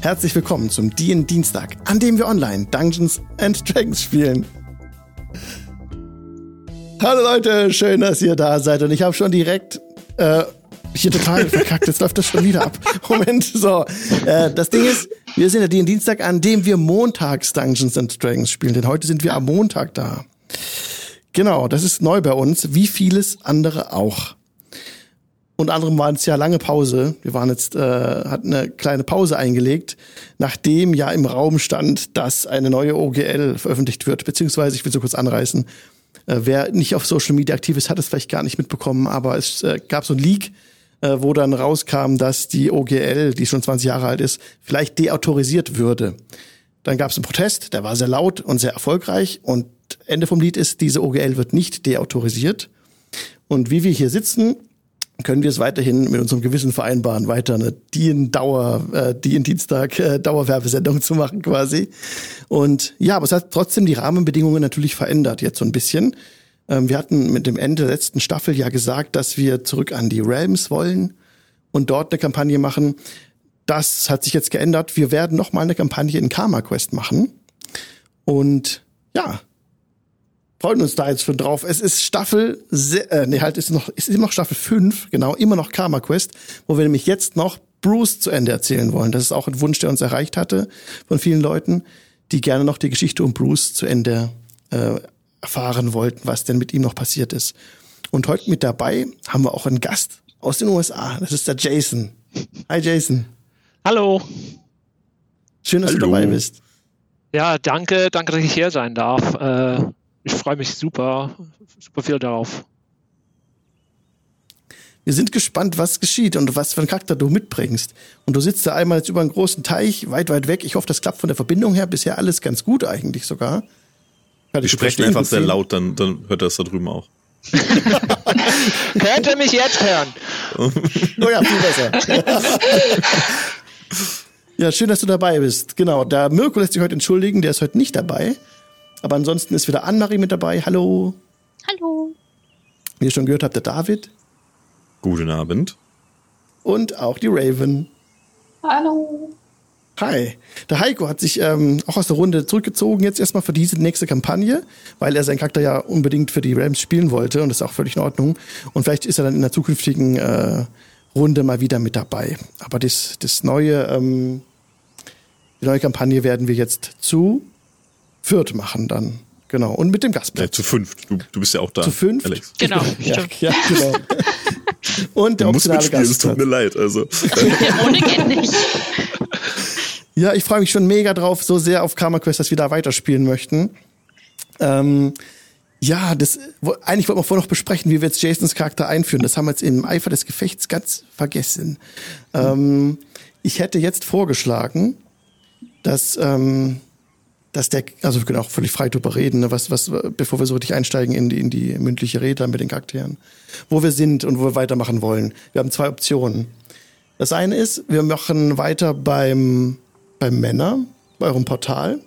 Herzlich willkommen zum DIN Dienstag, an dem wir online Dungeons and Dragons spielen. Hallo Leute, schön, dass ihr da seid und ich habe schon direkt äh, hier total verkackt, jetzt läuft das schon wieder ab. Moment, so. Äh, das Ding ist, wir sind ja den Dienstag, an dem wir montags Dungeons and Dragons spielen, denn heute sind wir am Montag da. Genau, das ist neu bei uns, wie vieles andere auch. Und anderem waren es ja lange Pause. Wir waren jetzt, äh, hatten eine kleine Pause eingelegt, nachdem ja im Raum stand, dass eine neue OGL veröffentlicht wird. Beziehungsweise, ich will so kurz anreißen, äh, wer nicht auf Social Media aktiv ist, hat es vielleicht gar nicht mitbekommen, aber es äh, gab so ein Leak, äh, wo dann rauskam, dass die OGL, die schon 20 Jahre alt ist, vielleicht deautorisiert würde. Dann gab es einen Protest, der war sehr laut und sehr erfolgreich und Ende vom Lied ist, diese OGL wird nicht deautorisiert. Und wie wir hier sitzen, können wir es weiterhin mit unserem Gewissen vereinbaren, weiter eine DIN-Dauer, äh, DIN-Dienstag äh, zu machen quasi. Und ja, aber es hat trotzdem die Rahmenbedingungen natürlich verändert jetzt so ein bisschen. Ähm, wir hatten mit dem Ende der letzten Staffel ja gesagt, dass wir zurück an die Realms wollen und dort eine Kampagne machen. Das hat sich jetzt geändert. Wir werden noch mal eine Kampagne in Karma Quest machen. Und ja, freuen uns da jetzt schon drauf. Es ist Staffel, äh, nee, halt ist noch, ist immer noch Staffel 5, genau, immer noch Karma Quest, wo wir nämlich jetzt noch Bruce zu Ende erzählen wollen. Das ist auch ein Wunsch, der uns erreicht hatte von vielen Leuten, die gerne noch die Geschichte um Bruce zu Ende äh, erfahren wollten, was denn mit ihm noch passiert ist. Und heute mit dabei haben wir auch einen Gast aus den USA. Das ist der Jason. Hi Jason. Hallo. Schön, dass Hallo. du dabei bist. Ja, danke, danke, dass ich hier sein darf. Äh, ich freue mich super, super viel darauf. Wir sind gespannt, was geschieht und was für einen Charakter du mitbringst. Und du sitzt da einmal jetzt über einen großen Teich, weit, weit weg. Ich hoffe, das klappt von der Verbindung her. Bisher alles ganz gut eigentlich sogar. Ich spreche einfach sehr laut, dann, dann hört er es da drüben auch. Könnt ihr mich jetzt hören? oh ja, viel besser. ja, schön, dass du dabei bist. Genau, der Mirko lässt sich heute entschuldigen, der ist heute nicht dabei. Aber ansonsten ist wieder Annemarie mit dabei. Hallo. Hallo. Wie ihr schon gehört habt, der David. Guten Abend. Und auch die Raven. Hallo. Hi. Der Heiko hat sich ähm, auch aus der Runde zurückgezogen, jetzt erstmal für diese nächste Kampagne, weil er seinen Charakter ja unbedingt für die Rams spielen wollte und das ist auch völlig in Ordnung. Und vielleicht ist er dann in der zukünftigen äh, Runde mal wieder mit dabei. Aber das, das neue, ähm, die neue Kampagne werden wir jetzt zu viert machen dann. Genau. Und mit dem Gastplatz. Ja, zu fünf. Du, du bist ja auch da. Zu fünf? Alex. Genau. Ja, ja, genau. Und der du musst mitspielen, es tut mir leid. Also. Ohne geht nicht. Ja, ich freue mich schon mega drauf, so sehr auf Karma Quest, dass wir da weiterspielen möchten. Ähm, ja, das eigentlich wollten wir vorher noch besprechen, wie wir jetzt Jasons Charakter einführen. Das haben wir jetzt im Eifer des Gefechts ganz vergessen. Ähm, ich hätte jetzt vorgeschlagen, dass ähm, dass der, also wir können auch völlig frei drüber reden, ne, was, was, bevor wir so richtig einsteigen in die, in die mündliche Rede mit den Charakteren, wo wir sind und wo wir weitermachen wollen. Wir haben zwei Optionen. Das eine ist, wir machen weiter beim, beim Männer, bei eurem Portal.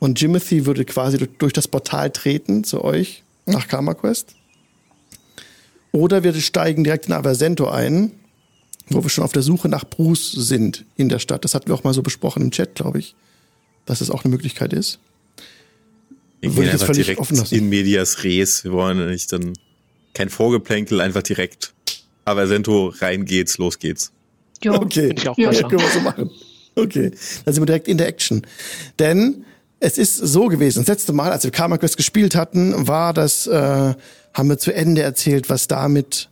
Und Jimothy würde quasi durch das Portal treten zu euch nach Karma Quest. Oder wir steigen direkt in Aversento ein, wo wir schon auf der Suche nach Bruce sind in der Stadt. Das hatten wir auch mal so besprochen im Chat, glaube ich dass das auch eine Möglichkeit ist. Wir gehen einfach direkt in medias res. Wir wollen nicht dann kein Vorgeplänkel, einfach direkt. Aber Sento, rein geht's, los geht's. Jo. Okay, ja, können wir so machen. Okay, dann sind wir direkt in der Action. Denn es ist so gewesen, das letzte Mal, als wir Karma Quest gespielt hatten, war das, äh, haben wir zu Ende erzählt, was damit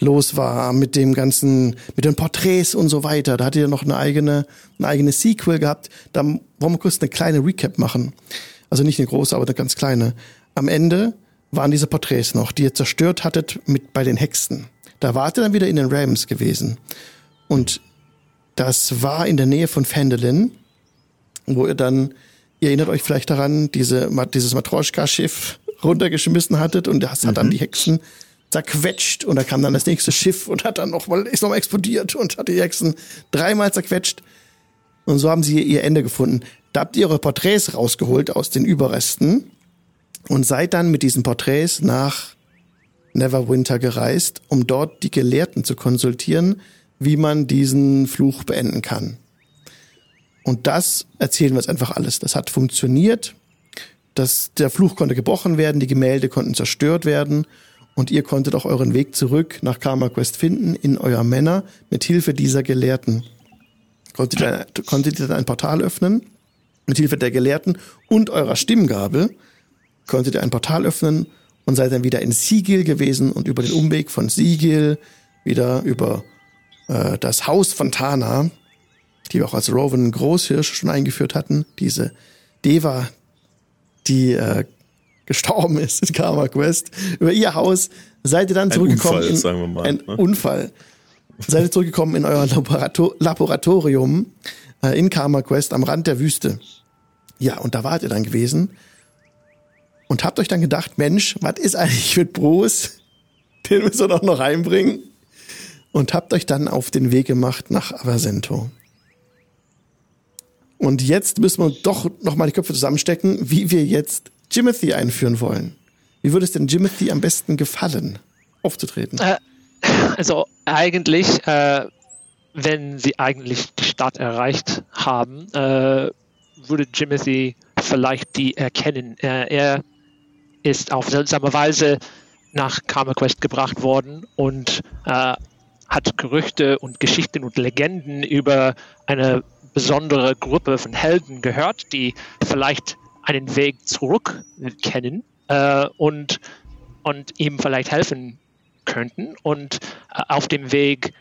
los war mit dem ganzen, mit den Porträts und so weiter. Da hatte er noch eine eigene, eine eigene Sequel gehabt. Da wollen wir kurz eine kleine Recap machen. Also nicht eine große, aber eine ganz kleine. Am Ende waren diese Porträts noch, die ihr zerstört hattet mit bei den Hexen. Da wart ihr dann wieder in den Rams gewesen. Und das war in der Nähe von Fendelin, wo ihr dann, ihr erinnert euch vielleicht daran, diese, dieses Matroschka-Schiff runtergeschmissen hattet und das hat dann mhm. die Hexen zerquetscht und da kam dann das nächste Schiff und hat dann nochmal, ist nochmal explodiert und hat die Hexen dreimal zerquetscht. Und so haben sie ihr Ende gefunden. Da habt ihr ihre Porträts rausgeholt aus den Überresten und seid dann mit diesen Porträts nach Neverwinter gereist, um dort die Gelehrten zu konsultieren, wie man diesen Fluch beenden kann. Und das erzählen wir jetzt einfach alles. Das hat funktioniert. Das, der Fluch konnte gebrochen werden, die Gemälde konnten zerstört werden und ihr konntet auch euren Weg zurück nach Karma Quest finden in euer Männer mit Hilfe dieser Gelehrten. Konntet ihr, konntet ihr dann ein Portal öffnen mit Hilfe der Gelehrten und eurer Stimmgabel konntet ihr ein Portal öffnen und seid dann wieder in Sigil gewesen und über den Umweg von Sigil wieder über äh, das Haus von Tana, die wir auch als Rowan Großhirsch schon eingeführt hatten, diese Deva, die äh, gestorben ist in Karma Quest, über ihr Haus seid ihr dann zurückgekommen. Ein Unfall, in, sagen wir mal. Ein ne? Unfall. Seid ihr zurückgekommen in euer Laborator Laboratorium äh, in Karma Quest am Rand der Wüste. Ja, und da wart ihr dann gewesen und habt euch dann gedacht, Mensch, was ist eigentlich mit Bruce? Den müssen wir doch noch reinbringen. Und habt euch dann auf den Weg gemacht nach Aversento. Und jetzt müssen wir doch noch mal die Köpfe zusammenstecken, wie wir jetzt Jimothy einführen wollen. Wie würde es denn Jimothy am besten gefallen, aufzutreten? Äh, also eigentlich, äh, wenn sie eigentlich die Stadt erreicht haben, äh, würde Jimothy vielleicht die erkennen. er ist auf seltsame Weise nach Karma Quest gebracht worden und äh, hat Gerüchte und Geschichten und Legenden über eine besondere Gruppe von Helden gehört, die vielleicht einen Weg zurück kennen äh, und, und ihm vielleicht helfen könnten. Und äh, auf dem Weg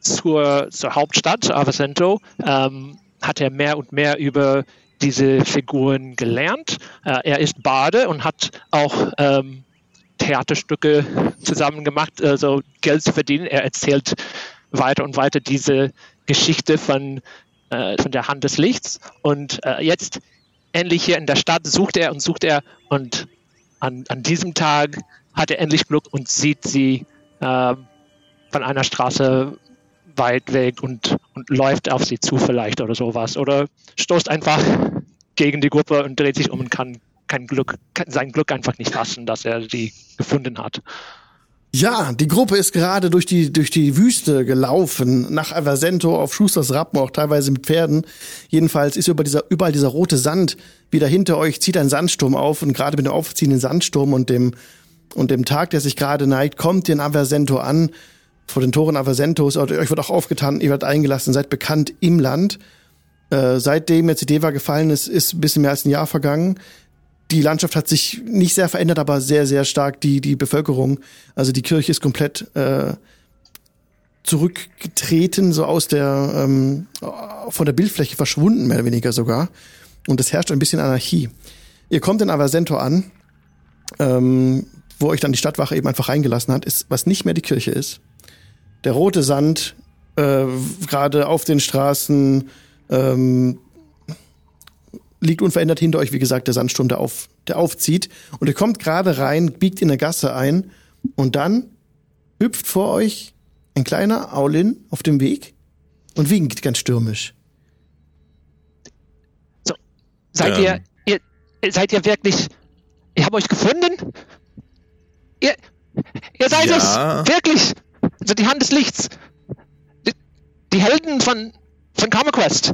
zur, zur Hauptstadt, Avacento, ähm, hat er mehr und mehr über diese Figuren gelernt. Äh, er ist Bade und hat auch ähm, Theaterstücke zusammen gemacht, also Geld zu verdienen. Er erzählt weiter und weiter diese Geschichte von, äh, von der Hand des Lichts. Und äh, jetzt endlich hier in der Stadt sucht er und sucht er und an, an diesem Tag hat er endlich Glück und sieht sie äh, von einer Straße weit weg und, und läuft auf sie zu vielleicht oder sowas. Oder stoßt einfach gegen die Gruppe und dreht sich um und kann kein Glück, kann sein Glück einfach nicht fassen, dass er die gefunden hat. Ja, die Gruppe ist gerade durch die, durch die Wüste gelaufen, nach Aversento auf Schusters Rappen, auch teilweise mit Pferden. Jedenfalls ist über dieser, überall dieser rote Sand wieder hinter euch, zieht ein Sandsturm auf und gerade mit dem aufziehenden Sandsturm und dem, und dem Tag, der sich gerade neigt, kommt ihr in Aversento an vor den Toren Aversentos, euch wird auch aufgetan, ihr werdet eingelassen, seid bekannt im Land. Äh, seitdem jetzt die Deva gefallen ist, ist ein bisschen mehr als ein Jahr vergangen. Die Landschaft hat sich nicht sehr verändert, aber sehr, sehr stark die, die Bevölkerung. Also die Kirche ist komplett äh, zurückgetreten, so aus der, ähm, von der Bildfläche verschwunden, mehr oder weniger sogar. Und es herrscht ein bisschen Anarchie. Ihr kommt in Aversento an, ähm, wo euch dann die Stadtwache eben einfach reingelassen hat, ist, was nicht mehr die Kirche ist der rote Sand äh, gerade auf den Straßen ähm, liegt unverändert hinter euch, wie gesagt, der Sandsturm, der, auf, der aufzieht. Und ihr kommt gerade rein, biegt in eine Gasse ein und dann hüpft vor euch ein kleiner Aulin auf dem Weg und winkt ganz stürmisch. So, seid ähm. ihr, ihr, seid ihr wirklich, ich habe euch gefunden? Ihr, ihr seid ja. es, wirklich! Also die Hand des Lichts. Die, die Helden von, von Karma Quest.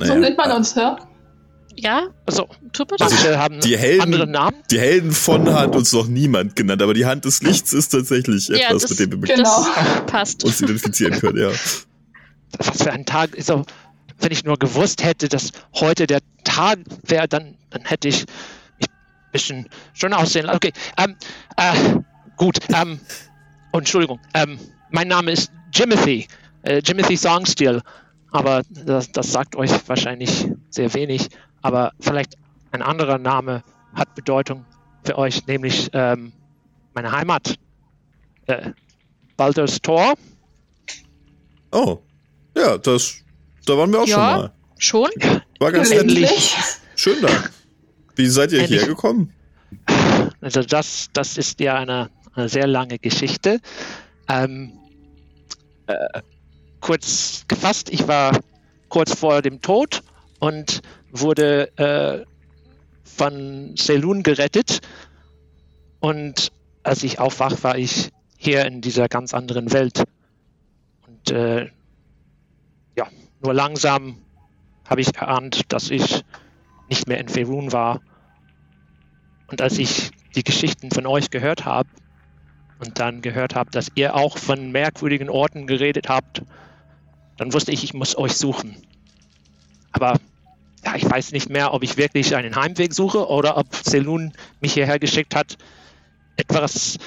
Naja. So nennt man uns, ja? Ja, also, manche haben die Helden, andere Namen. Die Helden von hat uns noch niemand genannt, aber die Hand des Lichts ist tatsächlich ja, etwas, das, mit dem wir genau. passt. uns identifizieren können, ja. Was für ein Tag, also, wenn ich nur gewusst hätte, dass heute der Tag wäre, dann, dann hätte ich mich ein bisschen schöner aussehen lassen. Okay, ähm, äh, gut, ähm, Entschuldigung. Ähm, mein Name ist Jimothy. Äh, Jimothy Songsteel. Aber das, das sagt euch wahrscheinlich sehr wenig. Aber vielleicht ein anderer Name hat Bedeutung für euch, nämlich ähm, meine Heimat. Äh, Baldur's Tor. Oh. Ja, das. Da waren wir auch ja, schon mal. Schon? War ganz endlich. Schön da. Wie seid ihr Endlich. hierher gekommen? Also das, das ist ja eine eine sehr lange Geschichte. Ähm, äh, kurz gefasst, ich war kurz vor dem Tod und wurde äh, von Selun gerettet. Und als ich aufwach, war ich hier in dieser ganz anderen Welt. Und äh, ja, Nur langsam habe ich erahnt, dass ich nicht mehr in Ferun war. Und als ich die Geschichten von euch gehört habe und dann gehört habe, dass ihr auch von merkwürdigen Orten geredet habt, dann wusste ich, ich muss euch suchen. Aber ja, ich weiß nicht mehr, ob ich wirklich einen Heimweg suche oder ob Selun mich hierher geschickt hat, etwas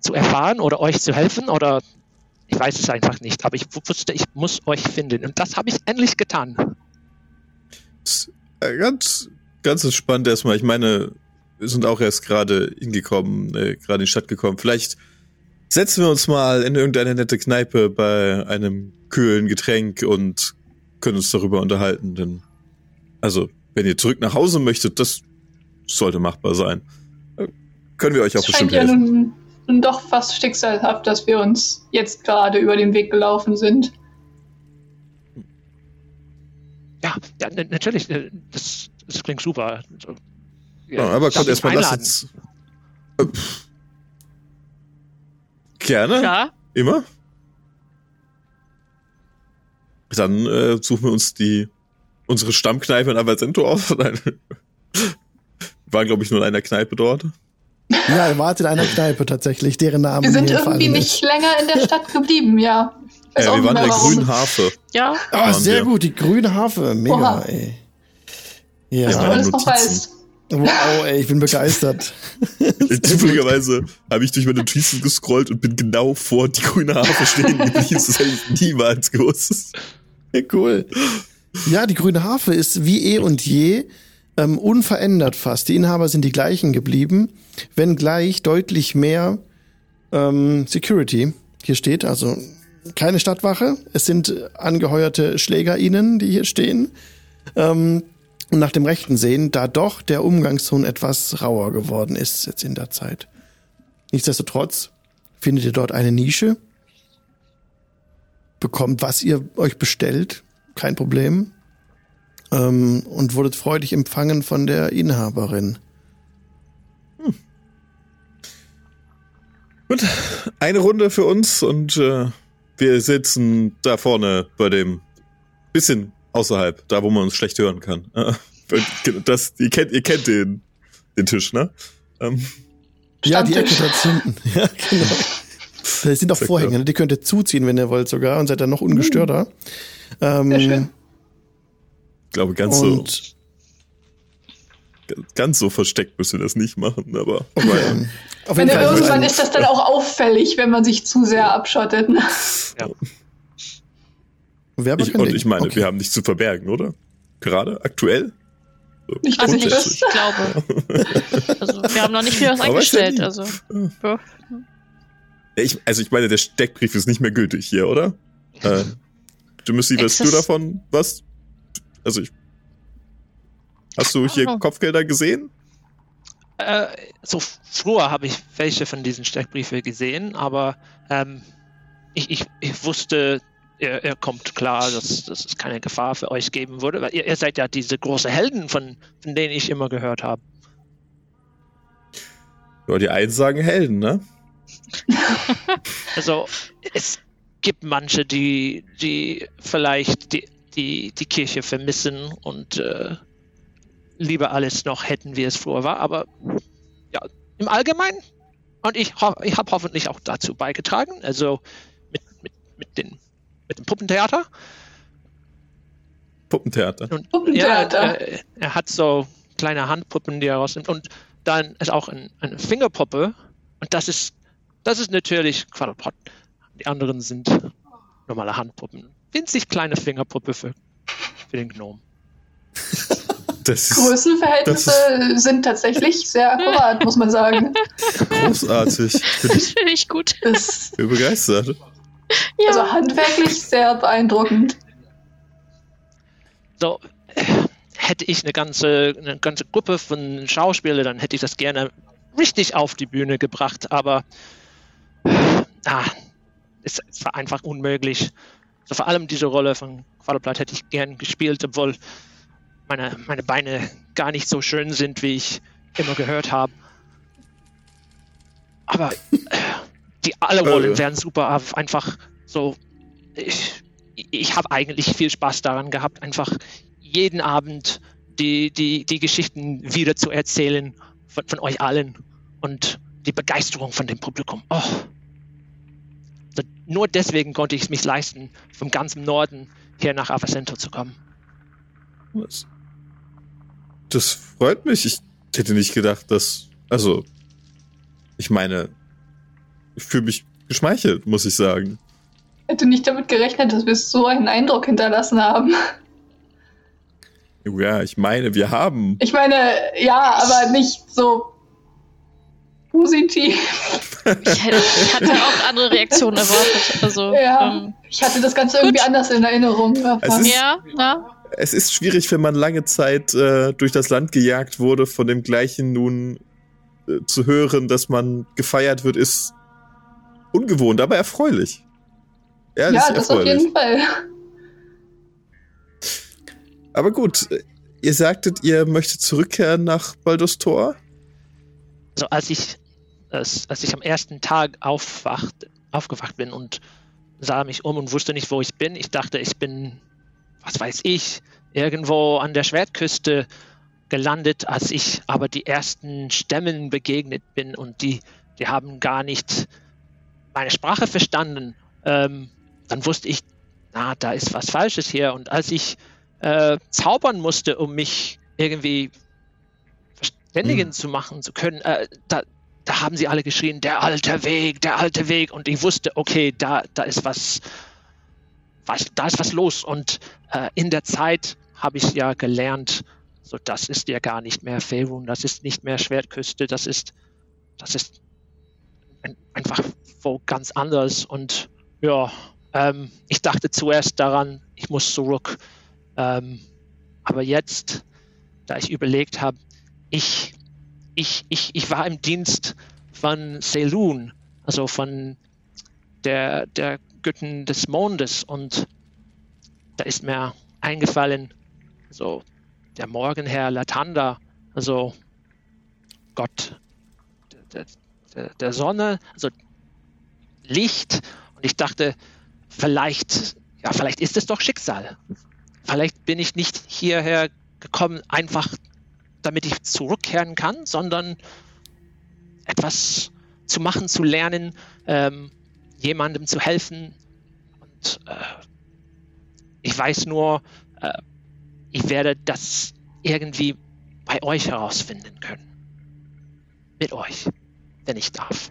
zu erfahren oder euch zu helfen oder ich weiß es einfach nicht. Aber ich wusste, ich muss euch finden und das habe ich endlich getan. Äh, ganz, ganz spannend erstmal. Ich meine, wir sind auch erst gerade hingekommen, äh, gerade in die Stadt gekommen. Vielleicht setzen wir uns mal in irgendeine nette Kneipe bei einem kühlen Getränk und können uns darüber unterhalten. Denn, also, wenn ihr zurück nach Hause möchtet, das sollte machbar sein. Können wir euch auch das bestimmt helfen. Ja nun, nun doch fast schicksalhaft, dass wir uns jetzt gerade über den Weg gelaufen sind. Ja, ja natürlich. Das, das klingt super. Ja, aber kommt erstmal lass uns. Äh, gerne. Ja. Immer. Dann äh, suchen wir uns die unsere Stammkneipe in Avacento auf. wir waren, glaube ich, nur in einer Kneipe dort. Ja, er wartet in einer Kneipe tatsächlich, deren Namen Wir sind irgendwie nicht länger in der Stadt geblieben, ja. ja wir waren in der grünen Harfe. Ja. Ah, sehr wir. gut, die grüne Harfe. Mega, Oha. ey. Ja. Was du alles noch weißt. Wow, ey, ich bin begeistert. Zufälligerweise habe ich durch meine Notizen gescrollt und bin genau vor die grüne Harfe stehen geblieben. Das hätte ich niemals gewusst. Cool. Ja, die grüne Harfe ist wie eh und je ähm, unverändert fast. Die Inhaber sind die gleichen geblieben, wenngleich deutlich mehr ähm, Security hier steht. Also keine Stadtwache. Es sind angeheuerte SchlägerInnen, die hier stehen. Ähm, und nach dem Rechten sehen, da doch der Umgangston etwas rauer geworden ist jetzt in der Zeit. Nichtsdestotrotz findet ihr dort eine Nische, bekommt, was ihr euch bestellt, kein Problem, ähm, und wurdet freudig empfangen von der Inhaberin. Hm. Gut, eine Runde für uns und äh, wir sitzen da vorne bei dem bisschen außerhalb, da wo man uns schlecht hören kann. Das, ihr kennt, ihr kennt den, den Tisch, ne? Ähm. Ja, die Ecke da hinten. Ja, genau. Das sind auch Vorhänge, ne? die könnt ihr zuziehen, wenn ihr wollt sogar und seid dann noch ungestörter. Ähm, Sehr schön. Ich glaube, ganz und so ganz so versteckt müssen wir das nicht machen, aber. Okay. Auf jeden Fall irgendwann ist das dann auch auffällig, wenn man sich zu sehr abschottet. Ne? Ja. Ich, und ich meine, okay. wir haben nichts zu verbergen, oder? Gerade, aktuell? So, ich also nicht, ich glaube. also, wir haben noch nicht viel was eingestellt. Also, ja. ich, also ich meine, der Steckbrief ist nicht mehr gültig hier, oder? Äh, Jimmy, weißt du davon was? Also ich. Hast du hier Kopfgelder gesehen? Äh, so früher habe ich welche von diesen Steckbriefen gesehen, aber ähm, ich, ich, ich wusste er, er, kommt klar, dass, dass es keine Gefahr für euch geben würde, weil ihr, ihr seid ja diese großen Helden, von, von denen ich immer gehört habe. Ja, die einen sagen Helden, ne? also, es gibt manche, die, die vielleicht die, die, die Kirche vermissen und äh, lieber alles noch hätten, wie es früher war, aber ja, im Allgemeinen und ich, ho ich habe hoffentlich auch dazu beigetragen, also mit, mit, mit den mit dem Puppentheater. Puppentheater. Und, Puppentheater. Ja, er, er, hat so kleine Handpuppen, die er rausnimmt. Und dann ist auch ein, eine Fingerpuppe. Und das ist, das ist natürlich Quadrupod. Die anderen sind normale Handpuppen. Winzig kleine Fingerpuppe für, für den Gnom. Das ist, Größenverhältnisse das sind tatsächlich sehr akkurat, muss man sagen. Großartig. Das finde ich gut. Ich bin begeistert. Ja. Also handwerklich sehr beeindruckend. So, hätte ich eine ganze, eine ganze Gruppe von Schauspielern, dann hätte ich das gerne richtig auf die Bühne gebracht, aber ah, es, es war einfach unmöglich. So, vor allem diese Rolle von Quadruplat hätte ich gern gespielt, obwohl meine, meine Beine gar nicht so schön sind, wie ich immer gehört habe. Aber die alle Rollen äh, wären super, einfach so. Ich, ich habe eigentlich viel Spaß daran gehabt, einfach jeden Abend die, die, die Geschichten wieder zu erzählen von, von euch allen und die Begeisterung von dem Publikum. Oh. Nur deswegen konnte ich es mich leisten, vom ganzen Norden hier nach Avacento zu kommen. Was? Das freut mich. Ich hätte nicht gedacht, dass. Also, ich meine, ich fühle mich geschmeichelt, muss ich sagen. Ich hätte nicht damit gerechnet, dass wir so einen Eindruck hinterlassen haben. Ja, ich meine, wir haben. Ich meine, ja, aber nicht so positiv. Ich, hätte, ich hatte auch andere Reaktionen erwartet. Also, ja, ähm, ich hatte das Ganze irgendwie anders in Erinnerung. Ist, ja, ja. Es ist schwierig, wenn man lange Zeit äh, durch das Land gejagt wurde, von dem gleichen nun äh, zu hören, dass man gefeiert wird, ist ungewohnt, aber erfreulich. Ehrlich ja, das erfreulich. auf jeden Fall. Aber gut, ihr sagtet, ihr möchtet zurückkehren nach Baldur's Tor? Also als ich, als, als ich am ersten Tag aufwacht, aufgewacht bin und sah mich um und wusste nicht, wo ich bin, ich dachte, ich bin, was weiß ich, irgendwo an der Schwertküste gelandet, als ich aber die ersten Stämmen begegnet bin und die, die haben gar nicht meine Sprache verstanden. Ähm, dann wusste ich, na, da ist was Falsches hier. Und als ich äh, zaubern musste, um mich irgendwie verständigen hm. zu machen zu können, äh, da, da haben sie alle geschrien, der alte Weg, der alte Weg. Und ich wusste, okay, da, da ist was, was, da ist was los. Und äh, in der Zeit habe ich ja gelernt, so das ist ja gar nicht mehr Faerun, das ist nicht mehr Schwertküste, das ist, das ist einfach wo ganz anders. Und ja, ähm, ich dachte zuerst daran, ich muss zurück. Ähm, aber jetzt, da ich überlegt habe, ich, ich, ich, ich war im Dienst von Selun, also von der, der Göttin des Mondes und da ist mir eingefallen, so der Morgenherr Latanda, also Gott der, der, der Sonne, also Licht. Und ich dachte, vielleicht, ja, vielleicht ist es doch Schicksal. Vielleicht bin ich nicht hierher gekommen, einfach damit ich zurückkehren kann, sondern etwas zu machen, zu lernen, ähm, jemandem zu helfen. Und äh, ich weiß nur, äh, ich werde das irgendwie bei euch herausfinden können. Mit euch, wenn ich darf.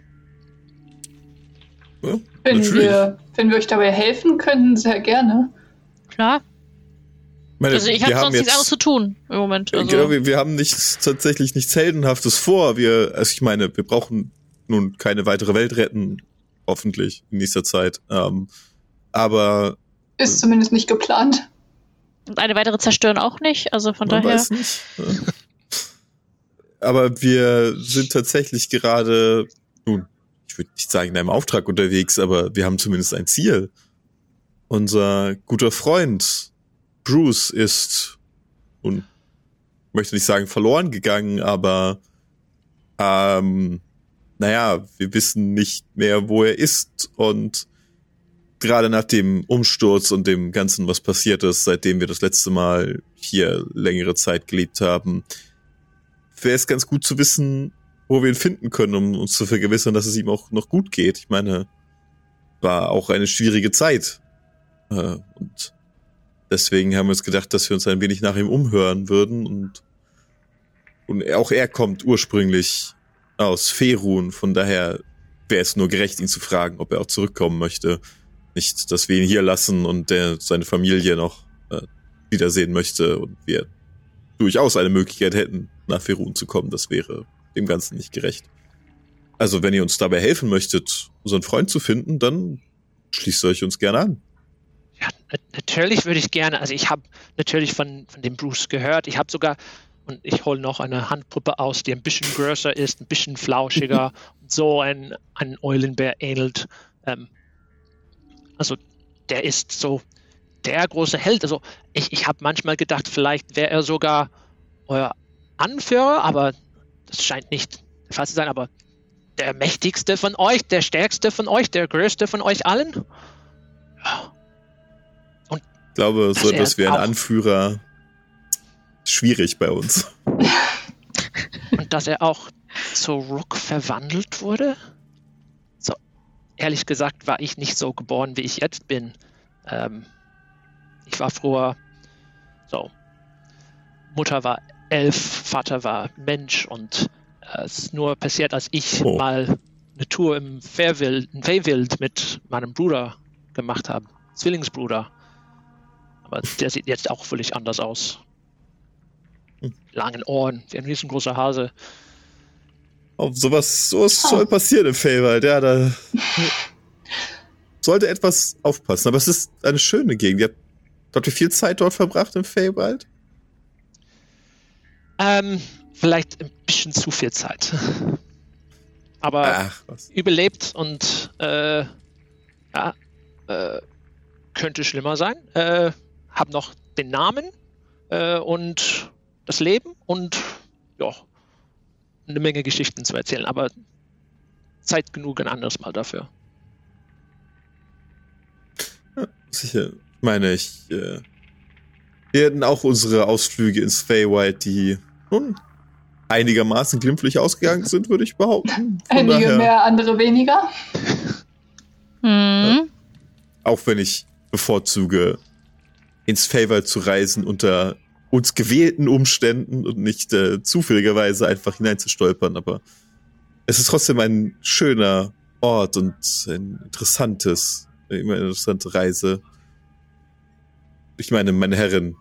Ja, wenn, wir, wenn wir euch dabei helfen können, sehr gerne. Klar. Meine, also ich habe sonst nichts anderes zu tun im Moment. Also. Genau, wir, wir haben nichts tatsächlich nichts Heldenhaftes vor. Wir, also ich meine, wir brauchen nun keine weitere Welt retten, hoffentlich in nächster Zeit. Ähm, aber ist zumindest nicht geplant. Und eine weitere zerstören auch nicht. Also von daher. Weiß nicht. Aber wir sind tatsächlich gerade nun ich würde nicht sagen in einem Auftrag unterwegs, aber wir haben zumindest ein Ziel. Unser guter Freund Bruce ist und möchte nicht sagen verloren gegangen, aber ähm, naja, wir wissen nicht mehr, wo er ist und gerade nach dem Umsturz und dem Ganzen, was passiert ist, seitdem wir das letzte Mal hier längere Zeit gelebt haben, wäre es ganz gut zu wissen, wo wir ihn finden können, um uns zu vergewissern, dass es ihm auch noch gut geht. Ich meine, war auch eine schwierige Zeit. Äh, und deswegen haben wir uns gedacht, dass wir uns ein wenig nach ihm umhören würden. Und, und auch er kommt ursprünglich aus Ferun. Von daher wäre es nur gerecht, ihn zu fragen, ob er auch zurückkommen möchte. Nicht, dass wir ihn hier lassen und der seine Familie noch äh, wiedersehen möchte und wir durchaus eine Möglichkeit hätten, nach Ferun zu kommen. Das wäre dem Ganzen nicht gerecht. Also, wenn ihr uns dabei helfen möchtet, unseren Freund zu finden, dann schließt euch uns gerne an. Ja, natürlich würde ich gerne. Also, ich habe natürlich von, von dem Bruce gehört. Ich habe sogar, und ich hole noch eine Handpuppe aus, die ein bisschen größer ist, ein bisschen flauschiger und so ein, ein Eulenbär ähnelt. Ähm, also, der ist so der große Held. Also, ich, ich habe manchmal gedacht, vielleicht wäre er sogar euer Anführer, aber das scheint nicht der Fall zu sein, aber der mächtigste von euch, der stärkste von euch, der größte von euch allen? Ja. Ich glaube, so etwas wie ein Anführer schwierig bei uns. Und dass er auch zu Rook verwandelt wurde? So, ehrlich gesagt war ich nicht so geboren, wie ich jetzt bin. Ähm, ich war früher so. Mutter war elf, Vater war Mensch und äh, es ist nur passiert, als ich Oh. mal eine Tour im in Feywild mit meinem Bruder gemacht habe. Zwillingsbruder. Aber der sieht jetzt auch völlig anders aus. Langen Ohren, wie ein riesengroßer Hase. Auf sowas, sowas soll passieren im Feywild, ja, da sollte etwas aufpassen. Aber es ist eine schöne Gegend. Ihr habt, habt ihr viel Zeit dort verbracht im Feywild? Ähm, vielleicht ein bisschen zu viel Zeit. Aber Ach, überlebt und äh, ja, äh, könnte schlimmer sein. Äh, hab noch den Namen äh, und das Leben und ja, eine Menge Geschichten zu erzählen, aber Zeit genug ein anderes Mal dafür. Sicher. Ich meine, ich, äh, wir hatten auch unsere Ausflüge ins Feywild, die nun einigermaßen glimpflich ausgegangen sind, würde ich behaupten. Von Einige daher, mehr, andere weniger. Hm. Auch wenn ich bevorzuge, ins Feywild zu reisen unter uns gewählten Umständen und nicht äh, zufälligerweise einfach hineinzustolpern, aber es ist trotzdem ein schöner Ort und ein interessantes, immer eine interessante Reise. Ich meine, meine Herrin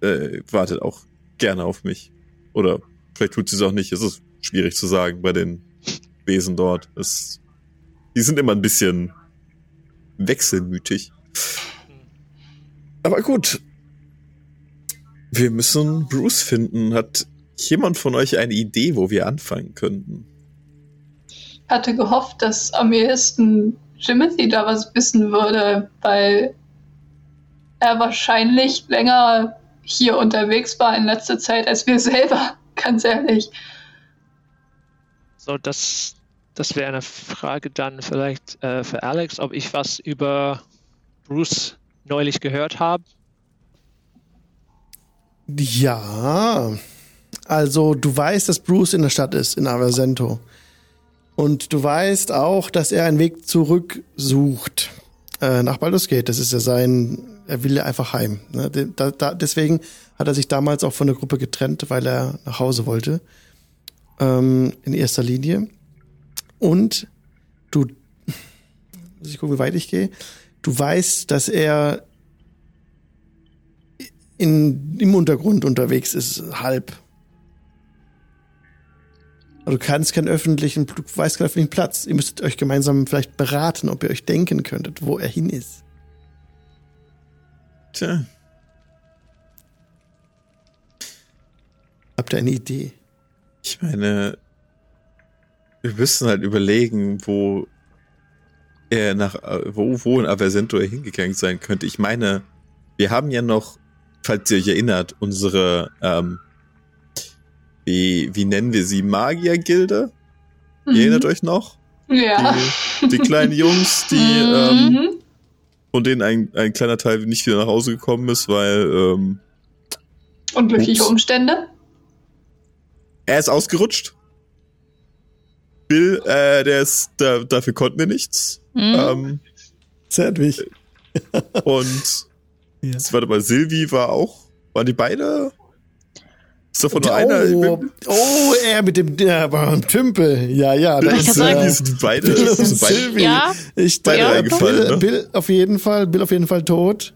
äh, wartet auch gerne auf mich. Oder vielleicht tut sie es auch nicht. Es ist schwierig zu sagen bei den Wesen dort. Es, die sind immer ein bisschen wechselmütig. Aber gut. Wir müssen Bruce finden. Hat jemand von euch eine Idee, wo wir anfangen könnten? Ich hatte gehofft, dass am ehesten Jimothy da was wissen würde, weil er wahrscheinlich länger hier unterwegs war in letzter Zeit als wir selber, ganz ehrlich. So, das, das wäre eine Frage dann vielleicht äh, für Alex, ob ich was über Bruce neulich gehört habe. Ja, also du weißt, dass Bruce in der Stadt ist, in Aversento. Und du weißt auch, dass er einen Weg zurück sucht äh, nach Baldur's Gate. Das ist ja sein, er will ja einfach heim. Ne? Da, da, deswegen hat er sich damals auch von der Gruppe getrennt, weil er nach Hause wollte. Ähm, in erster Linie. Und du, muss ich gucken, wie weit ich gehe. Du weißt, dass er in, im Untergrund unterwegs ist, halb. Also du kannst keinen öffentlichen, du weißt keinen öffentlichen Platz. Ihr müsstet euch gemeinsam vielleicht beraten, ob ihr euch denken könntet, wo er hin ist. Tja, Habt ihr eine Idee? ich meine, wir müssen halt überlegen, wo er nach, wo, wo in Aversento er hingegangen sein könnte. Ich meine, wir haben ja noch, falls ihr euch erinnert, unsere, ähm, wie, wie nennen wir sie, Magiergilde? Ihr erinnert euch noch? Ja. Die, die kleinen Jungs, die, ähm, Mhm. Von denen ein, ein kleiner Teil nicht wieder nach Hause gekommen ist, weil ähm, Unglückliche Ups. Umstände. er ist ausgerutscht. Bill, äh, der ist, da, dafür konnten wir nichts. Hm. Ähm, Zedwig. und Ja. warte mal, Silvi war auch, waren die beide? Ist davon nur einer? Oh, bin- oh, er mit dem der war ein Tümpel. Ja, ja, kann ist äh, sind beide. Sind beide. Ja. Ich Beide ja, Bill, ne? Bill auf jeden Fall, Bill auf jeden Fall tot.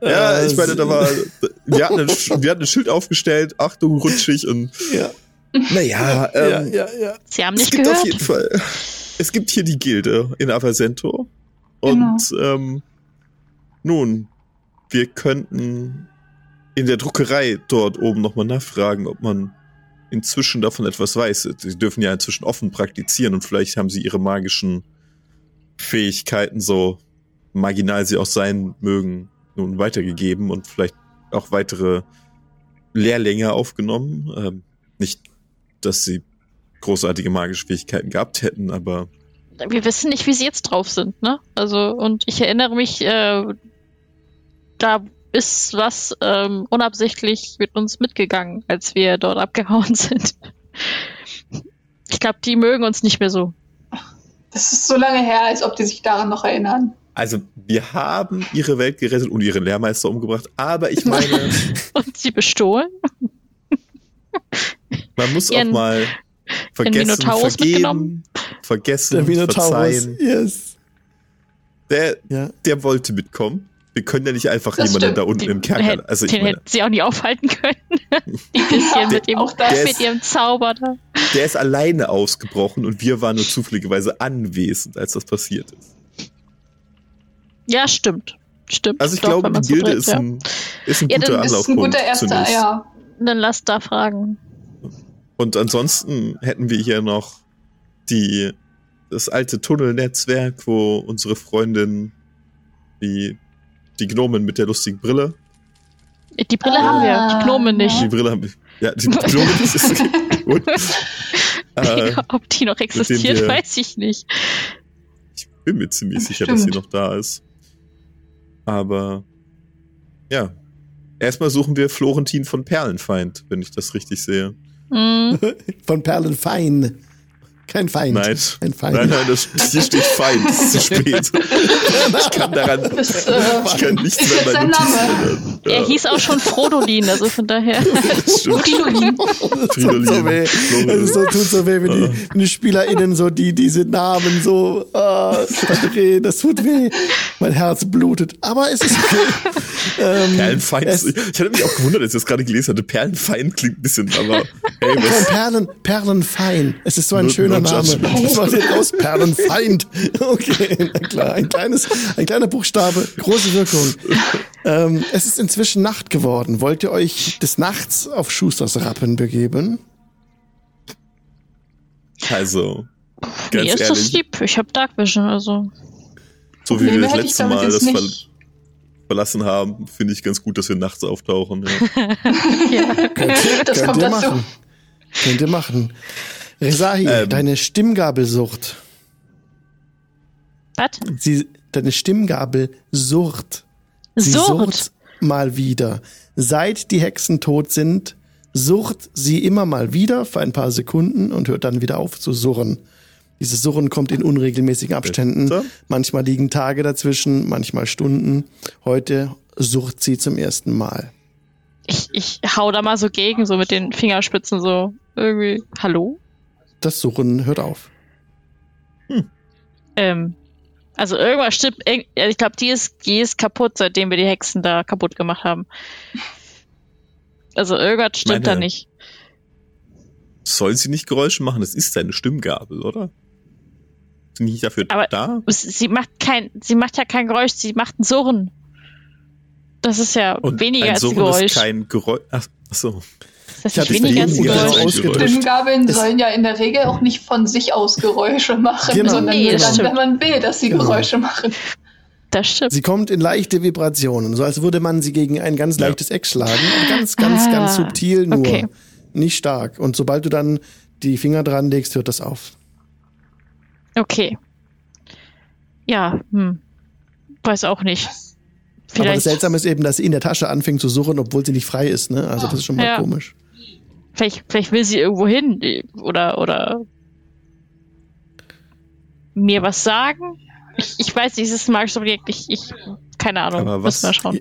ja, Äh, ich meine, da war, wir hatten, ein, wir hatten ein Schild aufgestellt, Achtung, rutschig und, Ja, naja, ähm, ja, ja, ja. Sie haben es nicht gibt auf gehört. jeden Fall. Es gibt hier die Gilde in Aversento. Und ähm, nun, wir könnten in der Druckerei dort oben nochmal nachfragen, ob man inzwischen davon etwas weiß. Sie dürfen ja inzwischen offen praktizieren und vielleicht haben sie ihre magischen Fähigkeiten, so marginal sie auch sein mögen, nun weitergegeben und vielleicht auch weitere Lehrlinge aufgenommen. Ähm, nicht, dass sie großartige magische Fähigkeiten gehabt hätten, aber Wir wissen nicht, wie sie jetzt drauf sind, ne? Also, und ich erinnere mich, äh, da ist was ähm, unabsichtlich mit uns mitgegangen, als wir dort abgehauen sind. Ich glaube, die mögen uns nicht mehr so. Das ist so lange her, als ob die sich daran noch erinnern. Also, wir haben ihre Welt gerettet und ihren Lehrmeister umgebracht, aber ich meine. und sie bestohlen? Man muss Ihren, auch mal vergessen, vergeben, vergessen, Der verzeihen. Yes. Der, ja. der wollte mitkommen. Wir können ja nicht einfach das jemanden stimmt. da unten die, im Kerker. Also den hätten sie auch nicht aufhalten können. Die bisschen mit, dem, mit ihrem Zauber da. Der ist alleine ausgebrochen und wir waren nur zufälligerweise anwesend, als das passiert ist. Ja, stimmt. Stimmt. Also ich Doch, glaube, die Gilde ist, ein, ist ein ja, guter Anlaufpunkt. Ist ein guter erster, zunächst. ja. Dann lass da fragen. Und ansonsten hätten wir hier noch die, das alte Tunnelnetzwerk, wo unsere Freundin, die, die Gnomen mit der lustigen Brille. Die Brille ah. haben wir, die Gnomen nicht. Die Brille haben wir. Ja, die Gnomen ist gut. äh, Ob die noch existiert, wir, weiß ich nicht. Ich bin mir ziemlich Stimmt. sicher, dass sie noch da ist. Aber ja. Erstmal suchen wir Florentin von Perlenfeind, wenn ich das richtig sehe. Mhm. Von Perlenfein. Kein Feind. Nein, Ein Feind. nein, nein, das, hier steht Feind. Das ist zu spät. ich kann daran, das, äh, ich kann nichts mehr bei Notizen ja. Er hieß auch schon Frodolin, also von daher. Fridolin. Fridolin. So weh. Es so, tut so weh, wenn die, wenn die SpielerInnen so die, diese Namen so uh, verdrehen. Das tut weh. Mein Herz blutet. Aber es ist okay. ähm, Perlenfeind. Es, ich hatte mich auch gewundert, als ich das gerade gelesen hatte. Perlenfeind klingt ein bisschen, aber hey, was? Perlen, Perlenfein. Es ist so ein schöner Name. Das war den aus Perlenfeind. Okay, na klar. Ein kleines, ein kleiner Buchstabe, große Wirkung. Ähm, es ist inzwischen Nacht geworden. Wollt ihr euch des Nachts auf Schusters Rappen begeben? Also, ganz Mir ist ehrlich, das lieb. Ich hab Dark Vision, also. So wie wir das letzte Mal das ver verlassen haben, finde ich ganz gut, dass wir nachts auftauchen. Ja. ja. Könnt, das könnt kommt ihr dazu. machen. Könnt ihr machen. Resahi, ähm, deine Stimmgabelsucht. Was? Sie, deine Stimmgabelsucht. Sie Sucht. sucht mal wieder. Seit die Hexen tot sind, sucht sie immer mal wieder für ein paar Sekunden und hört dann wieder auf zu surren. Dieses Surren kommt in unregelmäßigen Abständen. Manchmal liegen Tage dazwischen, manchmal Stunden. Heute sucht sie zum ersten Mal. Ich, ich hau da mal so gegen, so mit den Fingerspitzen so irgendwie. Hallo? Das Suchen hört auf. Hm. Ähm, also irgendwas stimmt. Ich glaube, die ist, die ist kaputt, seitdem wir die Hexen da kaputt gemacht haben. Also irgendwas stimmt Meine, da nicht. Soll sie nicht Geräusche machen? Das ist seine Stimmgabel, oder? Sind die nicht dafür Aber da? Sie macht kein, sie macht ja kein Geräusch, sie macht ein Surren. Das ist ja Und weniger ein als Surren Geräusch. Ist kein Geräusch. Ach, ach so. Das ist weniger als Geräusch. Stimmgabeln sollen ja in der Regel auch nicht von sich aus Geräusche machen, genau. sondern nee, nur dann, wenn man will, dass sie genau. Geräusche machen. Das stimmt. Sie kommt in leichte Vibrationen, so als würde man sie gegen ein ganz leichtes Eck schlagen. Ganz, ganz, ah, ganz subtil nur. Okay. Nicht stark. Und sobald du dann die Finger dran legst, hört das auf. Okay. Ja, hm. Weiß auch nicht. Vielleicht. Aber das Seltsame ist eben, dass sie in der Tasche anfängt zu suchen, obwohl sie nicht frei ist. Ne? Also das ist schon mal ja. komisch. Vielleicht, vielleicht will sie irgendwo hin oder, oder mir was sagen. Ich, ich weiß, dieses magische Objekt, ich, ich, keine Ahnung, Aber was, mal schauen.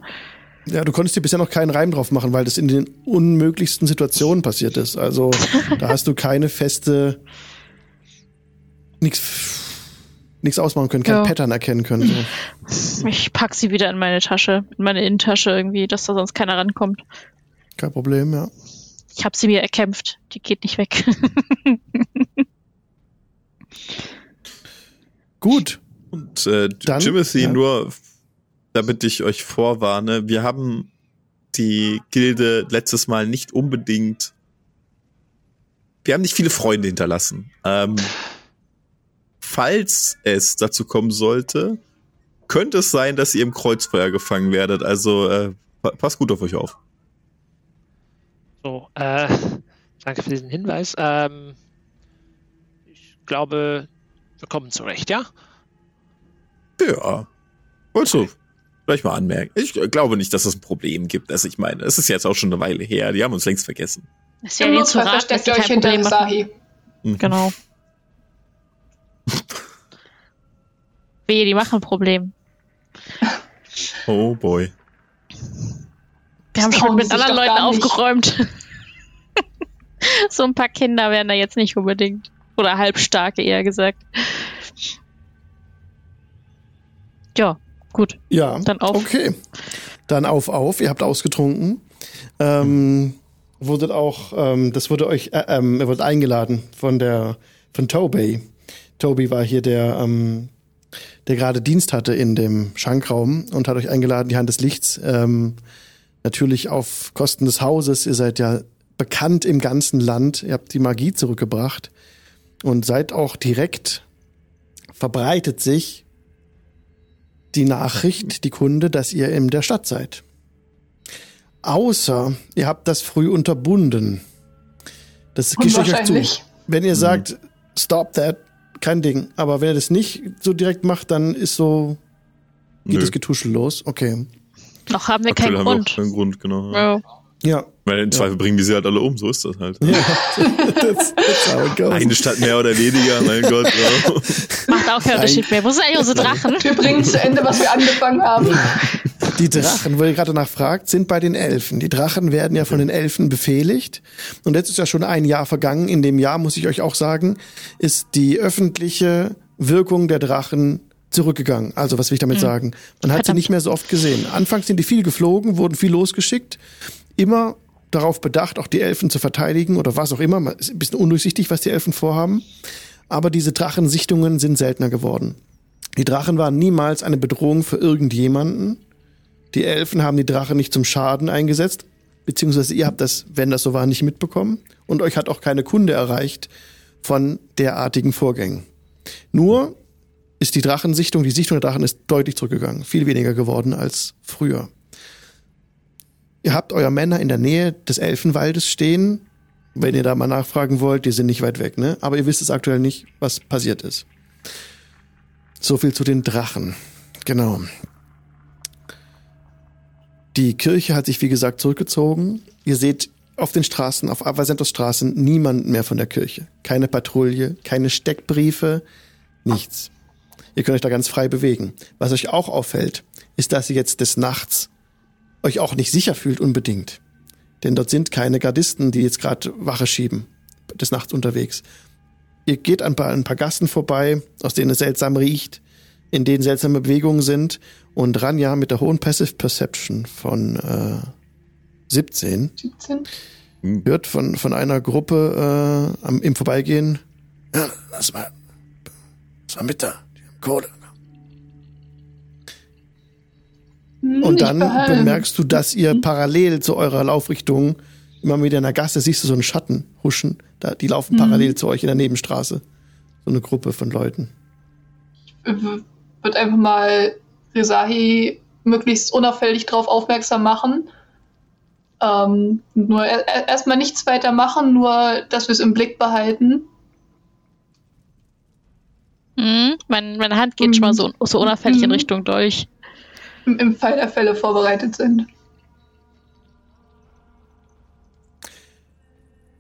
Ja, du konntest dir bisher noch keinen Reim drauf machen, weil das in den unmöglichsten Situationen passiert ist. Also da hast du keine feste, nichts nichts ausmachen können, kein ja. Pattern erkennen können. So. Ich pack sie wieder in meine Tasche, in meine Innentasche irgendwie, dass da sonst keiner rankommt. Kein Problem, ja. Ich habe sie mir erkämpft. Die geht nicht weg. Gut. Und äh, Dann, Jimothy, ja. nur damit ich euch vorwarne, wir haben die Gilde letztes Mal nicht unbedingt. Wir haben nicht viele Freunde hinterlassen. Ähm, falls es dazu kommen sollte, könnte es sein, dass ihr im Kreuzfeuer gefangen werdet. Also äh, passt gut auf euch auf. So, äh, danke für diesen Hinweis. Ähm, ich glaube, wir kommen zurecht, ja? Ja. Also, vielleicht mal anmerken. Ich glaube nicht, dass es ein Problem gibt. Also ich meine, es ist jetzt auch schon eine Weile her. Die haben uns längst vergessen. Es ist ja denen zu raten, dass versteckt euch hinter. Sahi. Mhm. Genau. Wehe, die machen ein Problem. Oh boy. Wir haben schon mit anderen Leuten aufgeräumt. so ein paar Kinder wären da jetzt nicht unbedingt. Oder halbstarke, eher gesagt. Ja, gut. Ja, Dann auf. Okay. Dann auf, auf. Ihr habt ausgetrunken. Ähm, wurdet auch, ähm, das wurde euch, äh, ähm, ihr wurdet eingeladen von der, von Toby. Toby war hier der, ähm, der gerade Dienst hatte in dem Schankraum und hat euch eingeladen, die Hand des Lichts. Ähm, natürlich auf Kosten des Hauses. Ihr seid ja bekannt im ganzen Land. Ihr habt die Magie zurückgebracht und seid auch direkt verbreitet sich die Nachricht, die Kunde, dass ihr in der Stadt seid. Außer ihr habt das früh unterbunden. Das gestehe ich euch zu. Wenn ihr sagt, stop that, kein Ding. Aber wenn ihr das nicht so direkt macht, dann ist so, geht Nö. das Getuschel los. Okay. Noch haben wir Aktuell keinen haben wir auch Grund. keinen Grund, genau. Ja. Ja. Ja. Weil im Zweifel bringen die sie halt alle um, so ist das halt. ja. that's, that's. Eine Stadt mehr oder weniger, mein Gott. Ja. Macht auch keinen Unterschied mehr. Wo sind eigentlich unsere Drachen? Wir bringen zu Ende, was wir angefangen haben. Die Drachen, wo ihr gerade danach fragt, sind bei den Elfen. Die Drachen werden ja von den Elfen befehligt. Und jetzt ist ja schon ein Jahr vergangen. In dem Jahr, muss ich euch auch sagen, ist die öffentliche Wirkung der Drachen zurückgegangen. Also, was will ich damit sagen? Man hat sie nicht mehr so oft gesehen. Anfangs sind die viel geflogen, wurden viel losgeschickt. Immer darauf bedacht, auch die Elfen zu verteidigen oder was auch immer. Ist ein bisschen undurchsichtig, was die Elfen vorhaben. Aber diese Drachensichtungen sind seltener geworden. Die Drachen waren niemals eine Bedrohung für irgendjemanden. Die Elfen haben die Drachen nicht zum Schaden eingesetzt, beziehungsweise ihr habt das, wenn das so war, nicht mitbekommen. Und euch hat auch keine Kunde erreicht von derartigen Vorgängen. Nur ist die Drachensichtung, die Sichtung der Drachen ist deutlich zurückgegangen, viel weniger geworden als früher. Ihr habt euer Männer in der Nähe des Elfenwaldes stehen. Wenn ihr da mal nachfragen wollt, die sind nicht weit weg, ne? Aber ihr wisst es aktuell nicht, was passiert ist. So viel zu den Drachen. Genau. Die Kirche hat sich, wie gesagt, zurückgezogen. Ihr seht auf den Straßen, auf Avacentos Straßen, niemanden mehr von der Kirche. Keine Patrouille, keine Steckbriefe, nichts. Ihr könnt euch da ganz frei bewegen. Was euch auch auffällt, ist, dass ihr jetzt des Nachts euch auch nicht sicher fühlt unbedingt. Denn dort sind keine Gardisten, die jetzt gerade Wache schieben, des Nachts unterwegs. Ihr geht an ein paar, ein paar Gassen vorbei, aus denen es seltsam riecht, in denen seltsame Bewegungen sind. Und Ranja mit der hohen Passive Perception von äh, 17 17. hört von, von einer Gruppe äh, am, im Vorbeigehen. Ja, das war, das war mit da, Kohle. Hm, Und ich dann bemerkst du, dass ihr parallel zu eurer Laufrichtung immer wieder in der Gasse siehst du so einen Schatten huschen. Da, die laufen parallel zu euch in der Nebenstraße. So eine Gruppe von Leuten. wird einfach mal Rezahi möglichst unauffällig darauf aufmerksam machen. Ähm, nur er- er- erstmal nichts weiter machen, nur dass wir es im Blick behalten. Mhm. Mein, meine Hand geht schon mal so, so unauffällig in Mhm. Richtung Dolch. Im, Im Fall der Fälle vorbereitet sind.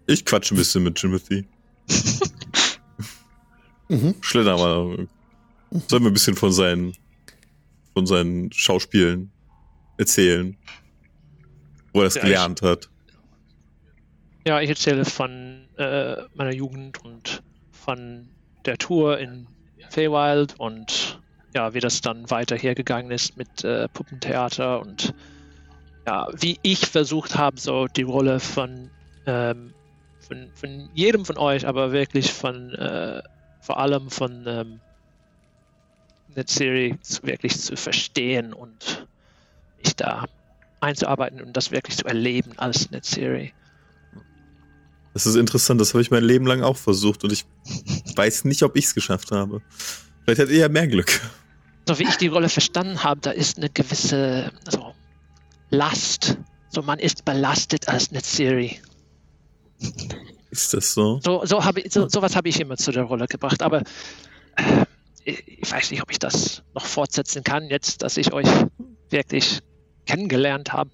Ich quatsche ein bisschen mit Timothy. Mhm. Schlitter mal. Sollen wir ein bisschen von seinen, von seinen Schauspielen erzählen? Wo er das Ja, gelernt hat. Ja, ich erzähle von äh, meiner Jugend und von der Tour in Feywild und ja, wie das dann weiter hergegangen ist mit äh, Puppentheater und ja, wie ich versucht habe, so die Rolle von, ähm, von, von jedem von euch, aber wirklich von äh, vor allem von ähm, Netzeri wirklich zu verstehen und mich da einzuarbeiten und das wirklich zu erleben als Netzeri. Das ist interessant, das habe ich mein Leben lang auch versucht und ich weiß nicht, ob ich es geschafft habe. Vielleicht hat ihr ja mehr Glück. so wie ich die Rolle verstanden habe, da ist eine gewisse so, Last. So, man ist belastet als Netzeri. Ist das so? So, so habe ich, so, sowas habe ich immer zu der Rolle gebracht. Aber äh, ich weiß nicht, ob ich das noch fortsetzen kann, jetzt, dass ich euch wirklich kennengelernt habe.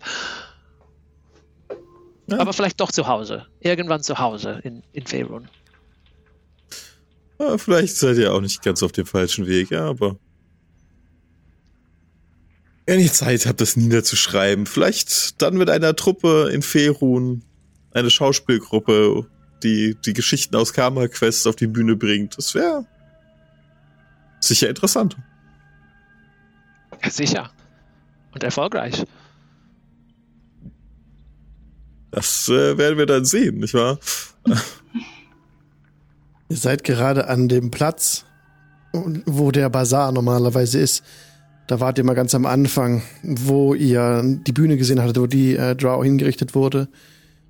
Ja. Aber vielleicht doch zu Hause. Irgendwann zu Hause in, in Faerun. Ja, vielleicht seid ihr auch nicht ganz auf dem falschen Weg, ja, aber. Wenn ihr Zeit habt, das niederzuschreiben, vielleicht dann mit einer Truppe in Ferun, eine Schauspielgruppe, die die Geschichten aus Karma Quest auf die Bühne bringt. Das wäre sicher interessant. Ja, sicher. Und erfolgreich. Das äh, werden wir dann sehen, nicht wahr? Ihr seid gerade an dem Platz, wo der Bazar normalerweise ist. Da wart ihr mal ganz am Anfang, wo ihr die Bühne gesehen hattet, wo die äh, Drow hingerichtet wurde,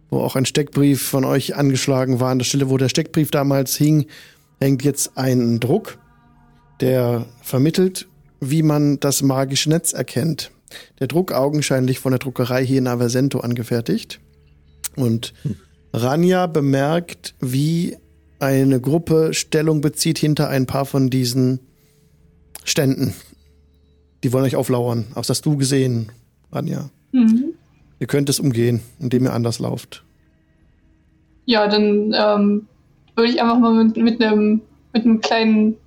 wo auch ein Steckbrief von euch angeschlagen war. An der Stelle, wo der Steckbrief damals hing, hängt jetzt ein Druck, der vermittelt, wie man das magische Netz erkennt. Der Druck augenscheinlich von der Druckerei hier in Aversento angefertigt. Und Ranja bemerkt, wie eine Gruppe Stellung bezieht hinter ein paar von diesen Ständen. Die wollen euch auflauern. Auch das hast du gesehen, Ranja. Mhm. Ihr könnt es umgehen, indem ihr anders lauft. Ja, dann ähm, würde ich einfach mal mit, mit einem mit einem kleinen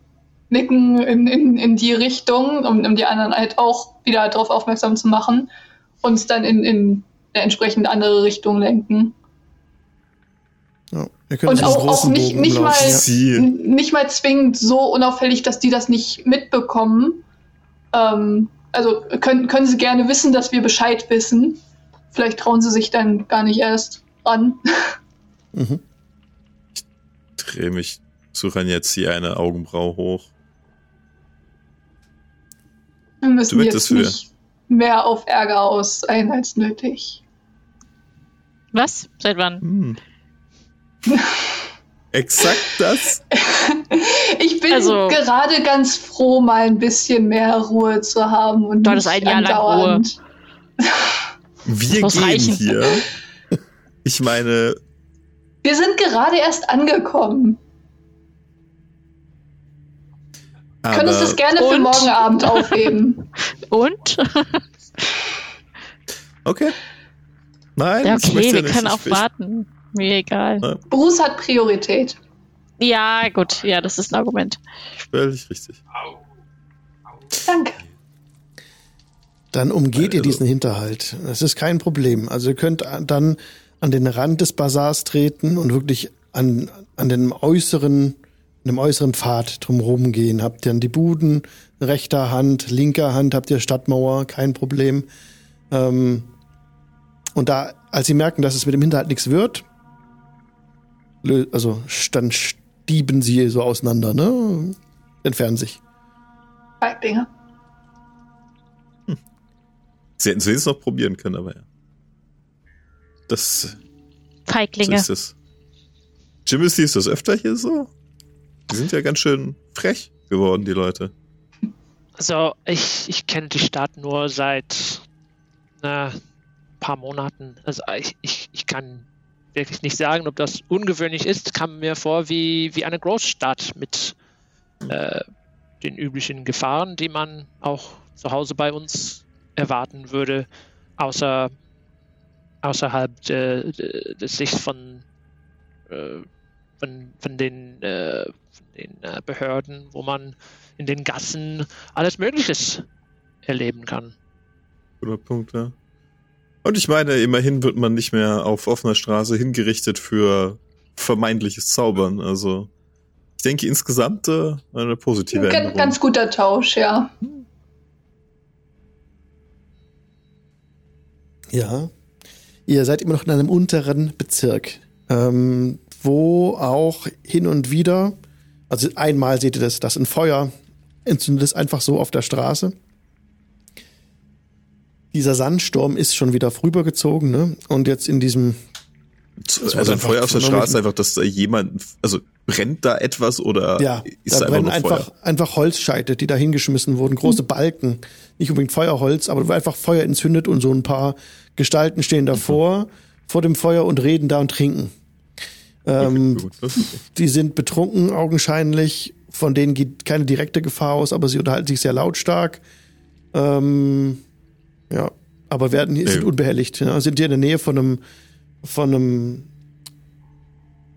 Nicken in, in, in die Richtung, um, um die anderen halt auch wieder darauf aufmerksam zu machen, uns dann in, in eine entsprechend andere Richtung lenken. Ja, ihr könnt Und auch, auch nicht, nicht, mal, nicht mal zwingend so unauffällig, dass die das nicht mitbekommen. Ähm, also können, können sie gerne wissen, dass wir Bescheid wissen. Vielleicht trauen sie sich dann gar nicht erst ran. Mhm. Dreh mich zu Ranja, ziehe eine Augenbraue hoch. Wir müssen Du jetzt nicht mehr auf Ärger aus sein als nötig. Was? Seit wann? Hm. Exakt das? Ich bin Also- gerade ganz froh, mal ein bisschen mehr Ruhe zu haben und Du hattest nicht ein Jahr lang andauernd. Wir gehen reichen. hier. Ich meine, Wir sind gerade erst angekommen. aber Können uns das gerne für morgen Abend aufheben. Und? Okay. Nein, Ja, ich okay, wir können auch ich- warten. Mir egal. Ja. Bruce hat Priorität. Ja, gut. Ja, das ist ein Argument. Völlig richtig. Danke. Dann umgeht ihr Also- diesen Hinterhalt. Das ist kein Problem. Also ihr könnt dann an den Rand des Bazars treten und wirklich an, an dem äußeren, dem äußeren Pfad drumherum gehen. Habt ihr dann die Buden, rechter Hand, linker Hand habt ihr Stadtmauer, kein Problem. Ähm, und da, als sie merken, dass es mit dem Hinterhalt nichts wird, also dann stieben sie so auseinander, ne? Entfernen sich. Feiglinge. Sie hätten es wenigstens noch probieren können, aber ja. Das, so Feiglinge. ist es. Jimothy, ist das öfter hier so? Die sind ja ganz schön frech geworden, die Leute. Also, ich, ich kenne die Stadt nur seit na, paar Monaten. Also, ich, ich, ich kann wirklich nicht sagen, ob das ungewöhnlich ist. Kam mir vor wie, wie eine Großstadt mit äh, den üblichen Gefahren, die man auch zu Hause bei uns erwarten würde, außer außerhalb de, des Sicht von, äh, von, von den, äh, von den äh, Behörden, wo man in den Gassen alles Mögliches erleben kann. Guter Punkt, ja. Und ich meine, immerhin wird man nicht mehr auf offener Straße hingerichtet für vermeintliches Zaubern. Also, ich denke insgesamt äh, eine positive Ganz, Änderung. ganz guter Tausch, ja. Ja. Ihr seid immer noch in einem unteren Bezirk, ähm, wo auch hin und wieder, also einmal seht ihr das, das ein Feuer entzündet es einfach so auf der Straße. Dieser Sandsturm ist schon wieder vorübergezogen, ne? Und jetzt in diesem also ein Feuer auf der Straße, einfach, dass da jemand, also brennt da etwas oder Ja, ist da da einfach nur einfach, Feuer? einfach Holzscheite, die da hingeschmissen wurden, große Balken. Nicht unbedingt Feuerholz, aber einfach Feuer entzündet und so ein paar Gestalten stehen davor, vor dem Feuer und reden da und trinken. Ähm, okay. die sind betrunken augenscheinlich, von denen geht keine direkte Gefahr aus, aber sie unterhalten sich sehr lautstark. Ähm, ja, aber werden sind Ey. unbehelligt. Ja, sind hier in der Nähe von einem von einem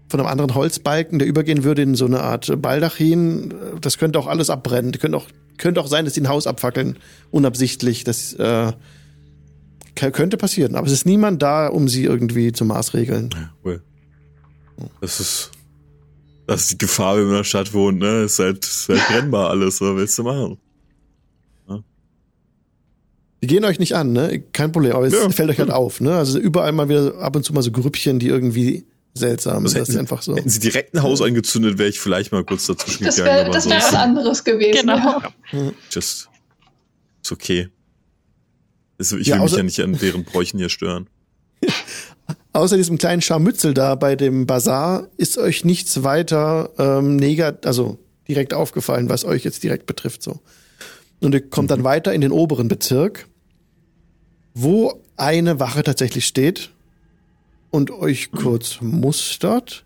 von einem anderen Holzbalken, der übergehen würde in so eine Art Baldachin. Das könnte auch alles abbrennen. Könnte auch könnte auch sein, dass sie ein Haus abfackeln, unabsichtlich. Das äh, könnte passieren. Aber es ist niemand da, um sie irgendwie zu maßregeln. Cool. Das ist, das ist die Gefahr, wenn man in der Stadt wohnt, ne? Ist halt, ist halt brennbar alles, was willst du machen? Die gehen euch nicht an, ne? Kein Problem, aber es Ja. fällt euch halt auf, ne? Also überall mal wieder ab und zu mal so Grüppchen, die irgendwie seltsam Das sind. Das ist hätten, einfach so. hätten sie direkt ein Haus angezündet, wäre ich vielleicht mal kurz dazwischen Das gegangen. wäre aber das wär was anderes gewesen. Genau. Ja. just, ist okay. Also ich Ja, will mich ja nicht an deren Bräuchen hier stören. Außer diesem kleinen Scharmützel da bei dem Bazar ist euch nichts weiter ähm, negat also direkt aufgefallen, was euch jetzt direkt betrifft so. Und ihr kommt dann weiter in den oberen Bezirk, wo eine Wache tatsächlich steht und euch kurz mustert.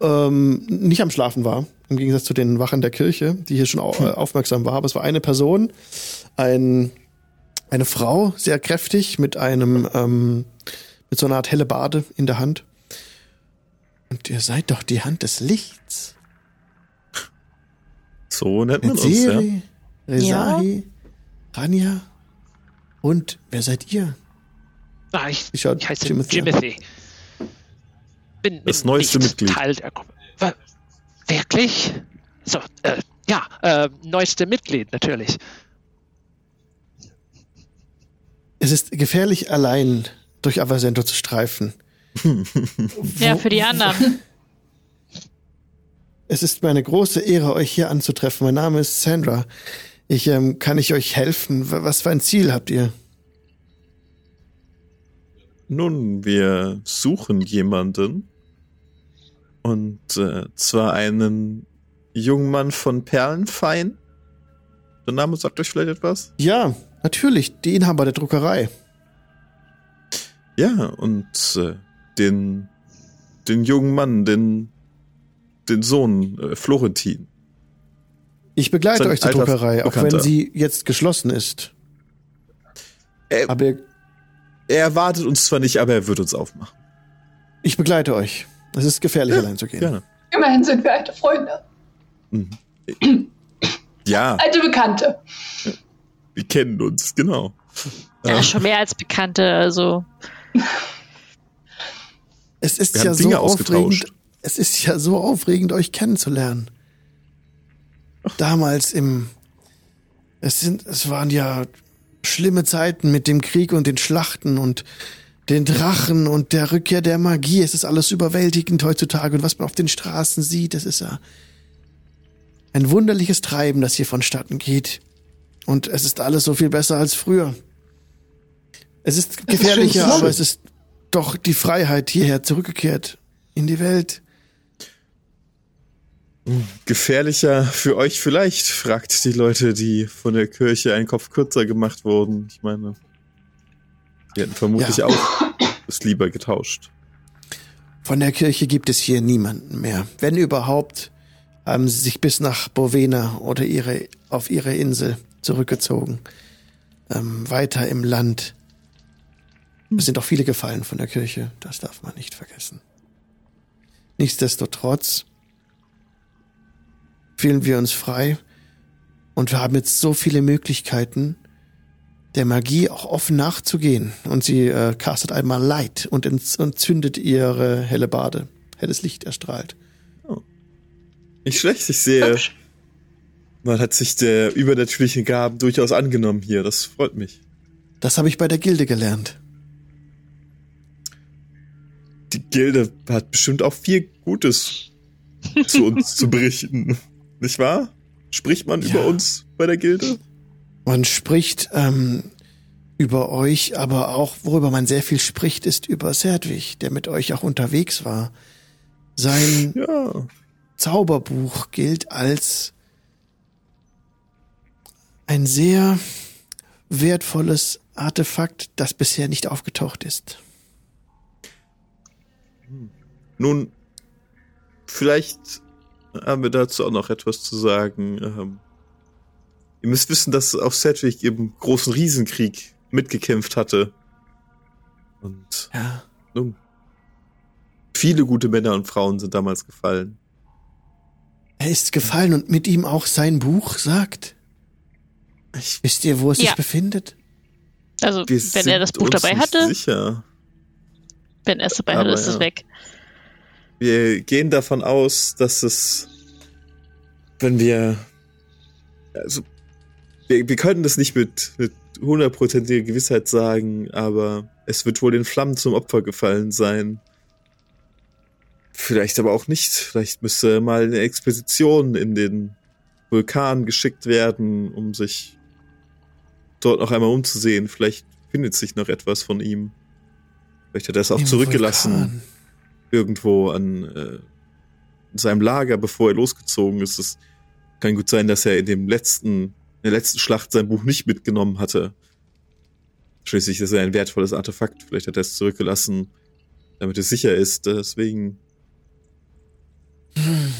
Ähm, nicht am Schlafen war, im Gegensatz zu den Wachen der Kirche, die hier schon au äh, aufmerksam war. Aber es war eine Person, ein, eine Frau, sehr kräftig, mit einem ähm, mit so einer Art helle Bade in der Hand. Und ihr seid doch die Hand des Lichts. So nennt man uns, ja. Nezeri, Rezahi, Rania. Und wer seid ihr? Ah, ich, schaut ich heiße Timothy Timothy. an? Bin, bin Das neueste nicht Mitglied. Teil der Gruppe. Wirklich? So, äh, ja, äh, neueste Mitglied natürlich. Es ist gefährlich, allein durch Avasento zu streifen. Ja, für die anderen. Es ist mir eine große Ehre, euch hier anzutreffen. Mein Name ist Sandra. Ich ähm, kann ich euch helfen. Was für ein Ziel habt ihr? Nun, wir suchen jemanden. Und äh, zwar einen jungen Mann von Perlenfein. Der Name sagt euch vielleicht etwas? Ja, natürlich, die Inhaber der Druckerei. Ja, und äh, den, den jungen Mann, den, den Sohn, äh, Florentin. Ich begleite euch zur Druckerei, auch wenn sie jetzt geschlossen ist. Er, Aber ihr- er erwartet uns zwar nicht, aber er wird uns aufmachen. ich begleite euch. Es ist gefährlich, Ja, allein zu gehen. Gerne. Immerhin sind wir alte Freunde. Mhm. Ja, Alte Bekannte. wir kennen uns, genau. Ja, schon mehr als Bekannte, also. Es ist Wir ja haben so aufregend. Es ist ja so aufregend, euch kennenzulernen. Damals im, es sind, es waren ja schlimme Zeiten mit dem Krieg und den Schlachten und den Drachen und der Rückkehr der Magie. Es ist alles überwältigend heutzutage und was man auf den Straßen sieht, das ist ja ein wunderliches Treiben, das hier vonstatten geht. Und es ist alles so viel besser als früher. Es ist gefährlicher, aber es ist doch die Freiheit hierher zurückgekehrt in die Welt. Gefährlicher für euch vielleicht, fragt die Leute, die von der Kirche einen Kopf kürzer gemacht wurden. Ich meine, die hätten vermutlich Ja. auch es lieber getauscht. Von der Kirche gibt es hier niemanden mehr. Wenn überhaupt, haben sie sich bis nach Bovena oder ihre, auf ihre Insel zurückgezogen. Ähm, weiter im Land. Es sind auch viele gefallen von der Kirche, das darf man nicht vergessen. Nichtsdestotrotz fühlen wir uns frei und wir haben jetzt so viele Möglichkeiten, der Magie auch offen nachzugehen. Und sie äh, castet einmal Light und entzündet ihre helle Bade. Helles Licht erstrahlt. Nicht schlecht, ich sehe, Hübsch. man hat sich der übernatürlichen Gaben durchaus angenommen hier. Das freut mich. Das habe ich bei der Gilde gelernt. Die Gilde hat bestimmt auch viel Gutes zu uns zu berichten. Nicht wahr? Spricht man Ja. über uns bei der Gilde? Man spricht ähm, über euch, aber auch, worüber man sehr viel spricht, ist über Serdwig, der mit euch auch unterwegs war. Sein Ja. Zauberbuch gilt als ein sehr wertvolles Artefakt, das bisher nicht aufgetaucht ist. Nun, vielleicht haben wir dazu auch noch etwas zu sagen. Ähm, ihr müsst wissen, dass auch Sedgwick im großen Riesenkrieg mitgekämpft hatte. Und Ja. nun, viele gute Männer und Frauen sind damals gefallen. Er ist gefallen und mit ihm auch sein Buch sagt. Ich, Wisst ihr, wo es Ja. sich befindet? Also, wir wenn er das Buch dabei hatte, Sicher. wenn er es dabei hatte, ist es ja. weg. Wir gehen davon aus, dass es, wenn wir, also, wir, wir können das nicht mit, mit hundertprozentiger Gewissheit sagen, aber es wird wohl den Flammen zum Opfer gefallen sein. Vielleicht aber auch nicht. Vielleicht müsste mal eine Expedition in den Vulkan geschickt werden, um sich dort noch einmal umzusehen. Vielleicht findet sich noch etwas von ihm. Vielleicht hat er es auch Im zurückgelassen Vulkan. Irgendwo an äh, in seinem Lager, bevor er losgezogen ist. Es kann gut sein, dass er in dem letzten, in der letzten Schlacht sein Buch nicht mitgenommen hatte. Schließlich ist er ein wertvolles Artefakt. Vielleicht hat er es zurückgelassen, damit es sicher ist. Deswegen.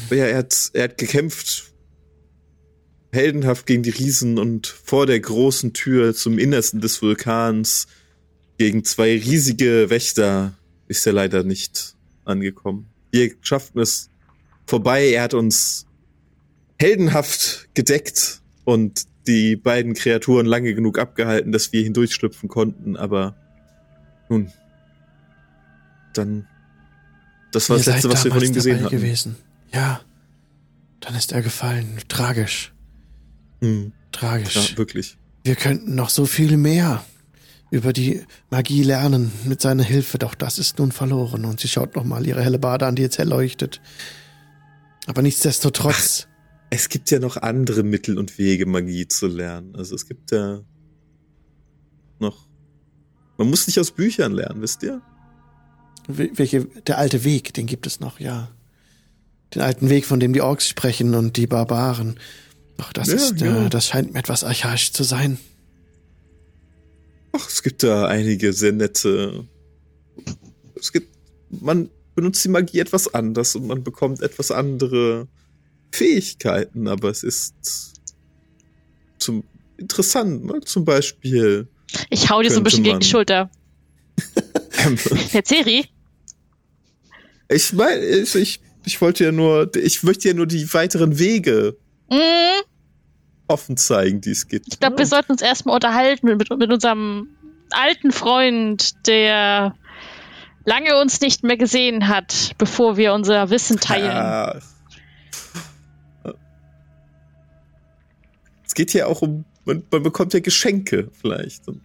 Aber ja, er hat, er hat gekämpft. Heldenhaft gegen die Riesen und vor der großen Tür zum Innersten des Vulkans gegen zwei riesige Wächter ist er leider nicht angekommen. Wir schafften es vorbei. Er hat uns heldenhaft gedeckt und die beiden Kreaturen lange genug abgehalten, dass wir hindurchschlüpfen konnten. Aber nun, dann, das war Ihr das Letzte, was wir von ihm gesehen hatten. gewesen. Ja. Dann ist er gefallen. Tragisch. Hm, Tragisch. ja, wirklich. Wir könnten noch so viel mehr über die Magie lernen mit seiner Hilfe, doch das ist nun verloren. Und sie schaut noch mal ihre helle Bade an, die jetzt hell leuchtet. Aber nichtsdestotrotz, Es gibt ja noch andere Mittel und Wege, Magie zu lernen. Also es gibt ja noch. Man muss nicht aus Büchern lernen, wisst ihr? wel- welche, der alte Weg, den gibt es noch, ja. Den alten Weg, von dem die Orks sprechen und die Barbaren. Doch das Ja, ist, ja. äh, das scheint mir etwas archaisch zu sein. Ach, es gibt da einige sehr nette. Es gibt. Man benutzt die Magie etwas anders und man bekommt etwas andere Fähigkeiten, aber es ist zum interessant, ne? Zum Beispiel. Ich hau dir so ein bisschen gegen die Schulter. Herr Ceri, ich meine, ich, ich, ich wollte ja nur, ich möchte ja nur die weiteren Wege mm, offen zeigen, die es gibt. ich glaube, wir sollten uns erstmal unterhalten mit, mit unserem alten Freund, der lange uns nicht mehr gesehen hat, bevor wir unser Wissen teilen. Ja. Es geht ja auch um, man, man bekommt ja Geschenke vielleicht. Und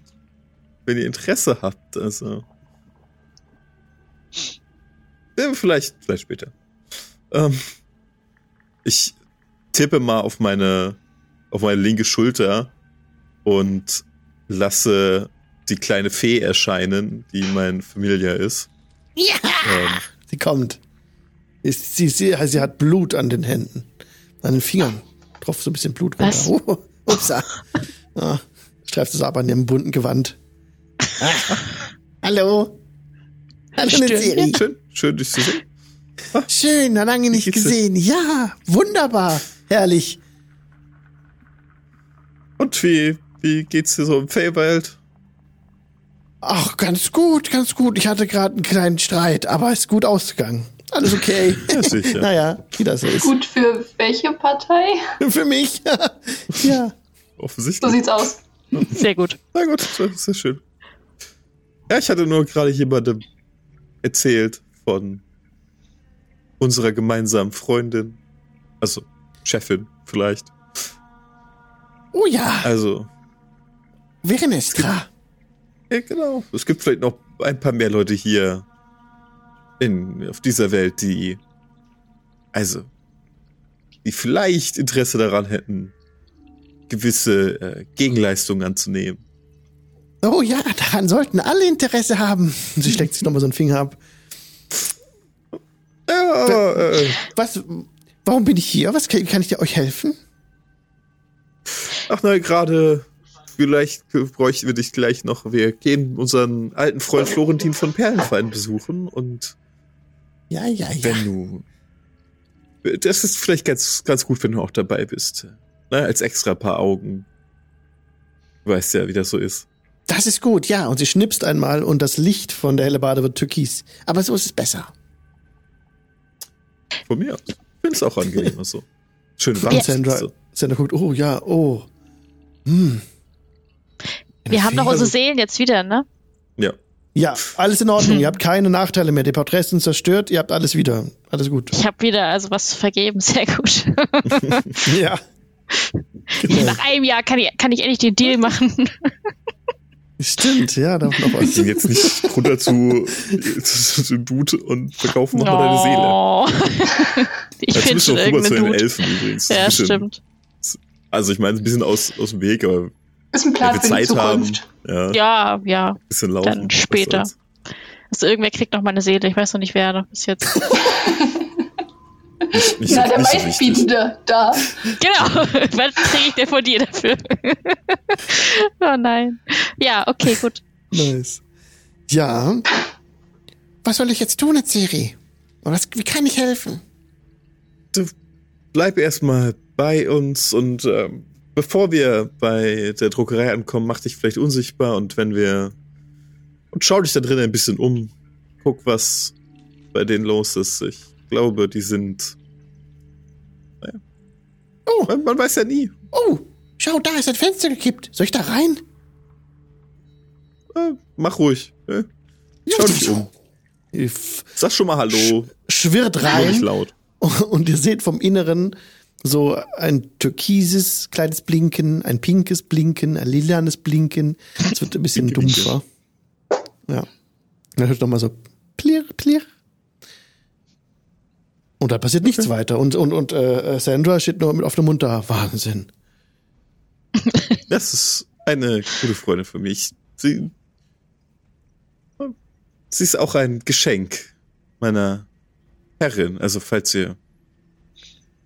wenn ihr Interesse habt, also. Ja, vielleicht, vielleicht später. Ähm, ich tippe mal auf meine, auf meine linke Schulter und lasse die kleine Fee erscheinen, die mein Familie ist. Ja! Ähm, Sie kommt. Ist- Sie, sie, sie hat Blut an den Händen. An den Fingern. Tropft so ein bisschen Blut runter. Was? Oh, upsa. Ah, streift es ab an ihrem bunten Gewand. Ah, hallo. Hallo. Siri. schön, schön, dich zu sehen. Schön, lange nicht gesehen. Ja, wunderbar. Herrlich. Und wie, wie geht's dir so im Feywild? Ach, ganz gut, ganz gut. Ich hatte gerade einen kleinen Streit, aber ist gut ausgegangen. Alles okay. Ja, sicher. naja, wie das so ist. Gut für welche Partei? Für mich. ja. So Offensichtlich. sieht's aus. Sehr gut. Na gut, ja schön. Ja, ich hatte nur gerade jemandem erzählt von unserer gemeinsamen Freundin. Also, Chefin vielleicht. Oh ja, Also, Verenestra. ja, genau. Es gibt vielleicht noch ein paar mehr Leute hier in, auf dieser Welt, die, also, die vielleicht Interesse daran hätten, gewisse äh, Gegenleistungen anzunehmen. Oh ja, daran sollten alle Interesse haben. Und sie steckt sich nochmal so einen Finger ab. Ja, äh, Was, warum bin ich hier? Was kann, kann ich dir euch helfen? Ach na, gerade vielleicht bräuchten wir dich gleich noch. Wir gehen unseren alten Freund Florentin von Perlenfein besuchen und Ja, ja, ja. wenn du das ist vielleicht ganz, ganz gut, wenn du auch dabei bist. Ne? Als extra paar Augen. Du weißt ja, wie das so ist. Das ist gut, ja. Und sie schnipst einmal und das Licht von der Hellebade wird türkis. Aber so ist es besser. Von mir aus. Ich finde es auch angenehmer so. Schön warm. Sandra, So. Sandra guckt, oh ja, oh. Hm. Wir haben doch Fee- unsere Seelen jetzt wieder, ne? Ja. Ja, alles in Ordnung. ihr habt keine Nachteile mehr. Die Porträts sind zerstört. Ihr habt alles wieder. Alles gut. Ich habe wieder also was zu vergeben. Sehr gut. Ja. Genau. Nach einem Jahr kann ich, kann ich endlich den Deal machen. Stimmt, ja, da noch was. gehen jetzt nicht runter zu, zu, zu Dude und verkaufen nochmal deine Seele. Oh. ich finde schon auch rüber zu den. Elfen übrigens. Ja, stimmt. Also ich meine, ein bisschen aus, aus dem Weg, aber Ist ein wenn Plan wir für die Zeit haben, Zukunft. ja, Ja, ja. ein bisschen laufen. Dann später. Also irgendwer kriegt noch meine Seele. Ich weiß noch nicht, wer noch bis jetzt. Nicht, nicht Na, so, der nicht so. Meistbietende da. genau. Was kriege ich denn von dir dafür? oh nein. Ja, okay, gut. Nice. Ja. Was soll ich jetzt tun? Was, wie kann ich helfen? Bleib erstmal bei uns und ähm, bevor wir bei der Druckerei ankommen, mach dich vielleicht unsichtbar und wenn wir und schau dich da drin ein bisschen um, guck, was bei denen los ist. Ich glaube, die sind. Naja. Oh. Man, man weiß ja nie. Oh, schau, da ist ein Fenster gekippt. Soll ich da rein? Äh, mach ruhig. Äh, schau dich um. Sag schon mal Hallo. Schwirrt Nur nicht rein laut. und ihr seht vom Inneren so ein türkises kleines Blinken, ein pinkes Blinken, ein lilanes Blinken. Es wird ein bisschen dumpfer. Ja. Dann hört noch mal so plirr, plirr. Und da passiert nichts weiter. Und, und, und äh, Sandra steht nur mit offenem Mund da. Wahnsinn. Das ist eine gute Freundin für mich. Sie, sie ist auch ein Geschenk meiner Herrin. Also falls ihr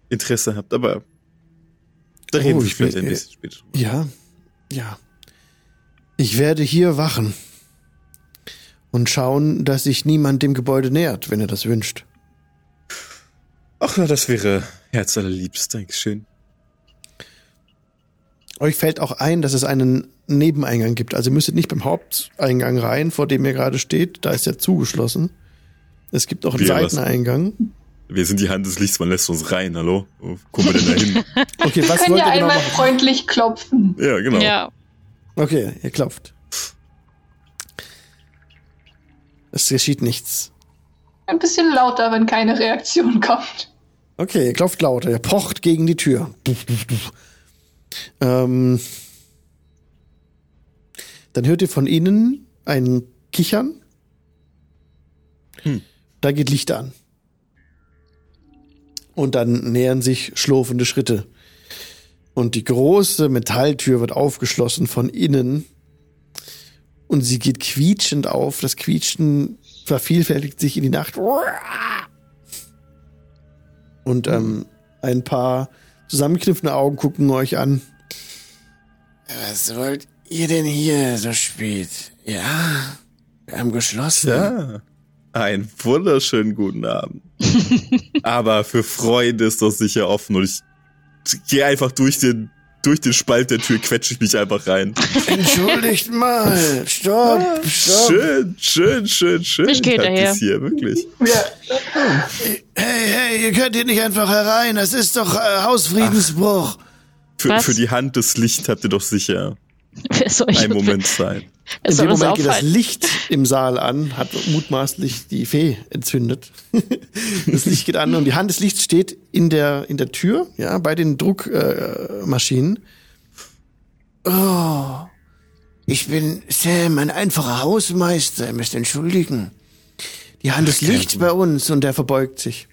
Interesse habt, aber da Oh, reden wir ich vielleicht bin- ein bisschen später. drüber. Ja, ja. Ich werde hier wachen und schauen, dass sich niemand dem Gebäude nähert, wenn er das wünscht. Ach, na, das wäre herzallerliebst. Dankeschön. Euch fällt auch ein, dass es einen Nebeneingang gibt. Also ihr müsstet nicht beim Haupteingang rein, vor dem ihr gerade steht. Da ist ja zugeschlossen. Es gibt auch einen Wir was? Seiteneingang. Wir sind die Hand des Lichts, man lässt uns rein, hallo? Wo kommen wir denn da hin? Okay, was Können wollt ja ihr genau einmal machen? freundlich klopfen. ja, genau. Ja. Okay, ihr klopft. Es geschieht nichts. Ein bisschen lauter, wenn keine Reaktion kommt. Okay, ihr klopft lauter, ihr pocht gegen die Tür. Ähm, dann hört ihr von innen ein Kichern. Hm. Da geht Licht an. Und dann nähern sich schlurfende Schritte. Und die große Metalltür wird aufgeschlossen von innen. Und sie geht quietschend auf. Das Quietschen vervielfältigt sich in die Nacht. Und ähm, ein paar zusammengekniffene Augen gucken euch an. Was wollt ihr denn hier so spät? Ja, wir haben geschlossen. Ja. Einen wunderschönen guten Abend. Aber für Freunde ist das sicher offen und ich gehe einfach durch den, durch den Spalt der Tür, quetsche ich mich einfach rein. Entschuldigt mal. Stopp, stopp. Schön, schön, schön, schön. Ich geh hat daher. hier, wirklich. Ja. Hey, hey, ihr könnt hier nicht einfach herein. Das ist doch äh, Hausfriedensbruch. Für, Was? für die Hand des Lichts habt ihr doch sicher Wer soll, ich, einen Moment wer In dem Moment geht das? Licht im Saal an, hat mutmaßlich die Fee entzündet. das Licht geht an und die Hand des Lichts steht in der, in der Tür, ja, bei den Druckmaschinen. Äh, oh, ich bin Sam, ein einfacher Hausmeister, ihr müsst entschuldigen. Die Hand des Lichts bei uns und der verbeugt sich.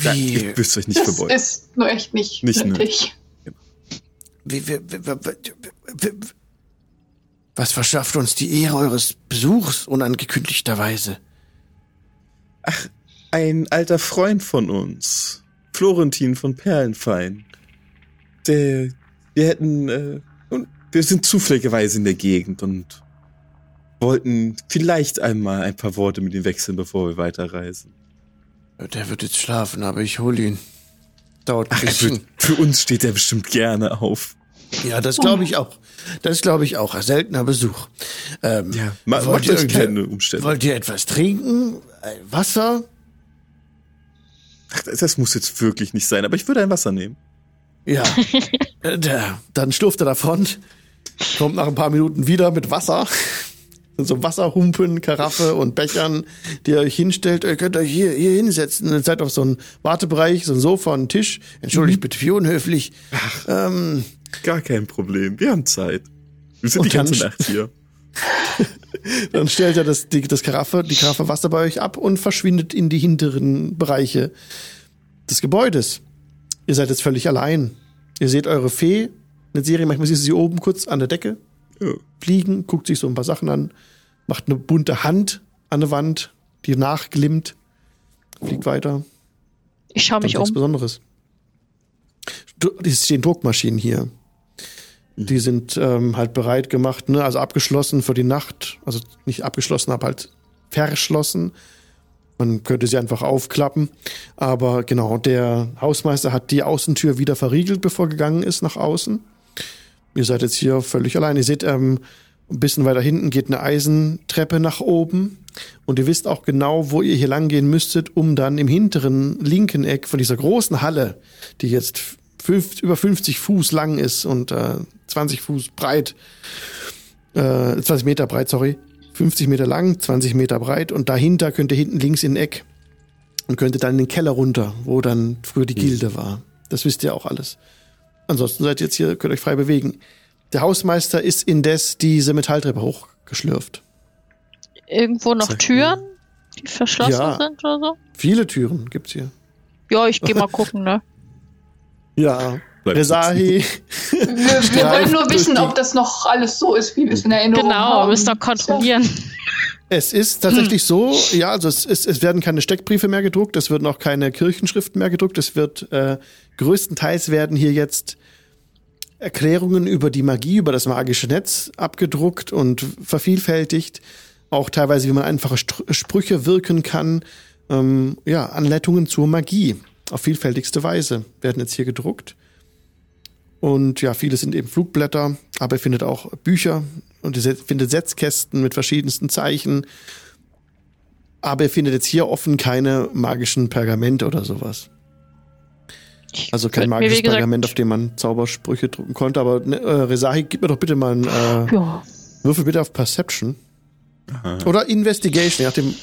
Ja, Wie, ihr müsst euch nicht Das verbeugen. ist nur echt nicht, Nicht nötig. wie, wie, wie, wie, wie, wie, was verschafft uns die Ehre eures Besuchs unangekündigterweise? Ein alter Freund von uns, Florentin von Perlenfein. Der, wir hätten, äh, und wir sind zufälligerweise in der Gegend und wollten vielleicht einmal ein paar Worte mit ihm wechseln, bevor wir weiterreisen. Der wird jetzt schlafen, aber ich hol ihn. Dauert ein Ach, bisschen. wird, für uns steht er bestimmt gerne auf. Ja, das glaube ich auch. Das glaube ich auch. Ein seltener Besuch. Ähm, Ja, ma- wollt macht ihr keine Umstände. Wollt ihr etwas trinken? Äh, Wasser? Ach, das, das muss jetzt wirklich nicht sein, aber ich würde ein Wasser nehmen. Ja. Äh, dann schlurft er davon, kommt nach ein paar Minuten wieder mit Wasser. So Wasserhumpen, Karaffe und Bechern, die ihr euch hinstellt. Ihr könnt euch hier, hier hinsetzen. Ihr seid auf so einem Wartebereich, so ein Sofa, einen Tisch. Entschuldigt bitte wie unhöflich. Ähm, Gar kein Problem. Wir haben Zeit. Wir sind die ganze Nacht hier. Dann stellt er das, die, das Karaffe, die Karaffe Wasser bei euch ab und verschwindet in die hinteren Bereiche des Gebäudes. Ihr seid jetzt völlig allein. Ihr seht eure Fee, eine Serie, manchmal siehst du sie oben kurz an der Decke. Fliegen, guckt sich so ein paar Sachen an, macht eine bunte Hand an der Wand, die nachglimmt, fliegt weiter. Ich schaue mich Sonst nichts um. Besonderes. Es stehen Druckmaschinen hier. Die sind ähm, halt bereit gemacht, ne? also abgeschlossen für die Nacht. Also nicht abgeschlossen, aber halt verschlossen. Man könnte sie einfach aufklappen. Aber genau, der Hausmeister hat die Außentür wieder verriegelt, bevor er gegangen ist nach außen. Ihr seid jetzt hier völlig allein. Ihr seht, ähm, ein bisschen weiter hinten geht eine Eisentreppe nach oben. Und ihr wisst auch genau, wo ihr hier lang gehen müsstet, um dann im hinteren linken Eck von dieser großen Halle, die jetzt fünf, über 50 Fuß lang ist und äh, 20 Fuß breit, äh, 20 Meter breit, sorry, 50 Meter lang, 20 Meter breit und dahinter könnt ihr hinten links in den Eck und könntet dann in den Keller runter, wo dann früher die Gilde war. Das wisst ihr auch alles. Ansonsten seid ihr jetzt hier, könnt euch frei bewegen. Der Hausmeister ist indes diese Metalltreppe hochgeschlürft. Irgendwo noch Türen, die verschlossen Ja. sind oder so? Viele Türen gibt's hier. Ja, ich gehe mal gucken, ne? Ja. Resahi, Wir, wir wollen nur wissen, ob das noch alles so ist, wie wir es in Erinnerung haben. Genau, wir müssen doch kontrollieren. es ist tatsächlich so, ja, also es, ist, es werden keine Steckbriefe mehr gedruckt, es werden auch keine Kirchenschriften mehr gedruckt, es wird äh, größtenteils werden hier jetzt Erklärungen über die Magie, über das magische Netz abgedruckt und vervielfältigt. Auch teilweise, wie man einfache Sprüche wirken kann. Ähm, ja, Anleitungen zur Magie auf vielfältigste Weise werden jetzt hier gedruckt. Und ja, viele sind eben Flugblätter, aber ihr findet auch Bücher und ihr findet Setzkästen mit verschiedensten Zeichen. Aber ihr findet jetzt hier offen keine magischen Pergamente oder sowas. Also kein magisches gesagt- Pergament, auf dem man Zaubersprüche drucken konnte. Aber ne, äh, Resahi, gib mir doch bitte mal einen äh, Ja. Würfel bitte auf Perception. Aha. Oder Investigation, je nachdem,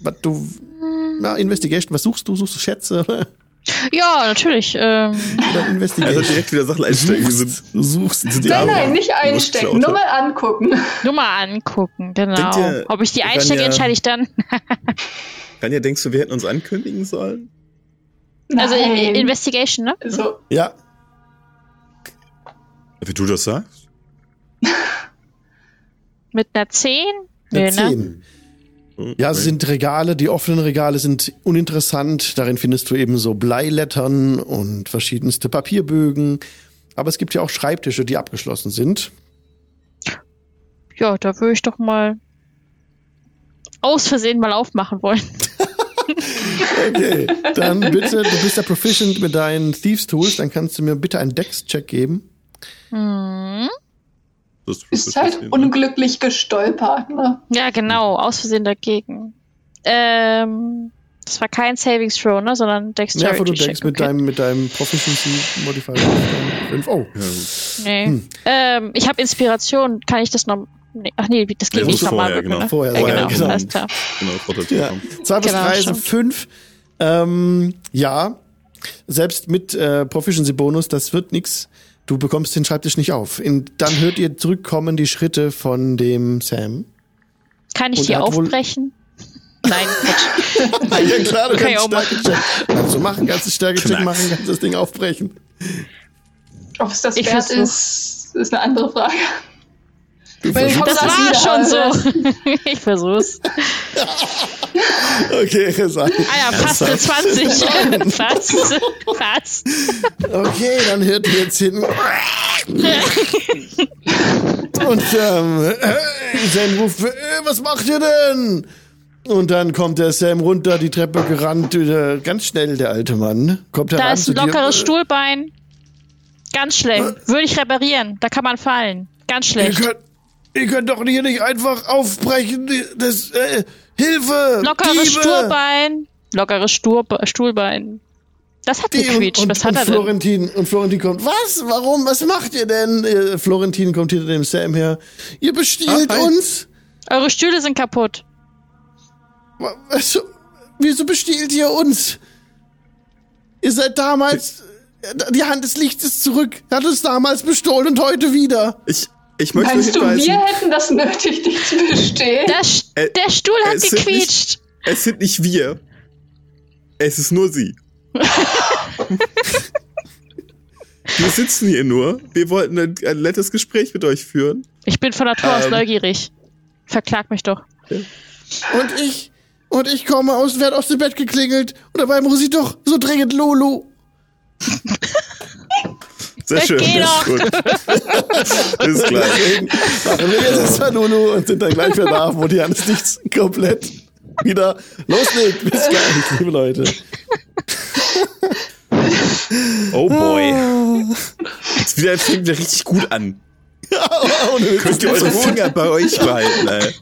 was du. Ja, Investigation, was suchst du? Suchst du Schätze? Ja, natürlich. Ähm, Investigation. Also direkt wieder Sachen einstecken. suchst, du suchst Nein, Arme. nein, nicht einstecken, nur mal angucken. nur mal angucken, genau. Ihr, Ob ich die einstecke, entscheide ich dann. Ranja, denkst du, wir hätten uns ankündigen sollen? Also I- Nein. Investigation, ne? Also, Ja, Wie du das sagst? Mit einer 10? eine Nee, ne? 10. Ja, es sind Regale, die offenen Regale sind uninteressant. Darin findest du eben so Bleilettern und verschiedenste Papierbögen. Aber es gibt ja auch Schreibtische, die abgeschlossen sind. Ja, da würde ich doch mal aus Versehen mal aufmachen wollen. Okay, dann bitte, du bist ja proficient mit deinen Thieves Tools, dann kannst du mir bitte einen Dex-Check geben. Hm. Das ist halt unglücklich gestolpert, ne? Ja, genau, aus Versehen dagegen. Ähm, das war kein Savings Throw, ne, sondern Dexterity Ja, wo du Check. denkst, mit okay. deinem, mit deinem Proficiency Modifier. Fünf. Oh, Ja, gut. Nee. Hm. Ähm, ich habe Inspiration. Kann ich das noch? Nee. Ach nee, das geht Nee, nicht normal vorher, genau. ne? vorher. Ja, genau, genau. alles klar. Genau, Prototyp. Ja, zwei bis Genau, drei sind fünf. Ähm, ja, selbst mit äh, Proficiency-Bonus, das wird nix. Du bekommst den Schreibtisch nicht auf. In, dann hört ihr zurückkommen die Schritte von dem Sam. Kann ich Und die aufbrechen? Nein, Quatsch. Nein. Ja klar, du Kann ich auch kannst Stärke-Check. Du machen, kannst du Stärke-Check machen, kannst das Ding aufbrechen. Ob es das Ich wert ist, ist eine andere Frage. Ich Das das war wieder, schon so. ich versuch's. Okay, sag. Ah ja, passt eine 20. Fast. Fast. Okay, dann hört ihr jetzt hin. Und ähm, äh, sein Ruf, äh, was macht ihr denn? Und dann kommt der Sam runter, die Treppe gerannt, äh, ganz schnell, der alte Mann. Kommt Da heran ist zu ein dir. lockeres Stuhlbein. Ganz schlecht. Würde ich reparieren. Da kann man fallen. Ganz Ihr schlecht. könnt, ihr könnt doch hier nicht einfach aufbrechen. Das, äh, Hilfe! Lockeres Diebe! Stuhlbein. Lockeres Sturbe Stuhlbein. Das hat Die gequietscht. und, Was und, hat und er denn? Florentin und Florentin kommt. Was? Warum? Was macht ihr denn? Äh, Florentin kommt hinter dem Sam her. Ihr bestiehlt Ah, uns. Eure Stühle sind kaputt. Wa- Was, wieso bestiehlt ihr uns? Ihr seid damals. Die Hand des Lichts ist zurück. Hat uns damals bestohlen und heute wieder. Ich, ich möchte Meinst du, wir hätten das nötig, dich zu bestehen? Der, Sch- Äh, der Stuhl hat es sind nicht- gequietscht. es sind nicht wir. Es ist nur sie. wir sitzen hier nur. Wir wollten ein, ein nettes Gespräch mit euch führen. Ich bin von Natur aus Ähm. neugierig. Verklag mich doch. Und ich. Und ich komme aus, werde aus dem Bett geklingelt. Und dabei muss ich doch so dringend Lulu. Sehr Ich schön. geh das doch. ist gut. Bis gleich. Machen wir jetzt erstmal Lulu und sind dann gleich wieder da, wo die Hand des Lichts komplett wieder loslegt. Bis gleich, liebe Leute. Oh boy. Jetzt wieder fängt wieder richtig gut an. Ohne Könnt ihr eure. Finger bei euch behalten, ey.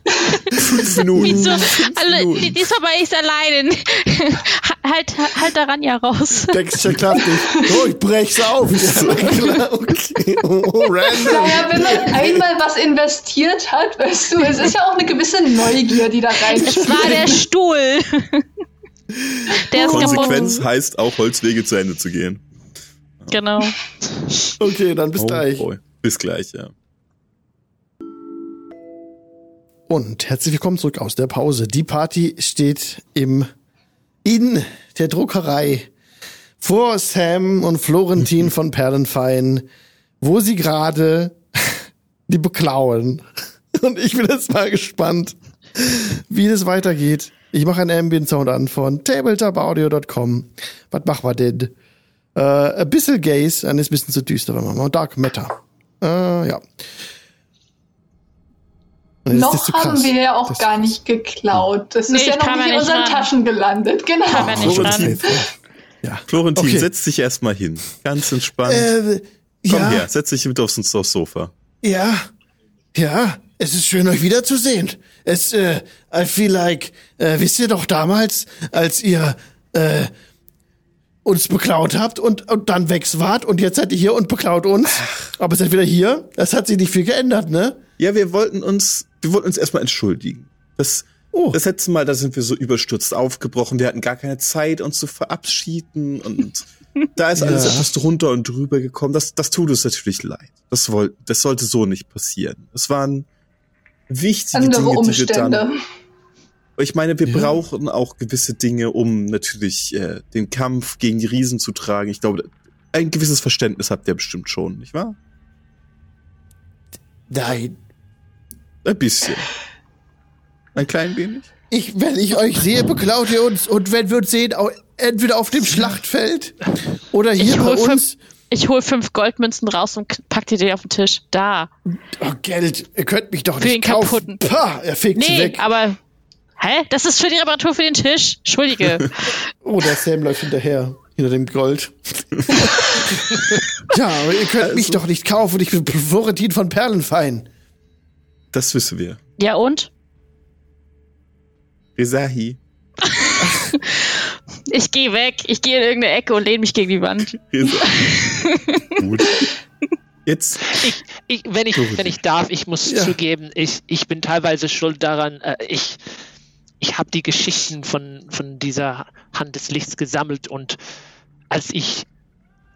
Fünf Minuten. Wieso? Fünf Alle, Minuten. diesmal war ich alleine. halt, halt daran ja raus. Dexter klappt nicht. Oh, ich brech's auf. Ja, okay. Oh, oh, random. Naja, wenn man einmal was investiert hat, weißt du, es ist ja auch eine gewisse Neugier, die da Es reinspielt. war der Stuhl. Der ist Konsequenz kaputt. heißt auch, Holzwege zu Ende zu gehen. Genau. Okay, dann bis gleich. Oh boy. Bis gleich, ja. Und herzlich willkommen zurück aus der Pause. Die Party steht im in der Druckerei vor Sam und Florentin von Perlenfein, wo sie gerade die beklauen. Und ich bin jetzt mal gespannt, wie das weitergeht. Ich mache einen Ambient-Sound an von tabletopaudio.com. Was machen wir denn? Äh, ein bisschen Gaze, dann ist ein bisschen zu düster, wenn wir mal Dark Matter. Äh, ja. Und jetzt ist das Noch haben wir ja auch Das- gar nicht geklaut. Das Nee, ist ja noch nicht in nicht unseren ran. Taschen gelandet. Genau. Kam ja nicht Florentin. Ja. Florentin, Okay. setz dich erstmal hin. Ganz entspannt. Äh, Komm ja, her, setz dich mit aufs, aufs Sofa. ja, ja. Es ist schön, euch wiederzusehen. Es, äh, I feel like, äh, wisst ihr doch damals, als ihr, äh, uns beklaut habt und, und dann weg wart und jetzt seid ihr hier und beklaut uns. Aber seid wieder hier. Das hat sich nicht viel geändert, ne? Ja, wir wollten uns, wir wollten uns erstmal entschuldigen. Das, Oh. das letzte Mal, da sind wir so überstürzt aufgebrochen. Wir hatten gar keine Zeit, uns zu verabschieden und da ist alles Ja. etwas drunter und drüber gekommen. Das, das tut uns natürlich leid. Das wollt, das sollte so nicht passieren. Es waren wichtige Andere Dinge, die wir Umstände. dann Ich meine, wir Ja. brauchen auch gewisse Dinge, um natürlich äh, den Kampf gegen die Riesen zu tragen. Ich glaube, ein gewisses Verständnis habt ihr bestimmt schon, nicht wahr? Nein. Ein bisschen. Ein klein wenig? Ich, wenn ich euch sehe, beklaut ihr uns. Und wenn wir uns sehen, entweder auf dem Schlachtfeld oder hier Ich bei uns. fünf, ich hol fünf Goldmünzen raus und pack die dir auf den Tisch. Da. Oh, Geld, ihr könnt mich doch Für nicht den kaufen. kaputten. Pah, er fegt sie Nee, weg. aber. Hä? Das ist für die Reparatur für den Tisch. Entschuldige. Oh, der Sam läuft hinterher, hinter dem Gold. ja, aber ihr könnt mich doch nicht kaufen. Ich bin Florentin von Perlenfein. Das wissen wir. ja und? Rezahi. Ich gehe weg. Ich gehe in irgendeine Ecke und lehne mich gegen die Wand. Gut. Jetzt, Ich, ich, wenn, ich, wenn ich darf, ich muss Ja. zugeben, ich, ich bin teilweise schuld daran. Äh, ich ich habe die Geschichten von, von dieser Hand des Lichts gesammelt und als ich,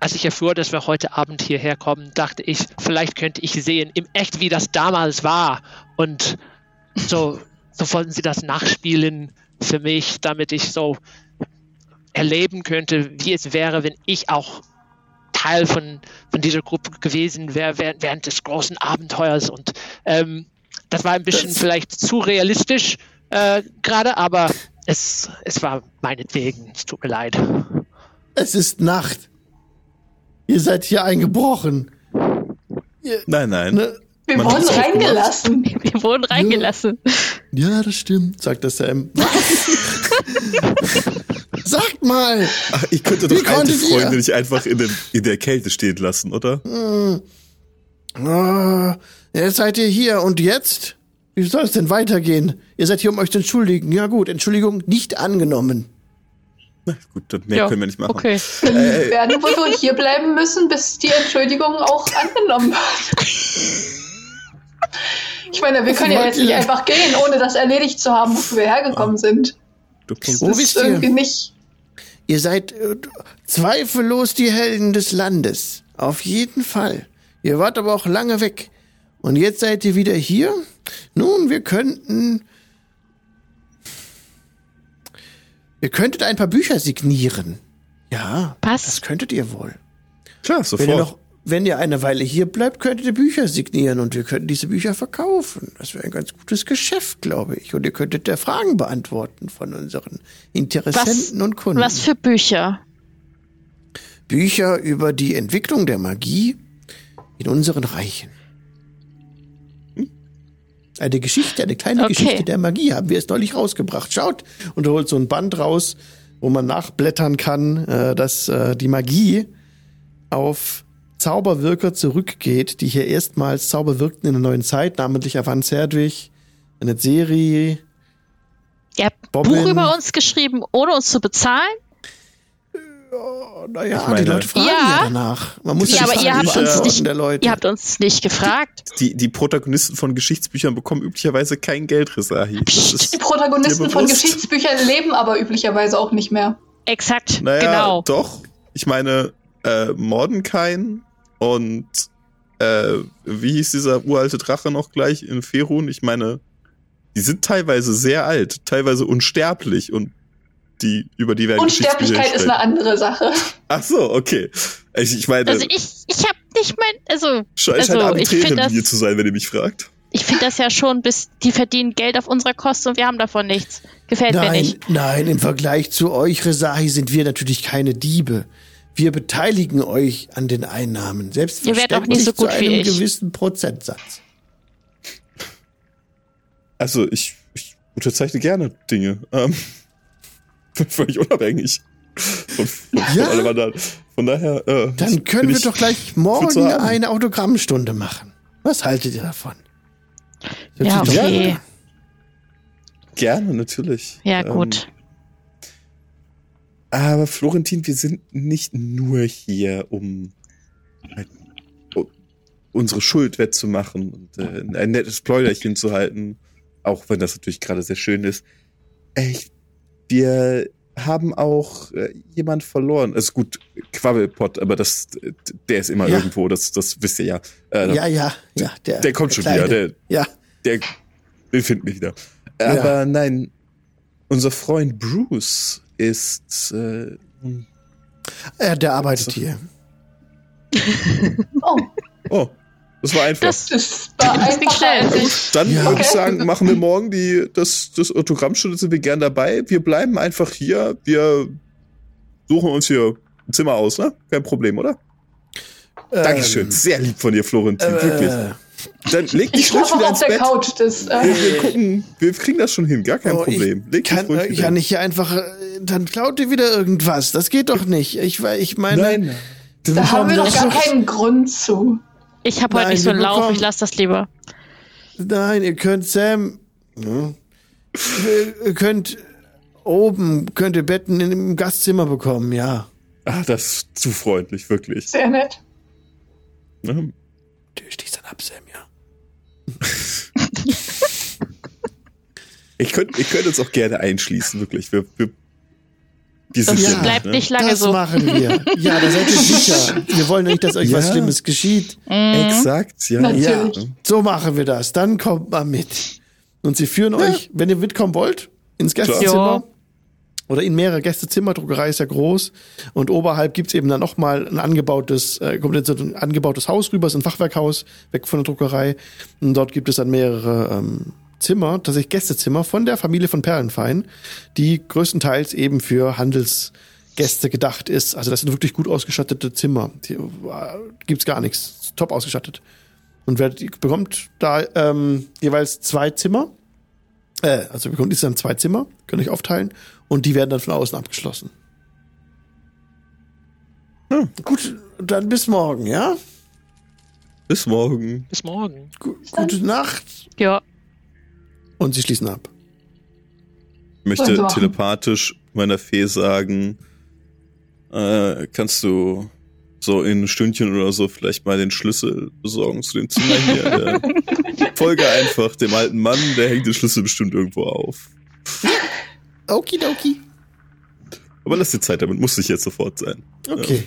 als ich erfuhr, dass wir heute Abend hierher kommen, dachte ich, vielleicht könnte ich sehen, im Echt, wie das damals war. Und so, so wollten sie das nachspielen für mich, damit ich so erleben könnte, wie es wäre, wenn ich auch Teil von, von dieser Gruppe gewesen wäre während, während des großen Abenteuers. Und ähm, das war ein bisschen Das- vielleicht zu realistisch äh, gerade, aber es, es war meinetwegen. Es tut mir leid. Es ist Nacht. Ihr seid hier eingebrochen. Ihr, nein, nein. ne? Wir Man wurden reingelassen. Wir wurden reingelassen. Ja, das stimmt, sagt der Sam. Was? Sagt mal! Ach, ich könnte doch alte konntet ihr? Freunde nicht einfach in, den, in der Kälte stehen lassen, oder? Ah, jetzt seid ihr hier und jetzt? Wie soll es denn weitergehen? Ihr seid hier, um euch zu entschuldigen. Ja gut, Entschuldigung nicht angenommen. Na gut, dann mehr Ja, können wir nicht machen. Okay. Wir Äh, werden wohl wohl hier bleiben müssen, bis die Entschuldigung auch angenommen wird. Ich meine, wir können ja jetzt nicht einfach gehen, ohne das erledigt zu haben, wo wir hergekommen sind. Du. Wo Das ist ihr? irgendwie nicht. Ihr seid äh, zweifellos die Helden des Landes. Auf jeden Fall. Ihr wart aber auch lange weg. Und jetzt seid ihr wieder hier? Nun, wir könnten. Ihr könntet ein paar Bücher signieren. Ja, Was? das könntet ihr wohl. Klar, Wenn sofort. ihr noch, wenn ihr eine Weile hier bleibt, könntet ihr Bücher signieren und wir könnten diese Bücher verkaufen. Das wäre ein ganz gutes Geschäft, glaube ich. Und ihr könntet der Fragen beantworten von unseren Interessenten und Kunden. Was für Bücher? Bücher über die Entwicklung der Magie in unseren Reichen. Eine Geschichte, eine kleine Okay. Geschichte der Magie haben wir es neulich rausgebracht. Schaut, und holt so ein Band raus, wo man nachblättern kann, äh, dass äh, die Magie auf Zauberwirker zurückgeht, die hier erstmals Zauber wirkten in der neuen Zeit, namentlich Avan Serdwig, eine Serie. Ihr habt ein Bobbin. Buch über uns geschrieben, ohne uns zu bezahlen? Oh, naja, Ich meine- die Leute fragen ja, Ja. danach. Man muss Ja, die aber ihr habt uns nicht, der Leute. ihr habt uns nicht gefragt. die, die Protagonisten von Geschichtsbüchern bekommen üblicherweise kein Geld. Das Die ist, Protagonisten von? Geschichtsbüchern leben aber üblicherweise auch nicht mehr. Exakt, naja, genau. doch. Ich meine, äh, Mordenkain und äh, wie hieß dieser uralte Drache noch gleich in Ferun? Ich meine, die sind teilweise sehr alt, teilweise unsterblich und die, über die werden Unsterblichkeit ist eine andere Sache. Ach so, okay. Ich, ich meine, Also ich, ich habe nicht mein, also scheint also eine ich finde Arbiträre-Linie das, zu sein, wenn ihr mich fragt. ich finde das ja schon, bis die verdienen Geld auf unserer Kosten und wir haben davon nichts. Gefällt mir Nein, nicht. nein, im Vergleich zu euch, Resahi, sind wir natürlich keine Diebe. Wir beteiligen euch an den Einnahmen. Ihr werdet auch Selbstverständlich nicht so gut zu wie einem ich. gewissen Prozentsatz. Also ich, ich unterzeichne gerne Dinge. Ähm, völlig unabhängig von, von, Ja. von anderen. Von daher. Äh, Dann können wir doch gleich morgen eine Autogrammstunde machen. Was haltet ihr davon? Hört Ja, okay. Gerne, natürlich. Ja, Ähm, gut. Aber Florentin, wir sind nicht nur hier, um halt, unsere Schuld wettzumachen und äh, ein nettes Pläuderchen zu halten, auch wenn das natürlich gerade sehr schön ist. Äh, ich, wir haben auch äh, jemand verloren. Also gut, Quabbelpott, aber das, der ist immer Ja. irgendwo, das, das wisst ihr ja. Äh, Ja, ja, ja. Der, der kommt schon Kleine. wieder, der, Ja, der, den finden wir wieder. Aber nein, unser Freund Bruce ist äh, äh, der arbeitet So. hier. Oh, Oh, das war einfach. Das, das war einfacher schnell. ich. Dann Ja. würde ich sagen, machen wir morgen die, das, das Autogrammstunde, sind wir gern dabei. Wir bleiben einfach hier. Wir suchen uns hier ein Zimmer aus, ne? Kein Problem, oder? Dankeschön. Sehr lieb von dir, Florentin. Wirklich. Ähm, Äh, Dann leg dich Ich schlafe wieder auf ins der Bett. Couch. Das, Wir, äh, wir gucken, wir kriegen das schon hin, gar kein oh, Problem. Ich Leg dich kann, äh, nicht hier einfach, äh, dann klaut ihr wieder irgendwas. Das geht doch nicht. Ich, ich meine, Nein. da haben wir doch gar doch- keinen Grund zu. Ich habe heute nicht so einen Lauf, bekommen- ich lasse das lieber. Nein, ihr könnt Sam. Ja, ihr könnt oben, könnt ihr Betten in, im Gastzimmer bekommen, ja. Ah, das ist zu freundlich, wirklich. Sehr nett. Ne? Du stehst dann ab, Sam, ja. Ich könnte ich könnt uns auch gerne einschließen, wirklich. Wir, wir, Das ja, bleibt ne? nicht lange das so. machen wir. Ja, da seid ihr sicher. Wir wollen nicht, dass euch was Ja. Schlimmes geschieht. Mhm. Exakt, ja. Natürlich. Ja, so machen wir das. Dann kommt mal mit. Und sie führen euch, wenn ihr mitkommen wollt, ins Gästezimmer. Ja. Oder in mehrere Gästezimmer. Druckerei ist ja groß. Und oberhalb gibt's eben dann nochmal ein angebautes, äh, kommt jetzt so ein angebautes Haus rüber, ist ein Fachwerkhaus, weg von der Druckerei. Und dort gibt es dann mehrere ähm, Zimmer, tatsächlich Gästezimmer von der Familie von Perlenfein, die größtenteils eben für Handelsgäste gedacht ist. Also das sind wirklich gut ausgestattete Zimmer. Die, äh, gibt's gar nichts. Top ausgestattet. Und wer bekommt da ähm, jeweils zwei Zimmer. Äh, also wir kommen insgesamt zwei Zimmer, können euch aufteilen und die werden dann von außen abgeschlossen. Hm, gut, dann bis morgen, ja? Bis morgen. Bis morgen. Gu gute Nacht. Ja. Und sie schließen ab. Ich möchte telepathisch meiner Fee sagen, äh, kannst du so in ein Stündchen oder so vielleicht mal den Schlüssel besorgen zu dem Zimmer hier? Der, folge einfach dem alten Mann, der hängt den Schlüssel bestimmt irgendwo auf. Okidoki. Aber lass dir Zeit, damit muss ich jetzt sofort sein. Okay.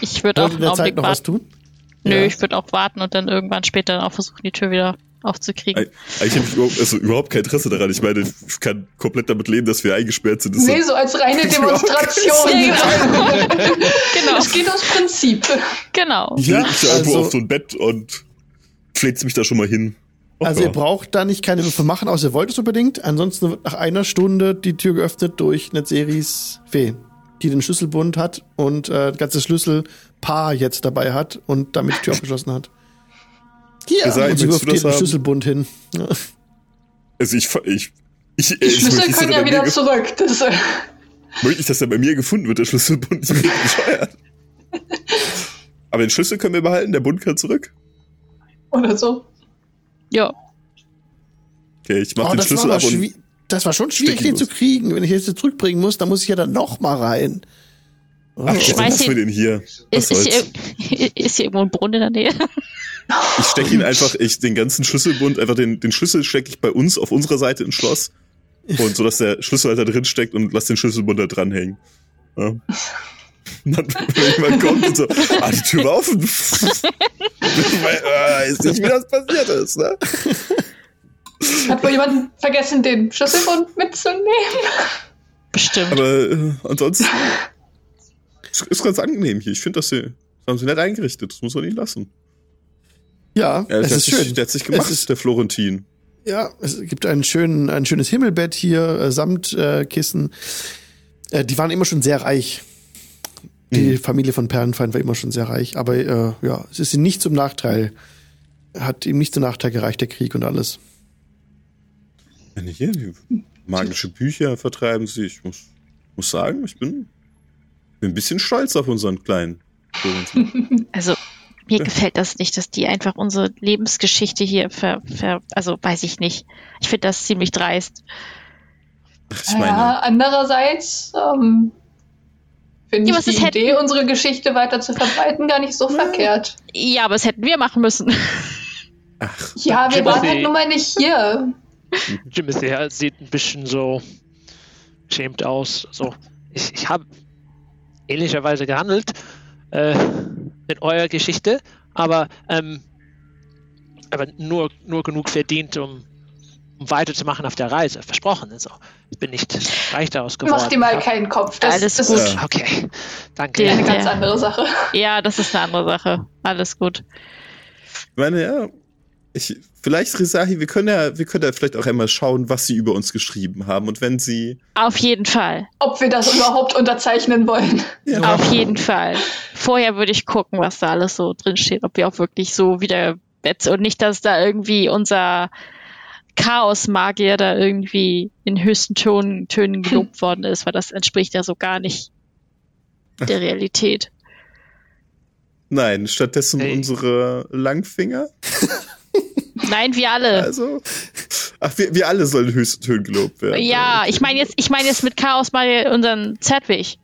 Ich würde auch einen der Zeit Augenblick noch was warten. tun? Nö, Ja. ich würde auch warten und dann irgendwann später auch versuchen, die Tür wieder aufzukriegen. Eigentlich habe ich überhaupt, also überhaupt kein Interesse daran. Ich meine, ich kann komplett damit leben, dass wir eingesperrt sind. Das Nee, so als reine Demonstration. okay. Genau. Es geht ums Prinzip. Genau. ich Ja, leg mich da irgendwo also- auf so ein Bett und pflegt mich da schon mal hin. Ach Also ihr braucht da nicht keine Würfel machen, außer ihr wollt es unbedingt. Ansonsten wird nach einer Stunde die Tür geöffnet durch Netzeris Fee, die den Schlüsselbund hat und äh, das ganze Schlüsselpaar jetzt dabei hat und damit die Tür abgeschlossen hat. Hier, Gesai, und sie wirft dir den? Schlüsselbund hin. Also ich, ich, ich, Die Schlüssel können ja wieder zurück. Das, äh, Möglich, dass er bei mir gefunden wird, der Schlüsselbund. Ich bin bescheuert. Aber den Schlüssel können wir behalten, der Bund kann zurück. oder so. Ja. Okay, ich mach Oh, den Schlüssel ab und das war schon schwierig, den zu kriegen. Wenn ich jetzt zurückbringen muss, dann muss ich ja dann noch mal rein. Oh. Ach, Ich ihn- den hier. Was Ist, ist, hier, ist hier irgendwo ein Brunnen in der Nähe? Ich stecke ihn einfach, ich den ganzen Schlüsselbund, einfach den, den Schlüssel stecke ich bei uns auf unserer Seite ins Schloss. Und so, dass der Schlüssel halt da drin steckt und lass den Schlüsselbund da dranhängen. Ja. Und dann, wenn jemand kommt und so, ah, die Tür war offen. ich weiß äh, nicht, wie das passiert ist, ne? Hat wohl jemand vergessen, den Schlüsselbund mitzunehmen? Bestimmt. Aber äh, ansonsten ist, ist ganz angenehm hier. Ich finde, dass sie, das haben sie nett eingerichtet. Das muss man nicht lassen. Ja, Ja, es der, ist hat sich, schön. der hat sich gemacht, Es ist, der Florentin. ja, es gibt einen schönen, ein schönes Himmelbett hier, äh, Samtkissen. Äh, Kissen. äh, die waren immer schon sehr reich. Die Familie von Perlenfeind war immer schon sehr reich, aber äh, ja, es ist ihm nicht zum Nachteil. Hat ihm nicht zum Nachteil gereicht, der Krieg und alles. Wenn hier die magische Bücher vertreiben sie. Ich muss, muss sagen, ich bin, bin ein bisschen stolz auf unseren kleinen Florentin. Also, mir gefällt das nicht, dass die einfach unsere Lebensgeschichte hier ver, ver also weiß ich nicht. Ich finde das ziemlich dreist. Ich ja, meine, andererseits ähm, finde Ja, ich die hätten- Idee, unsere Geschichte weiter zu verbreiten, gar nicht so verkehrt. Ja, aber das hätten wir machen müssen. ach, Ja, wir waren halt nun mal nicht hier. Jimmy ja, sieht ein bisschen so schämt aus. So, ich, ich habe ähnlicherweise gehandelt äh, in eurer Geschichte, aber, ähm, aber nur, nur genug verdient, um, um weiterzumachen auf der Reise. Versprochen. Also, ich bin nicht reich daraus geworden. Mach dir mal keinen Kopf. Das, Alles das gut. ist Ja. Okay, danke. Der- eine ganz Ja. andere Sache. ja, das ist eine andere Sache. Alles gut. ich meine, ja. Ich, vielleicht, Risahi, wir können ja, wir können ja vielleicht auch einmal schauen, was sie über uns geschrieben haben. Und wenn sie, Auf jeden Fall. Ob wir das überhaupt unterzeichnen wollen. ja, Auf jeden Fall. Vorher würde ich gucken, was da alles so drin steht, ob wir auch wirklich so wieder und nicht, dass da irgendwie unser Chaos-Magier da irgendwie in höchsten Tönen, Tönen gelobt worden ist, weil das entspricht ja so gar nicht der Realität. nein, stattdessen Hey. unsere Langfinger. Nein, wir alle. Also, ach, wir, wir alle sollen höchsten Tönen gelobt werden. ja, ich meine jetzt, ich meine jetzt mit Chaos-Magier unseren Zertwig.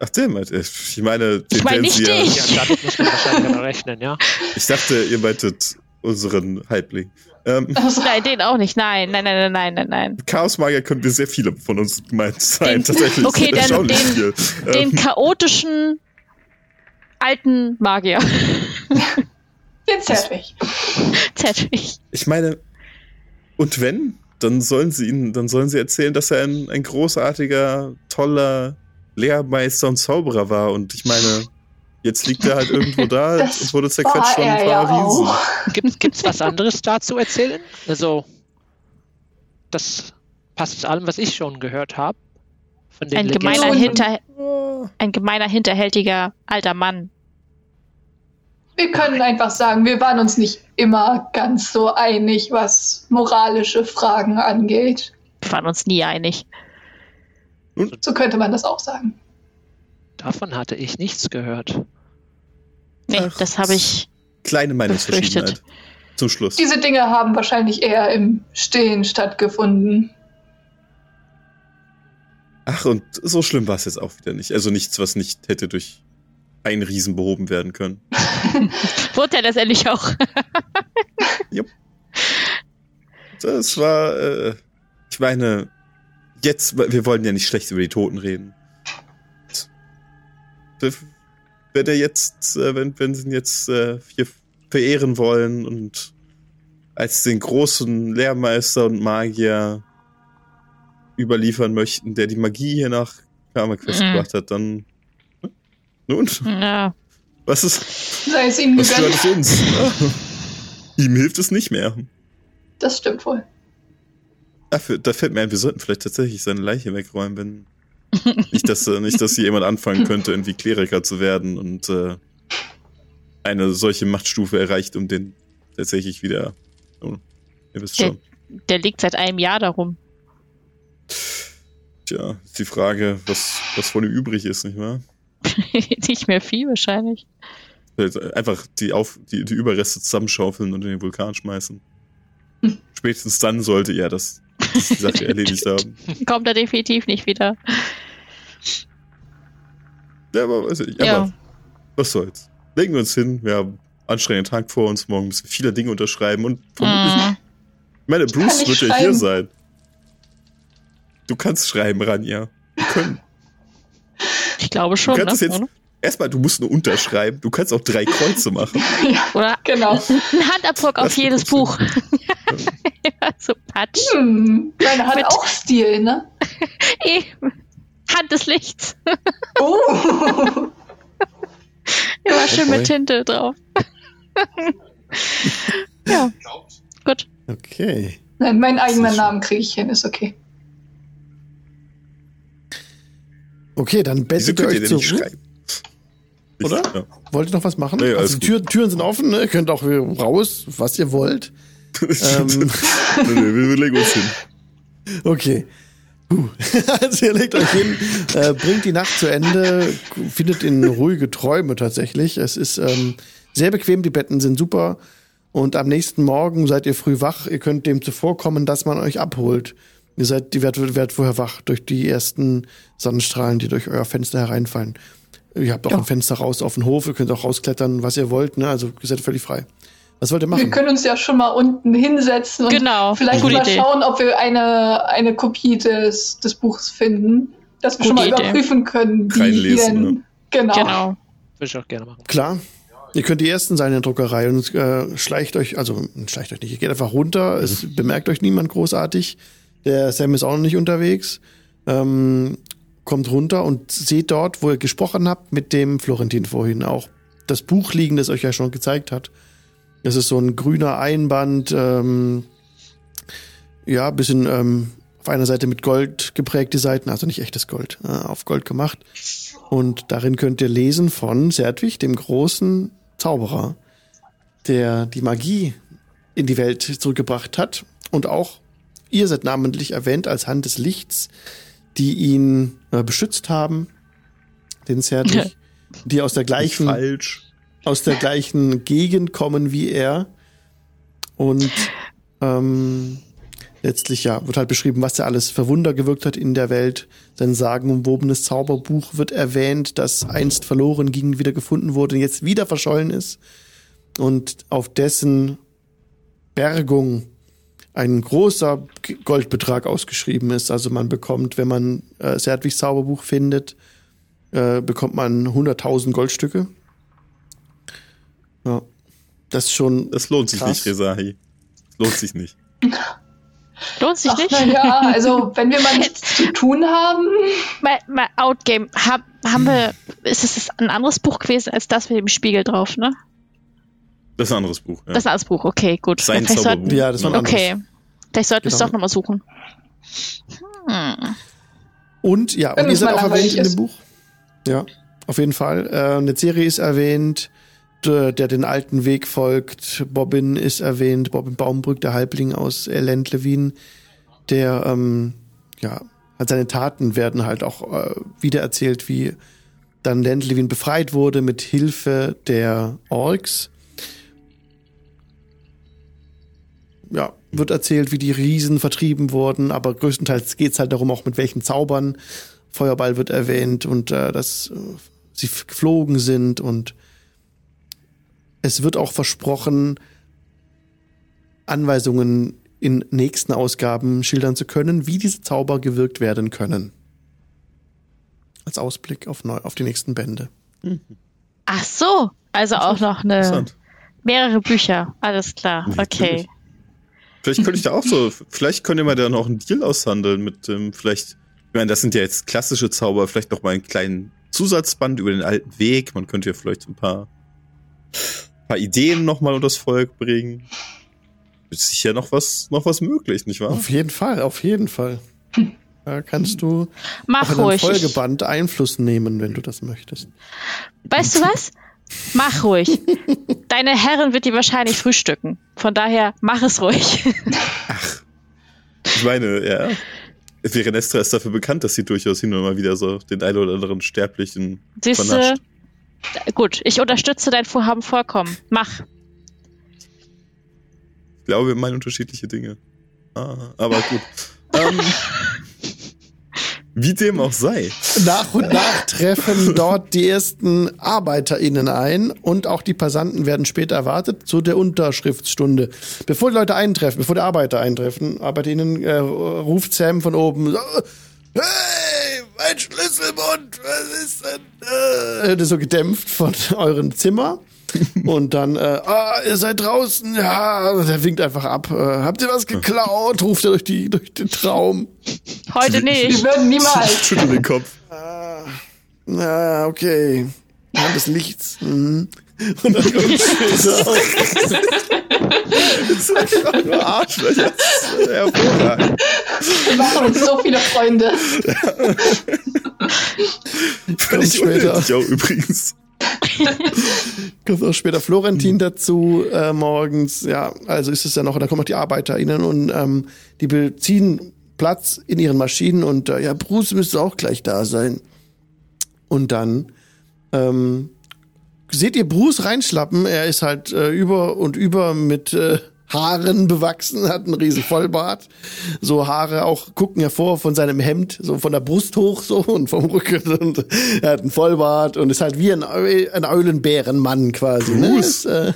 Ach, der meint, ich meine, den Ich meine werden nicht ja- dich. Ja, damit muss man wahrscheinlich mal rechnen, ja. Ich dachte, ihr meintet unseren Halbling. Ähm, Also, Nein, den auch nicht. Nein, nein, nein, nein, nein, nein. Chaosmagier können wir sehr viele von uns gemeint sein. Den- Tatsächlich. okay, dann den- viel. Den Ähm, chaotischen alten Magier. den Zertwig. Zertwig. ich meine, und wenn, dann sollen sie ihn, dann sollen sie erzählen, dass er ein, ein großartiger, toller Lehrmeister und Zauberer war. Und ich meine, jetzt liegt er halt irgendwo da Das und wurde zerquetscht von ein er ja paar Riesen. Gibt gibt's was anderes da zu erzählen? Also, das passt zu allem, was ich schon gehört habe. Ein gemeiner, hinter, ein gemeiner, hinterhältiger alter Mann. Wir können einfach sagen, wir waren uns nicht immer ganz so einig, was moralische Fragen angeht. Wir waren uns nie einig. So könnte man das auch sagen. Davon hatte ich nichts gehört. Nee, Ach, das habe ich. Kleine Meinungsverschiedenheit. Zum Schluss. Diese Dinge haben wahrscheinlich eher im Stillen stattgefunden. Ach, und so schlimm war es jetzt auch wieder nicht. Also nichts, was nicht hätte durch einen Riesen behoben werden können. Wurde ja letztendlich auch. Das war, äh, ich meine, jetzt, wir wollen ja nicht schlecht über die Toten reden. Wenn er jetzt, äh, wenn, wenn sie ihn jetzt äh, hier verehren wollen und als den großen Lehrmeister und Magier überliefern möchten, der die Magie hier nach Karmaquest Mhm. gebracht hat, dann nun, Ja. was ist, Sei es ihm was stört gegönnt. es uns? Ihm hilft es nicht mehr. Das stimmt wohl. Dafür, da fällt mir ein, wir sollten vielleicht tatsächlich seine Leiche wegräumen, wenn nicht, dass äh, nicht, dass hier jemand anfangen könnte, irgendwie Kleriker zu werden und äh, eine solche Machtstufe erreicht, um den tatsächlich wieder. Oh, ihr wisst Der- schon. Der liegt seit einem Jahr darum. Tja, ist die Frage, was, was von ihm übrig ist, nicht wahr? nicht mehr viel wahrscheinlich. Einfach die, Auf, die, die Überreste zusammenschaufeln und in den Vulkan schmeißen. Spätestens dann sollte er das, das die Sache erledigt haben. Kommt er definitiv nicht wieder. Ja, aber weiß ich, aber Ja. was soll's. Legen wir uns hin, wir haben einen anstrengenden Tag vor uns, morgen müssen wir viele Dinge unterschreiben und vermutlich, Mm. ich meine, Bruce nicht wird ja hier sein. Du kannst schreiben, Ranja. Wir können. Ich glaube schon. Du kannst Ne? jetzt, erstmal, du musst nur unterschreiben, du kannst auch drei Kreuze machen. ja, Oder genau. ein Handabdruck auf jedes Buch. funktionieren. so Patsch. Hm, deine hat Mit- auch Stil, ne? Eben. Hand des Lichts. Oh. Immer schön mit Tinte drauf. ja, gut. Okay. Nein, meinen eigenen. Namen kriege ich hin, ist okay. Okay, dann bettet ihr euch denn zur nicht Ruhe. schreiben? Oder? Ja. Wollt ihr noch was machen? Nee, also. Tür, Türen sind offen, ne? Ihr könnt auch raus, was ihr wollt. Ähm. nee, nee, wir legen uns hin. Okay. Puh. Also ihr legt euch hin, äh, bringt die Nacht zu Ende, findet in ruhige Träume tatsächlich. Es ist ähm, sehr bequem, die Betten sind super. Und am nächsten Morgen seid ihr früh wach. Ihr könnt dem zuvorkommen, dass man euch abholt. Ihr seid, die werdet, werdet vorher wach durch die ersten Sonnenstrahlen, die durch euer Fenster hereinfallen. Ihr habt auch Ja. ein Fenster raus auf den Hof, ihr könnt auch rausklettern, was ihr wollt, ne? Also ihr seid völlig frei. Was wollt ihr Wir machen? können uns ja schon mal unten hinsetzen und Genau, vielleicht gute mal Idee. schauen, ob wir eine, eine Kopie des, des Buchs finden, dass wir Gute schon mal Idee. überprüfen können, wie Reinlesen, ihr- ne? Genau. Genau. Würde ich auch gerne machen. Klar. Ihr könnt die ersten sein in der Druckerei und äh, schleicht euch, also schleicht euch nicht, ihr geht einfach runter, es bemerkt euch niemand großartig. Der Sam ist auch noch nicht unterwegs. Ähm, kommt runter und seht dort, wo ihr gesprochen habt, mit dem Florentin vorhin auch das Buch liegen, das euch ja schon gezeigt hat. Das ist so ein grüner Einband, ähm, ja, bisschen ähm, auf einer Seite mit Gold geprägte Seiten, also nicht echtes Gold, äh, auf Gold gemacht. Und darin könnt ihr lesen von Serdwig, dem großen Zauberer, der die Magie in die Welt zurückgebracht hat. Und auch ihr seid namentlich erwähnt als Hand des Lichts, die ihn äh, beschützt haben, den Serdwig, die aus der gleichen falsch. aus der gleichen Gegend kommen wie er. Und ähm, letztlich ja, wird halt beschrieben, was er alles für Wunder gewirkt hat in der Welt. Sein sagenumwobenes Zauberbuch wird erwähnt, das einst verloren ging, wieder gefunden wurde und jetzt wieder verschollen ist. Und auf dessen Bergung ein großer Goldbetrag ausgeschrieben ist. Also man bekommt, wenn man äh, Serdwigs Zauberbuch findet, äh, bekommt man 100.000 Goldstücke. Ja. Das ist schon. Das lohnt sich Krass. nicht, Rezahi. Das lohnt sich nicht. Lohnt sich Ach, nicht? naja, also wenn wir mal nichts zu tun haben, Mal, mal Outgame. Hab, haben wir, ist es ein anderes Buch gewesen als das mit dem Spiegel drauf, ne? Das ist ein anderes Buch. Ja. Das ist ein anderes Buch, okay, gut. Sein Vielleicht sollten, Zauberbuch. Ja, das war ein anderes. okay. Vielleicht sollten wir es Genau. doch nochmal suchen. Hm. Und ja, Wenn und ihr es seid auch erwähnt langweilig in dem ist. Buch. Ja, auf jeden Fall. Äh, eine Serie ist erwähnt, äh, der den alten Weg folgt. Bobbin ist erwähnt, Bobbin Baumbrück, der Halbling aus Elend Levin, der ähm, ja, halt seine Taten werden halt auch äh, wiedererzählt, wie dann Land Levin befreit wurde mit Hilfe der Orks. Ja, wird erzählt, wie die Riesen vertrieben wurden, aber größtenteils geht's halt darum, auch mit welchen Zaubern. Feuerball wird erwähnt und äh, dass äh, sie geflogen sind und es wird auch versprochen, Anweisungen in nächsten Ausgaben schildern zu können, wie diese Zauber gewirkt werden können. Als Ausblick auf, neu, auf die nächsten Bände. Ach so, also auch noch eine mehrere Bücher. Alles klar. Okay. Vielleicht könnte ich da auch so, vielleicht könnt ihr mal da noch einen Deal aushandeln mit ähm, vielleicht, ich meine, das sind ja jetzt klassische Zauber, vielleicht noch mal einen kleinen Zusatzband über den alten Weg. Man könnte ja vielleicht ein paar, paar Ideen noch mal unters Volk bringen. Ist sicher noch was, noch was möglich, nicht wahr? Auf jeden Fall, auf jeden Fall. Da kannst du auch Mach in einem ruhig. Ich, Folgeband Einfluss nehmen, wenn du das möchtest. weißt du was? Mach ruhig. Deine Herren wird die wahrscheinlich frühstücken. Von daher, mach es ruhig. Ich meine, ja. Verenestra ist dafür bekannt, dass sie durchaus hin und mal wieder so den einen oder anderen Sterblichen Siehst du? vernascht. Gut, ich unterstütze dein Vorhaben vollkommen. Mach. Ich glaube, wir meinen unterschiedliche Dinge. Ah, aber gut. ähm, wie dem auch sei. Nach und nach treffen dort die ersten ArbeiterInnen ein und auch die Passanten werden später erwartet zu der Unterschriftsstunde. Bevor die Leute eintreffen, bevor die Arbeiter eintreffen, ArbeiterInnen, äh, ruft Sam von oben, hey, mein Schlüsselbund, was ist denn, äh, das so gedämpft von eurem Zimmer. Und dann, äh, ah, ihr seid draußen, ja, der winkt einfach ab. Äh, habt ihr was geklaut? Ruft er durch, die, durch den Traum. Heute Wir nicht. würden niemals. Schüttel den Kopf. Na, okay. Hand des Lichts. Mhm. Und dann kommt später auch. Das ist einfach nur Arschlöcher. Das hervorragend. Wir machen uns so viele Freunde. Völlig später. unnötig auch übrigens. kommt auch später Florentin dazu äh, morgens. Ja, also ist es ja noch, da kommen auch die ArbeiterInnen und ähm, die beziehen Platz in ihren Maschinen und äh, ja, Bruce müsste auch gleich da sein. Und dann ähm, seht ihr Bruce reinschlappen. Er ist halt äh, über und über mit äh, Haaren bewachsen, hat einen riesen Vollbart. So Haare auch gucken hervor von seinem Hemd, so von der Brust hoch so und vom Rücken. Und er hat einen Vollbart und ist halt wie ein, Eu ein Eulenbärenmann quasi. Ne? Ist, äh,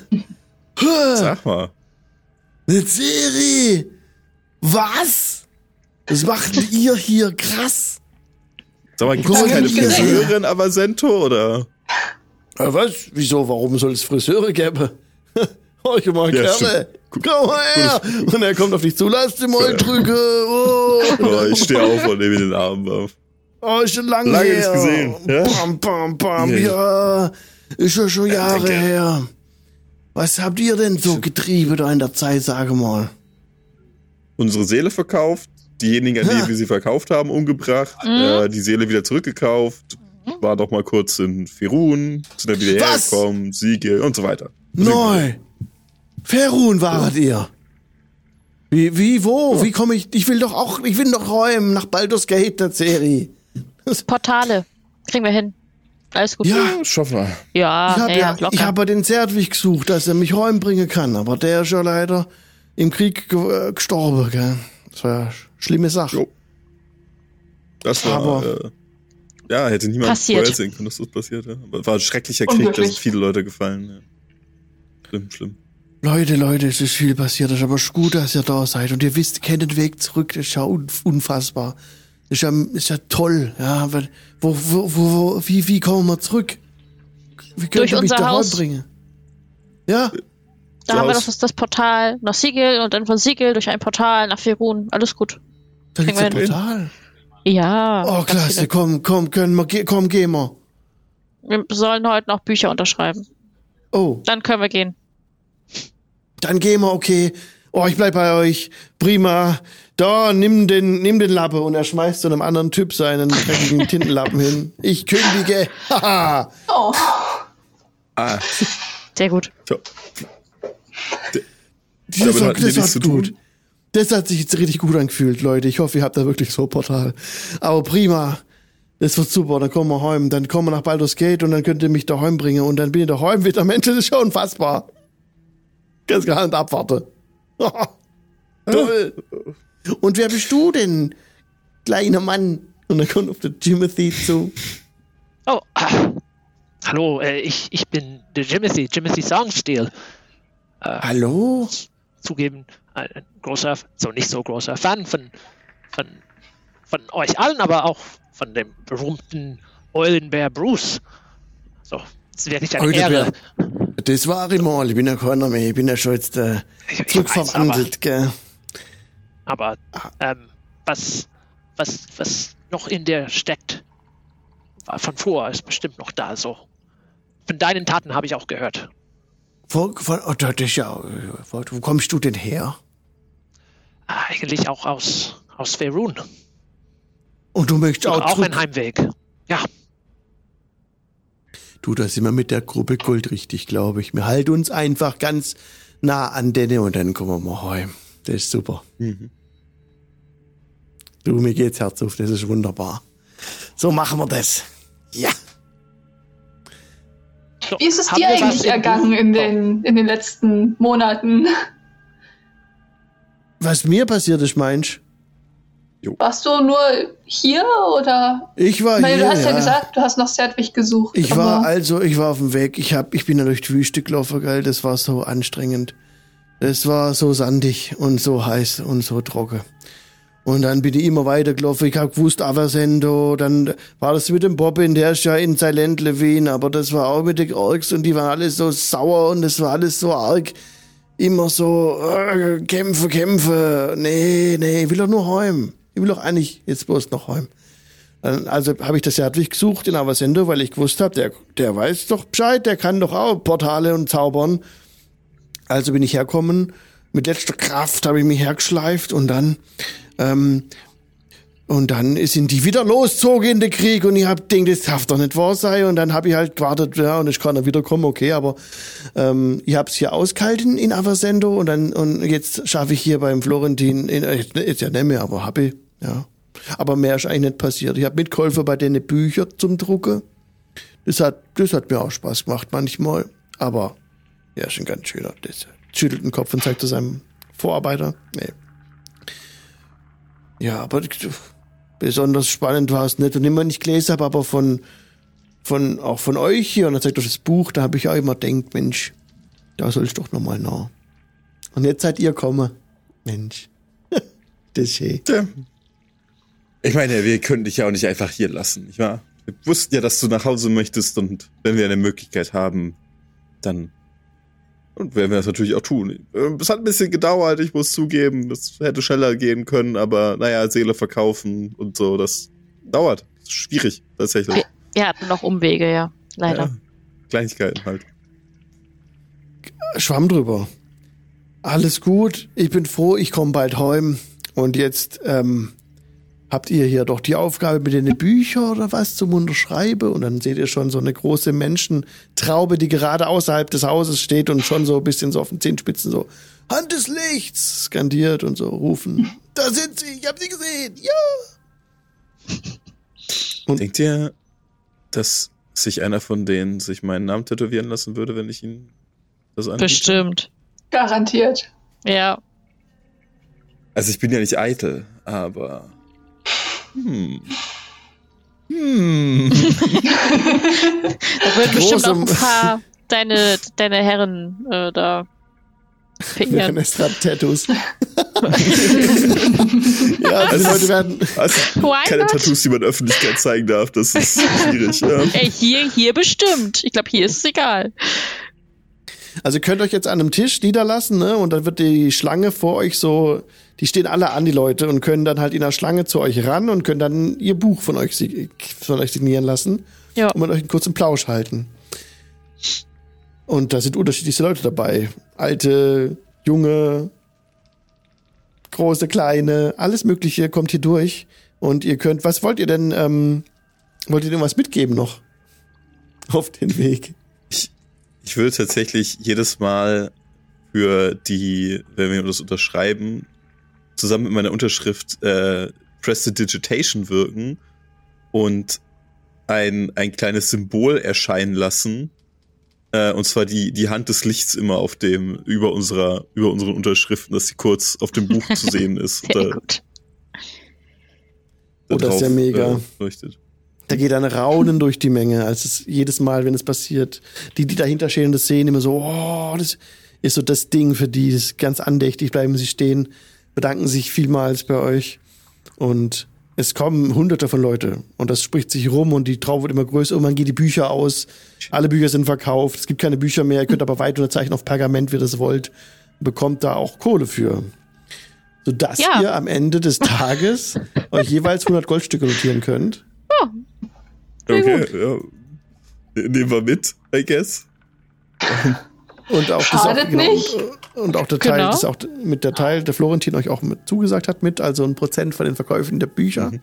Sag mal. eine Serie! Was? Was macht ihr hier? Krass! Sag mal, gibt's Gott, keine. Friseurin Avasento oder? Äh, was? Wieso? Warum soll es Friseure geben? ich mal Ja, gerne. Komm mal her! Und er kommt auf dich zu, lass den mal drücken. Oh, Oh, ich stehe auf und nehme den Arm auf. oh ist schon lange, Lange her. nicht gesehen, ja? Bam, bam, bam. Ja, Ja, ist ja schon Jahre danke. her. Was habt ihr denn so getrieben da in der Zeit, sage mal? Unsere Seele verkauft, diejenigen, an Ja. die wir sie verkauft haben, umgebracht, äh, die Seele wieder zurückgekauft, war doch mal kurz in Firun, sind dann wieder Was? hergekommen, Siege und so weiter. Neu. Ferun waret ihr. Wie, wie, wo? Wie komme ich? Ich will doch auch, ich will doch räumen nach Baldur's Gate, der Serie. Portale. Kriegen wir hin. Alles gut. Ja, Ja, schaffen wir. Ja, ich habe ja, ja, ich habe den Zertwig gesucht, dass er mich räumen bringen kann, aber der ist ja leider im Krieg ge äh, gestorben, gell? Das war ja sch- schlimme Sache. Jo. Das war, Aber- äh, ja, hätte niemand Passiert. vorhersehen können, dass das passiert. Ja. Aber es war ein schrecklicher Krieg, da sind viele Leute gefallen. Ja. Schlimm, schlimm. Leute, Leute, es ist viel passiert, es ist aber gut, dass ihr da seid und ihr wisst, kennt den Weg zurück, das ist ja un unfassbar. Das ist ja, ist ja toll, ja, weil- wo, wo, wo, wo wie, wie kommen wir zurück? Wie könnt Durch ihr mich unser da Haus. bringen? Ja, da zu haben wir das, das Portal nach Siegel und dann von Siegel durch ein Portal nach Ferun. Alles gut. da gibt's ein wir Portal. Ja. Oh, klasse, viele. komm, komm, können wir, ge- komm, gehen wir. Wir sollen heute noch Bücher unterschreiben. Oh, Dann können wir gehen. Dann gehen wir, okay. Oh, ich bleib bei euch. Prima. Da, nimm den, nimm den Lappe und er schmeißt so einem anderen Typ seinen dreckigen Tintenlappen hin. Ich kündige. Haha. Oh, Ah, Sehr gut. Tja, Das, das war nichts zu gut. Das hat sich jetzt richtig gut angefühlt, Leute. Ich hoffe, ihr habt da wirklich so ein Portal. Aber prima. Das wird super. Dann kommen wir heim. Dann kommen wir nach Baldur's Gate und dann könnt ihr mich daheim bringen. Und dann bin ich daheim wieder. Mensch, das ist schon unfassbar. Ganz gar nicht abwarte. Toll. Und wer bist du denn, kleiner Mann? Und dann kommt auf der Timothy zu. Oh, ah, hallo, äh, ich, ich bin der Jimothy, Jimothy Songsteel. Hallo? Zugeben, ein, ein großer, so nicht so großer Fan von, von, von euch allen, aber auch von dem berühmten Eulenbär Bruce. So, es ist wirklich eine Eulenbär. Ehre. Das war ich mal. Ich bin ja keiner mehr. Ich bin ja schon jetzt äh, zurückverwandelt, gell? Aber ähm, was, was, was noch in der steckt, von vor, ist bestimmt noch da. So. Von deinen Taten habe ich auch gehört. Von, von, oh, das ist ja, wo kommst du denn her? Ah, Eigentlich auch aus, aus Faerun. Und du möchtest auch, Auch zurück. ein Heimweg. Ja, Du, da sind wir mit der Gruppe Gold richtig, glaube ich. Wir halten uns einfach ganz nah an denen und dann kommen wir mal heim. Das ist super. Du, mir geht's Herz auf, das ist wunderbar. So machen wir das. Ja. Wie ist es haben dir eigentlich ergangen in den, in den letzten Monaten? Was mir passiert ist, meinst Warst du nur hier oder? Ich war Weil hier, du hast ja. ja. gesagt, du hast nach Sedwig gesucht. Ich war also, ich war auf dem Weg. Ich hab, ich bin ja durch die Wüste gelaufen, gell. Das war so anstrengend. Es war so sandig und so heiß und so trocken. Und dann bin ich immer weiter gelaufen. Ich hab gewusst, Aversendo, dann war das mit dem Bobbin, der ist ja in Silent Levin, aber das war auch mit den Orks und die waren alle so sauer und das war alles so arg. Immer so, äh, kämpfe, kämpfe. Nee, nee, ich will doch nur heim. Ich will doch eigentlich jetzt bloß noch heim. Also habe ich das Jadwig gesucht in Avasendo, weil ich gewusst habe, der, der weiß doch Bescheid, der kann doch auch Portale und zaubern. Also bin ich herkommen, mit letzter Kraft habe ich mich hergeschleift und dann ähm, und dann sind die wieder loszogen in den Krieg und ich hab gedacht, das darf doch nicht wahr sein und dann habe ich halt gewartet, ja, und ich kann er wiederkommen, okay, aber ähm, ich hab's hier ausgehalten in Avasendo und dann und jetzt schaffe ich hier beim Florentin, in, äh, jetzt ja nicht mehr, aber habe ich, ja. Aber mehr ist eigentlich nicht passiert. Ich habe mitgeholfen bei den Büchern zum Drucken. Das hat, das hat mir auch Spaß gemacht manchmal. Aber ja, ist ein ganz schöner. Das schüttelt den Kopf und zeigt zu seinem Vorarbeiter. Nee. Ja, aber besonders spannend war es nicht. Und immer nicht gelesen habe, aber von, von, auch von euch hier, und dann zeigt euch das Buch, da habe ich auch immer gedacht, Mensch, da soll ich doch nochmal nach. Und jetzt seid ihr kommen. Mensch. das ist schön. Ich meine, wir können dich ja auch nicht einfach hier lassen, nicht wahr? Wir wussten ja, dass du nach Hause möchtest und wenn wir eine Möglichkeit haben, dann und werden wir das natürlich auch tun. Ähm, Es hat ein bisschen gedauert, ich muss zugeben. Das hätte schneller gehen können, aber naja, Seele verkaufen und so, das dauert. Das ist schwierig, tatsächlich. Wir, wir hatten noch Umwege, ja. Leider. Ja, Kleinigkeiten halt. Schwamm drüber. Alles gut, ich bin froh, ich komme bald heim. Und jetzt ähm, habt ihr hier doch die Aufgabe mit den Büchern oder was zum Unterschreiben. Und dann seht ihr schon so eine große Menschentraube, die gerade außerhalb des Hauses steht und schon so ein bisschen so auf den Zehenspitzen so Hand des Lichts skandiert und so rufen. Da sind sie, ich hab sie gesehen, ja. Und- Denkt ihr, dass sich einer von denen sich meinen Namen tätowieren lassen würde, wenn ich ihn das anbiete? Bestimmt. Garantiert. Ja. Also ich bin ja nicht eitel, aber. Hm. Hm. Da würden bestimmt auch ein paar deine, deine Herren äh, da fingern. Tattoos. ja, die Leute werden. Also, keine not? Tattoos, die man Öffentlichkeit zeigen darf, das ist schwierig. Ja. Ey, hier, hier bestimmt. Ich glaube, hier ist es egal. Also ihr könnt euch jetzt an einem Tisch niederlassen, ne? Und dann wird die Schlange vor euch so, die stehen alle an, die Leute, und können dann halt in der Schlange zu euch ran und können dann ihr Buch von euch, von euch signieren lassen Ja. und mit euch einen kurzen Plausch halten. Und da sind unterschiedlichste Leute dabei. Alte, junge, große, kleine, alles Mögliche kommt hier durch. Und ihr könnt, was wollt ihr denn, ähm, wollt ihr denn was mitgeben noch? Auf den Weg. Ich würde tatsächlich jedes Mal für die, wenn wir das unterschreiben, zusammen mit meiner Unterschrift äh, Prestidigitation wirken und ein, ein kleines Symbol erscheinen lassen. Äh, und zwar die, die Hand des Lichts immer auf dem, über unserer, über unseren Unterschriften, dass sie kurz auf dem Buch zu sehen ist. Sehr Da- gut. da Oh, das ist ja mega. Äh, leuchtet. Da geht ein Raunen durch die Menge, als es jedes Mal, wenn es passiert, die, die dahinter stehen, das sehen immer so, oh, das ist so das Ding für die, das ist ganz andächtig bleiben. Sie stehen, bedanken sich vielmals bei euch. Und es kommen hunderte von Leute und das spricht sich rum und die Trauer wird immer größer, irgendwann gehen die Bücher aus, alle Bücher sind verkauft, es gibt keine Bücher mehr, ihr könnt aber weit unterzeichnen auf Pergament, wie ihr das wollt, bekommt da auch Kohle für. Sodass Ja. ihr am Ende des Tages euch jeweils 100 Goldstücke notieren könnt. Okay, ja. Ne- Nehmen wir mit, I guess. Und auch Schadet das auch, genau, nicht. Und, und auch der Teil, Genau. das auch mit der Teil, der Florentin euch auch mit zugesagt hat, mit, also ein Prozent von den Verkäufen der Bücher. Mhm.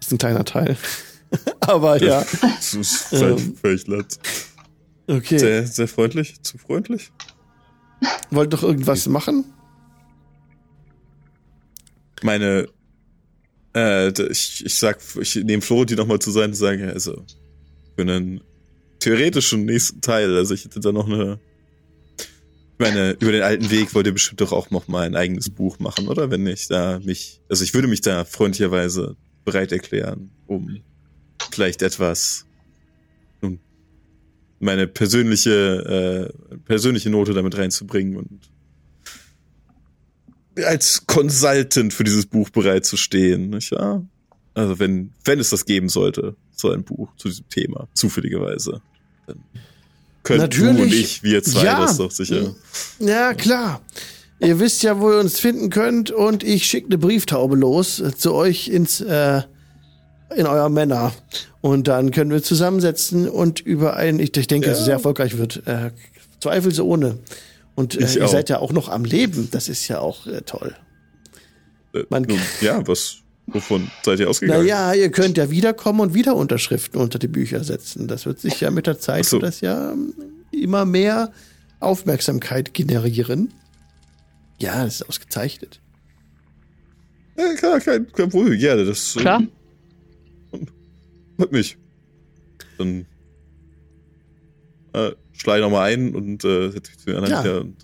Ist ein kleiner Teil. Aber ja, Das ist völlig, Ähm. völlig nett. okay. Sehr, sehr freundlich, zu freundlich. Wollt doch irgendwas machen? Meine, äh, ich, ich sag, ich nehme Florentin nochmal zu sein und sage, also, für einen theoretischen nächsten Teil, also ich hätte da noch eine, ich meine, über den alten Weg wollt ihr bestimmt doch auch noch mal ein eigenes Buch machen, oder? Wenn ich da mich, also ich würde mich da freundlicherweise bereit erklären, um vielleicht etwas, meine persönliche, äh, persönliche Note damit reinzubringen und als Consultant für dieses Buch bereit zu stehen, nicht wahr? Also wenn, wenn es das geben sollte, so ein Buch zu diesem Thema, zufälligerweise, dann können du und Natürlich. ich, wir zwei, Ja. das doch sicher. Ja, klar. Ihr wisst ja, wo ihr uns finden könnt und ich schicke eine Brieftaube los zu euch ins äh, in euer Männer und dann können wir zusammensetzen und über ein, ich, ich denke, dass es sehr erfolgreich wird, äh, zweifelsohne. Und äh, ihr auch. seid ja auch noch am Leben, das ist ja auch äh, toll. Äh, Man- nun, ja, was, wovon seid ihr ausgegangen? Naja, ihr könnt ja wiederkommen und wieder Unterschriften unter die Bücher setzen. Das wird sich ja mit der Zeit so. das ja ähm, immer mehr Aufmerksamkeit generieren. Ja, das ist ausgezeichnet. Ja, klar, kein, kein Problem, gerne, das äh, Klar. Hört mich. Dann äh, schlage ich nochmal ein und äh, setze mich zu den anderen Ja. wieder und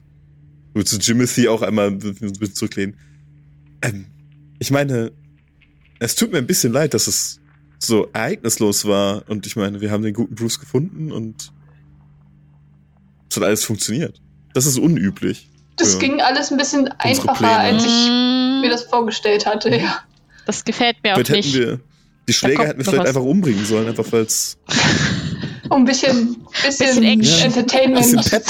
will zu Jimothy auch einmal ein bisschen zurücklehnen. Ähm, ich meine, es tut mir ein bisschen leid, dass es so ereignislos war und ich meine, wir haben den guten Bruce gefunden und es hat alles funktioniert. Das ist unüblich. Das Ja. ging alles ein bisschen einfacher, Pläne. als ich Mm, mir das vorgestellt hatte. Ja. das gefällt mir auch Vielleicht hätten nicht. wir die Schläger hätten wir vielleicht was. einfach umbringen sollen, einfach weil es Um ein bisschen, bisschen, Bisschen. Entertainment. Bisschen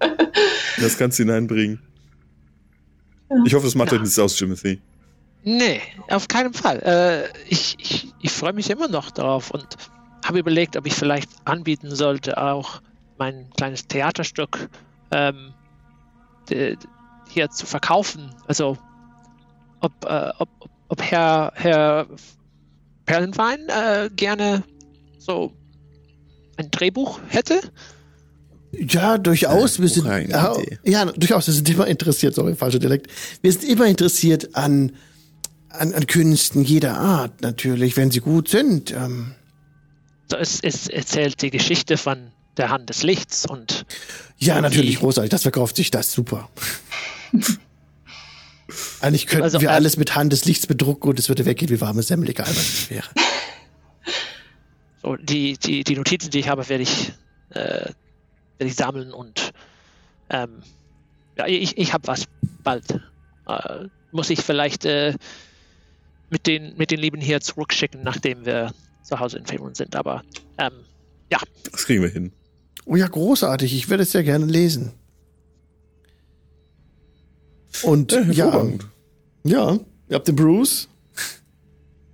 das Ganze hineinbringen. Ich hoffe, es macht euch nichts aus, Jimothy. Nee, auf keinen Fall. Äh, ich ich, ich freue mich immer noch darauf und habe überlegt, ob ich vielleicht anbieten sollte, auch mein kleines Theaterstück ähm, de- hier zu verkaufen. Also, ob, äh, ob, ob- ob Herr, Herr Perlenwein äh, gerne so ein Drehbuch hätte. Ja, durchaus. Wir sind, ja, ja, durchaus. Wir sind immer interessiert, sorry, falscher Dialekt. Wir sind immer interessiert an, an, an Künsten jeder Art, natürlich, wenn sie gut sind. Ähm, So, es, es erzählt die Geschichte von der Hand des Lichts und ja, natürlich, großartig. Das verkauft sich das super. Eigentlich könnten Also, wir äh, alles mit Hand des Lichts bedrucken und es würde weggehen wie warme Semmel, egal was es wäre. So, die, die, die Notizen, die ich habe, werde ich, äh, werde ich sammeln und ähm, ja, ich, ich habe was bald. Äh, muss ich vielleicht äh, mit, den, mit den Lieben hier zurückschicken, nachdem wir zu Hause in Faerun sind. Aber ähm, ja, Das kriegen wir hin. Oh ja, großartig. Ich würde es sehr gerne lesen. Und ja, hervorragend. ja, ihr habt den Bruce.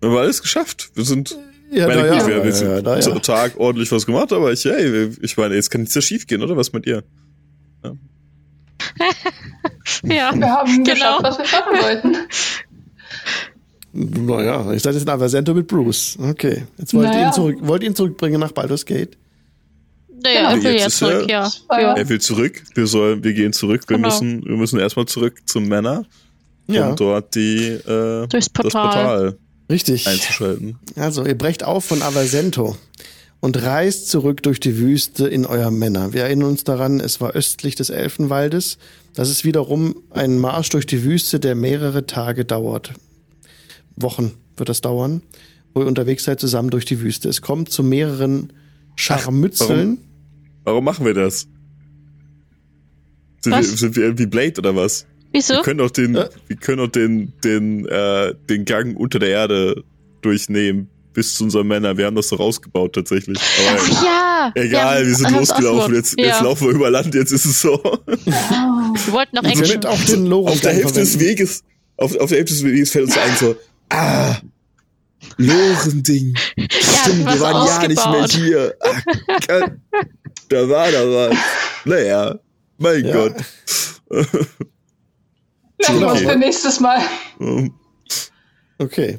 Wir haben alles geschafft. Wir sind, Ja, meine, na gut, ja, wir haben jetzt ja, na ja. Tag ordentlich was gemacht, aber ich, hey, ich meine, jetzt kann nichts ja schief gehen, oder? Was mit ihr? Ja, Wir haben Genau. geschafft, was wir schaffen wollten. Naja, ich seid jetzt in Aversento mit Bruce. Okay. Jetzt wollt ihr Naja. ihn zurück, wollt ihr ihn zurückbringen nach Baldur's Gate? Naja, Genau. er will Jetzt ja zurück, er- ja. ja. Er will zurück. Wir sollen, wir gehen zurück. Wir Genau. müssen, wir müssen erstmal zurück zum Männer, Ja, dort die, äh, Durchs das Portal. Richtig. einzuschalten. Also, ihr brecht auf von Avasento und reist zurück durch die Wüste in euer Männer. Wir erinnern uns daran, es war östlich des Elfenwaldes. Das ist wiederum ein Marsch durch die Wüste, der mehrere Tage dauert. Wochen wird das dauern, wo ihr unterwegs seid zusammen durch die Wüste. Es kommt zu mehreren Scharmützeln. Warum machen wir das? Sind, wir, sind wir irgendwie Blade oder was? Wieso? Wir können auch den, Äh. wir können auch den, den, äh, den Gang unter der Erde durchnehmen bis zu unseren Männern. Wir haben das so rausgebaut tatsächlich. Aber Ach ja! egal, wir sind losgelaufen. Jetzt, ja. jetzt laufen wir über Land. Jetzt ist es so. Wir wollten noch Action. auch den auf der Hälfte des. Weges, auf, auf der Hälfte des Weges fällt uns ein so, ah, Lorending. Stimmt, was wir waren ja nicht mehr hier. Ach, Gott, da war da was. Naja, mein Ja. Gott. Wir uns Okay. für nächstes Mal. Ähm, Okay.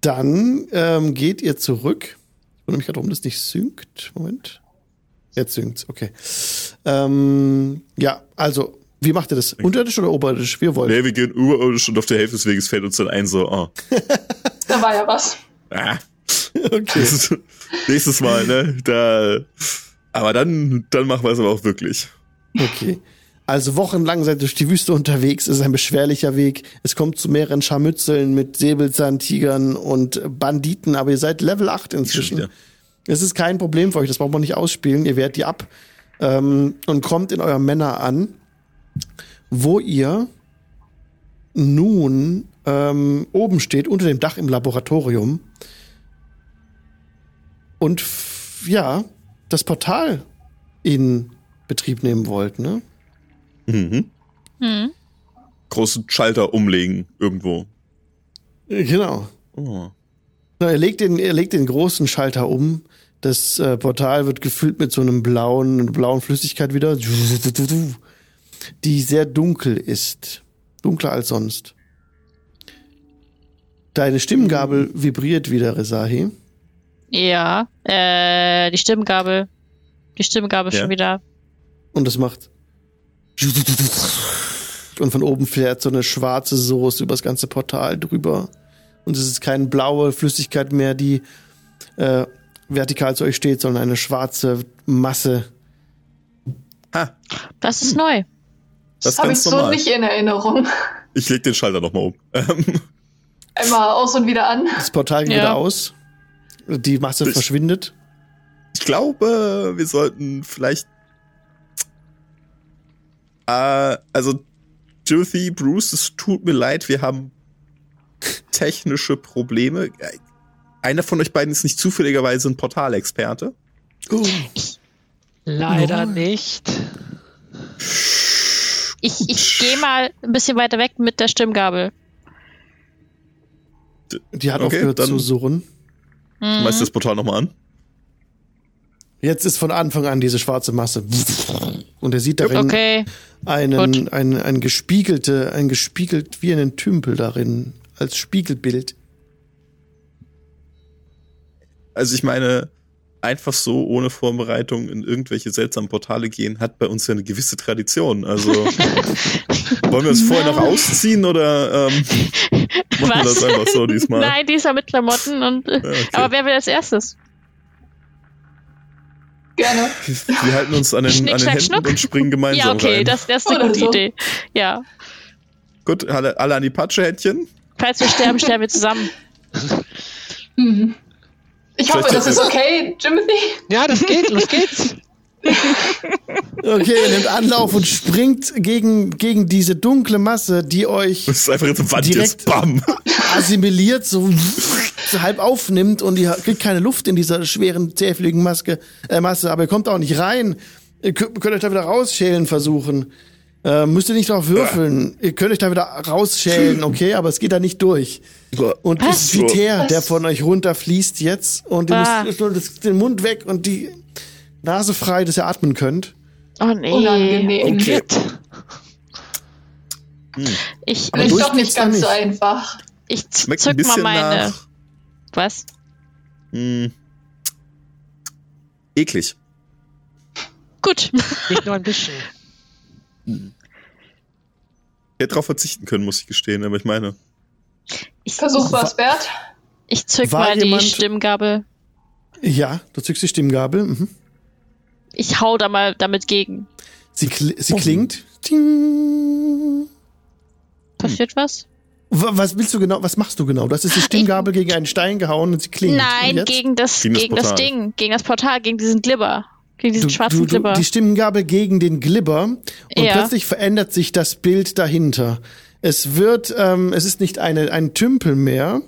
Dann ähm, geht ihr zurück. Ich wundere mich gerade, warum das nicht synkt. Moment. Jetzt synkt's, okay. Ähm, ja, also, wie macht ihr das? Unterirdisch oder oberirdisch? Wie ihr wollt. nee, wir gehen überirdisch und auf der Hälfte des Weges fällt uns dann ein so, oh, Da war ja was. ah, Okay. nächstes Mal, ne, da, aber dann, dann machen wir es aber auch wirklich. Okay. Also wochenlang seid ihr durch die Wüste unterwegs. Es ist ein beschwerlicher Weg. Es kommt zu mehreren Scharmützeln mit Säbelzahntigern und Banditen, aber ihr seid Level 8 Schon inzwischen. Es ist kein Problem für euch, das braucht man nicht ausspielen. Ihr wehrt die ab ähm, und kommt in euer Männer an, wo ihr nun ähm, oben steht, unter dem Dach im Laboratorium. Und ja, das Portal in Betrieb nehmen wollt, ne? Mhm. Hm. Großen Schalter umlegen irgendwo. Genau. Oh. Er, legt den, er legt den großen Schalter um. Das äh, Portal wird gefüllt mit so einem blauen, einer blauen Flüssigkeit wieder, die sehr dunkel ist. Dunkler als sonst. Deine Stimmgabel vibriert wieder, Resahi. Ja, äh, die Stimmgabel. Die Stimmgabel Ja. schon wieder. Und es macht. Und von oben fährt so eine schwarze Soße über das ganze Portal drüber. Und es ist keine blaue Flüssigkeit mehr, die äh, vertikal zu euch steht, sondern eine schwarze Masse. Ha, Das ist neu. das ist Habe ich ganz so normal. nicht in Erinnerung. Ich leg den Schalter nochmal um. Einmal aus und wieder an. Das Portal geht Ja. wieder aus. Die Masse Ich- verschwindet. Ich glaube, wir sollten vielleicht. Äh, also, Timothy, Bruce, es tut mir leid, wir haben technische Probleme. Einer von euch beiden ist nicht zufälligerweise ein Portalexperte. Uh, Leider Nein. nicht. Ich, ich gehe mal ein bisschen weiter weg mit der Stimmgabel. die hat Okay, aufgehört dann- zu surren. Mhm. Schmeißt das Portal nochmal an. Jetzt ist von Anfang an diese schwarze Masse. Und er sieht darin Okay. einen, ein, ein gespiegelte, ein gespiegelt wie einen Tümpel darin als Spiegelbild. Also, ich meine, einfach so ohne Vorbereitung in irgendwelche seltsamen Portale gehen, hat bei uns ja eine gewisse Tradition. Also, wollen wir uns vorher noch ausziehen oder ähm, machen wir das einfach so diesmal? Nein, diesmal mit Klamotten und. Ja, okay. Aber wer will als erstes? Gerne. Wir halten uns an den, Schnick, an den Händen schnuck? und springen gemeinsam ja, okay, rein. das, das ist eine Oder gute so. Idee. Ja. Gut, alle, alle an die Patschehändchen. Falls wir sterben, sterben wir zusammen. Hm. Ich hoffe, das ist okay, Timothy. Ja, das geht, los geht's. Okay, ihr nehmt Anlauf und springt gegen, gegen diese dunkle Masse, die euch Das ist einfach jetzt Wand Direkt- jetzt. Bam. assimiliert, so, so halb aufnimmt und ihr kriegt keine Luft in dieser schweren, zähfligen Maske, äh, Masse, aber ihr kommt auch nicht rein. Ihr könnt, könnt euch da wieder rausschälen versuchen. Äh, müsst ihr nicht drauf würfeln. Ihr könnt euch da wieder rausschälen, okay, aber es geht da nicht durch. Und es ist Viter, Was? der von euch runterfließt jetzt und ihr Ah. müsst nur das, den Mund weg und die Nase frei, dass ihr atmen könnt. Oh nee. Unangenehm. Okay. Ich, Aber doch nicht ganz so einfach. ich zück mal meine. nach. Hm, hm. Was? Mh, eklig. Gut. Nicht nur ein bisschen. Ich hätte darauf verzichten können, muss ich gestehen, aber ich meine. Ich, Versuch war es wert. ich zück mal die jemand- Stimmgabel. Ja, du zückst die Stimmgabel. Mhm. Ich hau da mal damit gegen. Sie, kli sie Oh. klingt. Ting. Passiert was? Wa- Was willst du genau? Was machst du genau? Du hast jetzt die Stimmgabel gegen einen Stein gehauen und sie klingt. Nein, gegen das, Gegen gegen das. Ding, gegen das Portal, gegen diesen Glibber. Gegen diesen du, schwarzen du, du, Glibber. die Stimmgabel gegen den Glibber und Ja. plötzlich verändert sich das Bild dahinter. Es wird, ähm, es ist nicht eine, ein Tümpel mehr.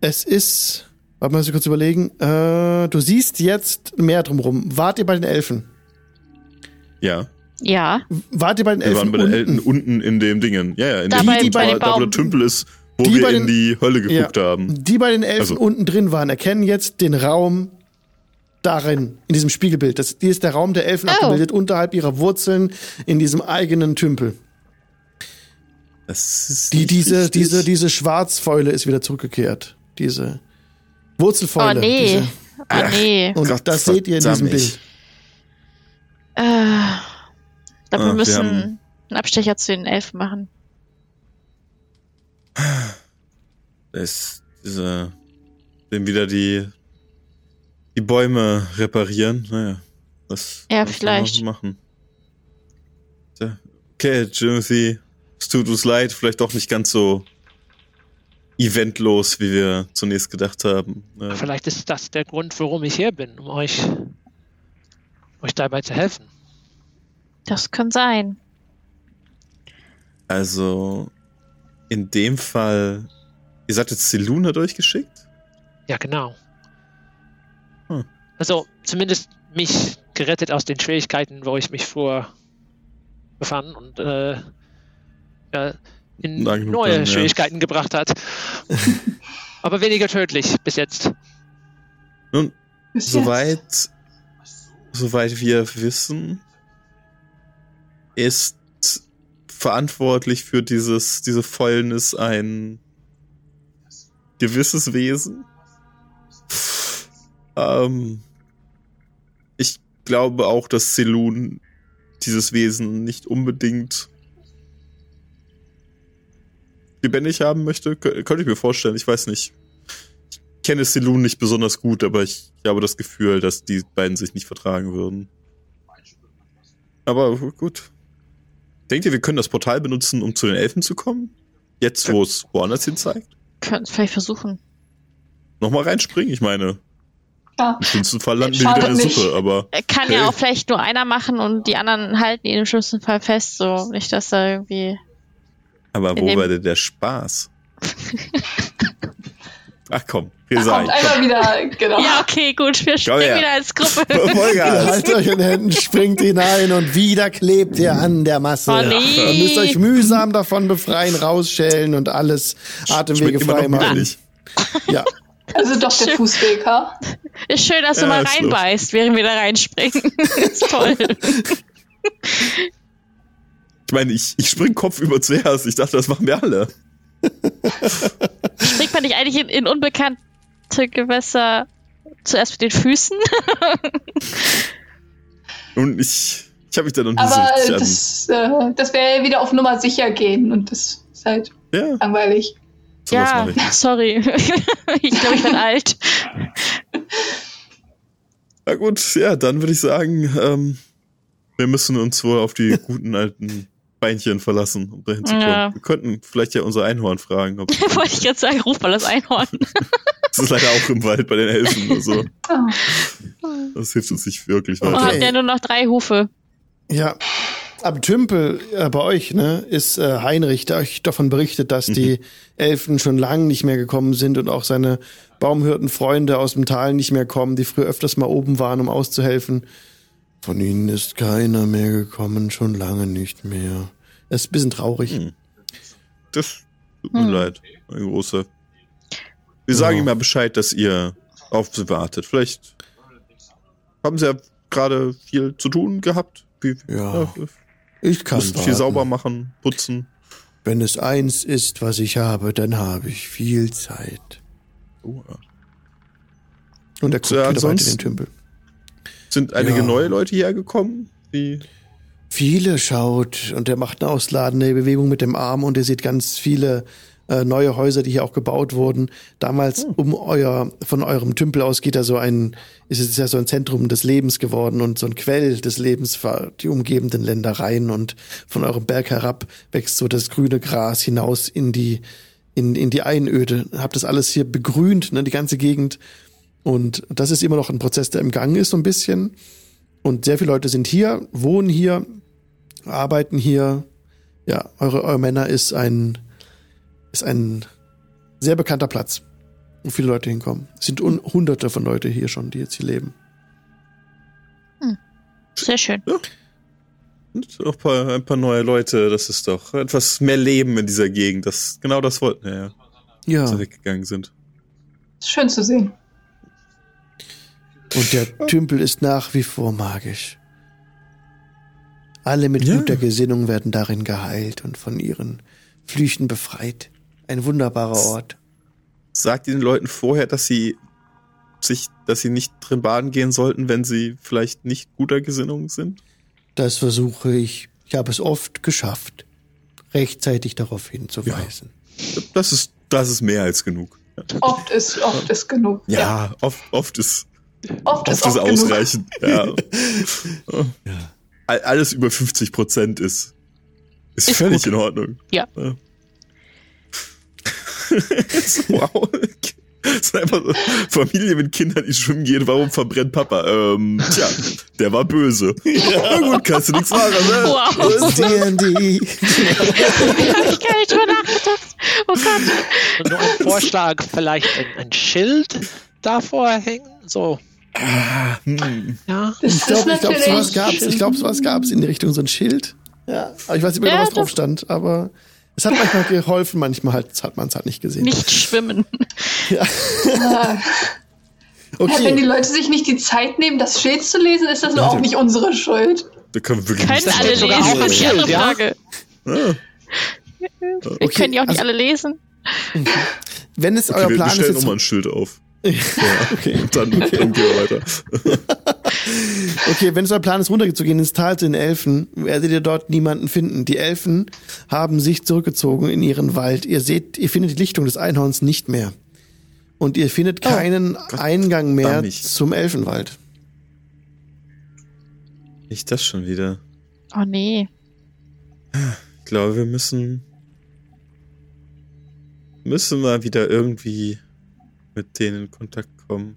Es ist, warte mal, lass mich kurz überlegen. Äh, du siehst jetzt mehr drumrum. Wart ihr bei den Elfen? Ja. Ja. Wart ihr bei den Wir Elfen? waren bei den unten? Elten unten in dem Dingen. Ja, ja, in Da dem bei- bei da, dem da, wo der Tümpel ist, wo Die wir bei in den- die Hölle geguckt haben. Die bei den Elfen Also- unten drin waren, erkennen jetzt den Raum darin, in diesem Spiegelbild. Das, hier ist der Raum der Elfen Oh. abgebildet, unterhalb ihrer Wurzeln, in diesem eigenen Tümpel. Das ist Die, diese, richtig. diese, diese Schwarzfäule ist wieder zurückgekehrt. Diese Oh Wurzelfäule. nee. Diese, Oh nee. und Gott das seht ihr in diesem. Bild. Glaube, Ah, wir wir müssen haben- einen Abstecher zu den Elfen machen. ist diese, den wieder die, die Bäume reparieren. Naja, das Ja, was man vielleicht. machen. Tja, Okay, Timothy, es tut uns leid, vielleicht doch nicht ganz so eventlos, wie wir zunächst gedacht haben. Vielleicht ist das der Grund, warum ich hier bin, um euch, euch dabei zu helfen. Das kann sein. Also, in dem Fall, ihr sagt jetzt Selun hat euch geschickt? Ja, genau. Hm. Also zumindest mich gerettet aus den Schwierigkeiten, wo ich mich vor befand und äh, ja, in genug neue dann, ja. Schwierigkeiten gebracht hat. Aber weniger tödlich bis jetzt. Nun, Bis jetzt. Soweit, soweit wir wissen, ist verantwortlich für dieses, diese Fäulnis ein gewisses Wesen. Ähm, ich glaube auch, dass Selun dieses Wesen nicht unbedingt lebendig haben möchte. Kö- Könnte ich mir vorstellen, ich weiß nicht. Ich kenne Selun nicht besonders gut, aber ich habe das Gefühl, dass die beiden sich nicht vertragen würden. Aber gut. Denkt ihr, wir können das Portal benutzen, um zu den Elfen zu kommen? Jetzt, wo es woanders hin zeigt? Können es vielleicht versuchen. Nochmal reinspringen? Ich meine, Ja. im schlimmsten Fall landen wir wieder in der. Suppe, aber Kann Hey. ja auch vielleicht nur einer machen und die anderen halten ihn im schlimmsten Fall fest, so nicht, dass da irgendwie. Aber wo war denn der Spaß? Ach komm, Da Resai, kommt einmal komm. wieder, genau. Ja, okay, gut, wir springen wieder als Gruppe. Vollgas. Haltet euch in den Händen, springt hinein und wieder klebt ihr an der Masse. Oh, nee. Ihr müsst euch mühsam davon befreien, rausschälen und alles Atemwege frei noch machen. Ja. Also doch der Fußweg, ha? Ist schön, dass du Ja, mal ist reinbeißt, während wir da reinspringen. ist toll. Ich meine, ich, ich spring Kopf über zuerst. Ich dachte, das machen wir alle. Springt man nicht eigentlich in, in unbekannte Gewässer zuerst mit den Füßen? Und ich, ich habe mich da noch nie Aber so das, äh, das wäre ja wieder auf Nummer sicher gehen und das ist halt. Ja, langweilig. sowas ja, sorry. ich glaube, ich bin alt. Na gut, ja, dann würde ich sagen, ähm, wir müssen uns wohl auf die guten alten Beinchen verlassen, um dahin zu kommen. Ja. Wir könnten vielleicht ja unser Einhorn fragen. Ob, Wollte ich jetzt sagen, ruf mal das Einhorn. das ist leider auch im Wald bei den Elfen. Also, Oh. das hilft uns nicht wirklich Oh, weiter. hat der nur noch drei Hufe. Ja. Am Tümpel äh, bei euch, ne, ist äh, Heinrich, der euch davon berichtet, dass die Elfen schon lange nicht mehr gekommen sind und auch seine Baumhirtenfreunde aus dem Tal nicht mehr kommen, die früher öfters mal oben waren, um auszuhelfen. Von ihnen ist keiner mehr gekommen, schon lange nicht mehr. Es ist ein bisschen traurig. Hm. Das tut mir Hm. leid, mein Großer. Wir sagen Ja. ihm mal Bescheid, dass ihr auf sie wartet. Vielleicht haben sie ja gerade viel zu tun gehabt. Wie, Ja. Ich kann müssen viel warten. sauber machen, putzen. Wenn es eins ist, was ich habe, dann habe ich viel Zeit. Oh, ja. Und er guckt Ja, wieder weiter in den Tümpel. Sind einige Ja. neue Leute hierher gekommen? Wie? Viele schaut und er macht eine ausladende Bewegung mit dem Arm und ihr seht ganz viele äh, neue Häuser, die hier auch gebaut wurden. Damals um euer, von eurem Tümpel aus geht da so ein, ist es ja so ein Zentrum des Lebens geworden und so ein Quell des Lebens für die umgebenden Ländereien und von eurem Berg herab wächst so das grüne Gras hinaus in die, in, in die Einöde. Habt das alles hier begrünt, ne, die ganze Gegend. Und das ist immer noch ein Prozess, der im Gang ist, so ein bisschen. Und sehr viele Leute sind hier, wohnen hier, arbeiten hier. Ja, eure, eure Männer ist ein, ist ein sehr bekannter Platz, wo viele Leute hinkommen. Es sind un hunderte von Leute hier schon, die jetzt hier leben. Sehr schön. Und auch ein paar, ein paar neue Leute, das ist doch etwas mehr Leben in dieser Gegend. Das, genau das wollten wir ja, Ja, als wir weggegangen sind. Schön zu sehen. Und der Tümpel ist nach wie vor magisch. Alle mit Ja. guter Gesinnung werden darin geheilt und von ihren Flüchen befreit. Ein wunderbarer Ort. Sagt ihr den Leuten vorher, dass sie sich, dass sie nicht drin baden gehen sollten, wenn sie vielleicht nicht guter Gesinnung sind? Das versuche ich. Ich habe es oft geschafft, rechtzeitig darauf hinzuweisen. Das ist, das ist mehr als genug. Oft ist, oft ist genug. Ja, oft, oft Oft ist oft ist oft ausreichend. Ja. All- Alles über 50 Prozent ist, ist, Ist völlig gut. in Ordnung. Ja. wow. Das ist einfach so Familie mit Kindern, die schwimmen gehen. Warum verbrennt Papa? Ähm, tja, der war böse. Ja. gut, kannst du nichts machen, ne? Wow. D&D. Hab ich gar nicht drüber nachgedacht. Oh Gott. Und nur ein Vorschlag, vielleicht ein, ein Schild davor hängen. So, Hm. ja. Ich glaube, ich glaube, sowas natürlich- gab's. Ich glaube, sowas gab's in die Richtung so ein Schild. Ja, aber ich weiß nicht mehr, Ja, was drauf stand. Aber es hat manchmal geholfen, manchmal halt, hat man es halt nicht gesehen. Nicht schwimmen. Ah, Wenn die Okay, Leute sich nicht die Zeit nehmen, das Schild zu lesen, ist das nur auch nicht unsere Schuld. Da können wir wirklich Können nichts alle steht sogar lesen, auch das ist ja? Frage. Ah, Wir Okay, können die auch nicht also- alle lesen. wenn es okay, euer wir, wir Plan ist stellen jetzt, nochmal ein Schild auf. okay, Und dann, dann gehen wir weiter. okay, wenn es euer Plan ist, runterzugehen ins Tal zu den Elfen, werdet ihr dort niemanden finden. Die Elfen haben sich zurückgezogen in ihren Wald. Ihr seht, ihr findet die Lichtung des Einhorns nicht mehr. Und ihr findet keinen Eingang mehr zum Elfenwald. Nicht das schon wieder. Oh nee. Ich glaube, wir müssen müssen mal wieder irgendwie mit denen in Kontakt kommen.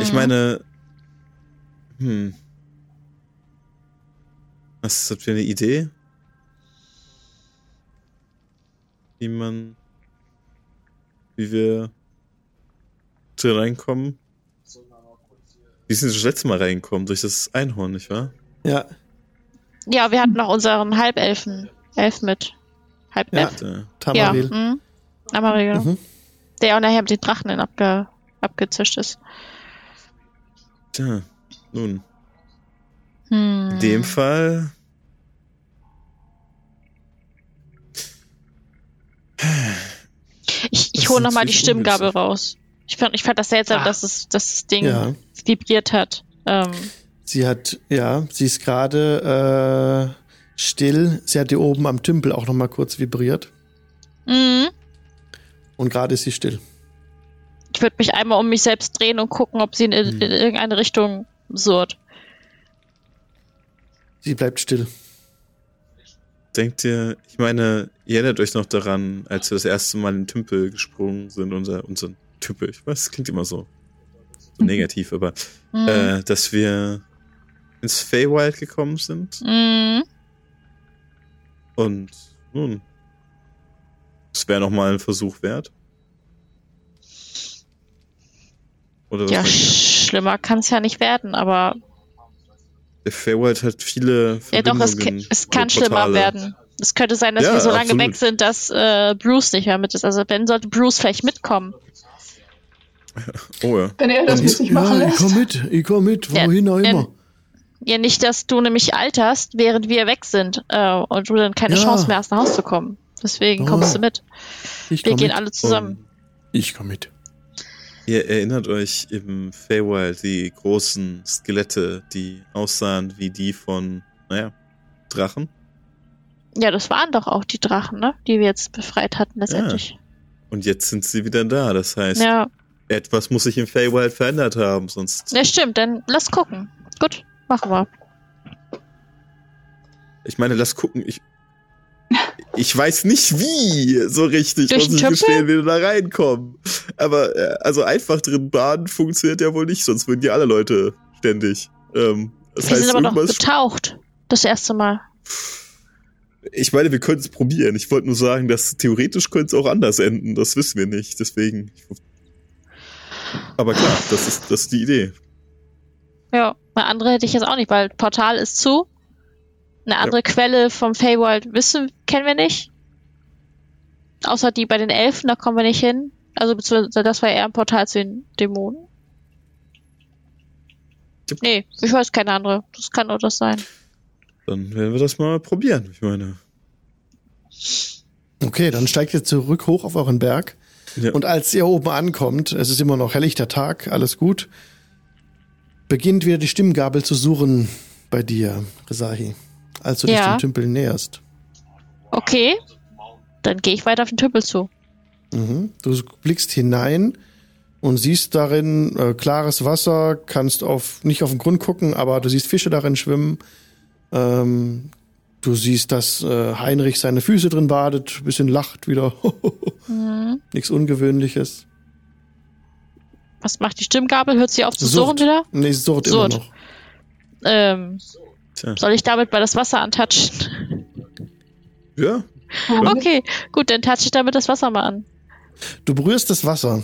Ich Hm. meine, hm. Was habt ihr eine Idee? Wie man, wie wir da reinkommen? Wie sind wir das letzte Mal reingekommen? Durch das Einhorn, nicht wahr? Ja, Ja, wir hatten noch unseren Halbelfen. Elf mit. Halbelf. Ja. Tamaril. Mhm. Amaril. Mhm. Der auch nachher mit den Drachen dann abge abgezischt ist. Tja, nun, Hm. in dem Fall. Ich, ich hole nochmal die Stimmgabel raus. Ich fand, ich fand das seltsam, Ah. dass, es, dass das Ding Ja. vibriert hat. Ähm, Sie hat, ja, sie ist gerade äh, still. Sie hat hier oben am Tümpel auch noch mal kurz vibriert. mhm. Und gerade ist sie still. Ich würde mich einmal um mich selbst drehen und gucken, ob sie in, in, Hm. in irgendeine Richtung surrt. Sie bleibt still. Denkt ihr, ich meine, ihr erinnert euch noch daran, als wir das erste Mal in den Tümpel gesprungen sind, unser, unser Tümpel, ich weiß, das klingt immer so, so negativ, aber Mhm. äh, dass wir ins Feywild gekommen sind Mhm. und nun, es wäre nochmal ein Versuch wert. Oder was Ja, schlimmer kann es ja nicht werden, aber Der Feywild hat viele ja doch, es, es kann schlimmer werden. Es könnte sein, dass Ja, wir so lange absolut. weg sind, dass äh, Bruce nicht mehr mit ist. Also wenn sollte Bruce vielleicht mitkommen. Oh ja. Wenn er das mit sich machen ja, ich lässt. komm mit, ich komm mit, Ja, wohin auch wenn- immer. Ja, nicht, dass du nämlich alterst, während wir weg sind äh, und du dann keine Ja. Chance mehr hast, nach Hause zu kommen. Deswegen Ja. kommst du mit. Ich Wir gehen mit. alle zusammen. Und Ich komm mit. Ihr erinnert euch im Feywild die großen Skelette, die aussahen wie die von, naja, Drachen? Ja, das waren doch auch die Drachen, ne? Die wir jetzt befreit hatten letztendlich. Und jetzt sind sie wieder da. Das heißt, Ja, etwas muss sich im Feywild verändert haben, sonst. ja stimmt. Dann lass gucken. Gut, machen wir. Ich meine, lass gucken. Ich, ich weiß nicht wie so richtig, Durch muss ich gestehen, wie wir da reinkommen. Aber äh, also einfach drin baden funktioniert ja wohl nicht, sonst würden die alle Leute ständig. Ähm, das wir heißt, sind aber noch getaucht. Das erste Mal. Ich meine, wir können es probieren. Ich wollte nur sagen, dass theoretisch könnte es auch anders enden. Das wissen wir nicht. Deswegen. Aber klar, das ist, das ist die Idee. Ja, eine andere hätte ich jetzt auch nicht, weil Portal ist zu. Eine andere Quelle vom Feywild wissen, kennen wir nicht. Außer die bei den Elfen, da kommen wir nicht hin. Also beziehungsweise das war eher ein Portal zu den Dämonen. Jupp. Nee, ich weiß keine andere. Das kann nur das sein. Dann werden wir das mal probieren. Ich meine. Okay, dann steigt ihr zurück hoch auf euren Berg. Ja. Und als ihr oben ankommt, es ist immer noch helllichter Tag, alles gut, beginnt wieder die Stimmgabel zu suchen bei dir, Resahi, als du dich Ja. dem Tümpel näherst. Okay. Dann gehe ich weiter auf den Tümpel zu. Mhm. Du blickst hinein und siehst darin äh, klares Wasser, kannst auf nicht auf den Grund gucken, aber du siehst Fische darin schwimmen. Ähm, du siehst, dass äh, Heinrich seine Füße drin badet, bisschen lacht wieder. Mhm. Nichts Ungewöhnliches. Was macht die Stimmgabel? Hört sie auf zu surren wieder? Nee, surrt Surrt. immer noch. Ähm, Tja. soll ich damit mal das Wasser antatschen? Ja. Okay, gut, dann touche ich damit das Wasser mal an. Du berührst das Wasser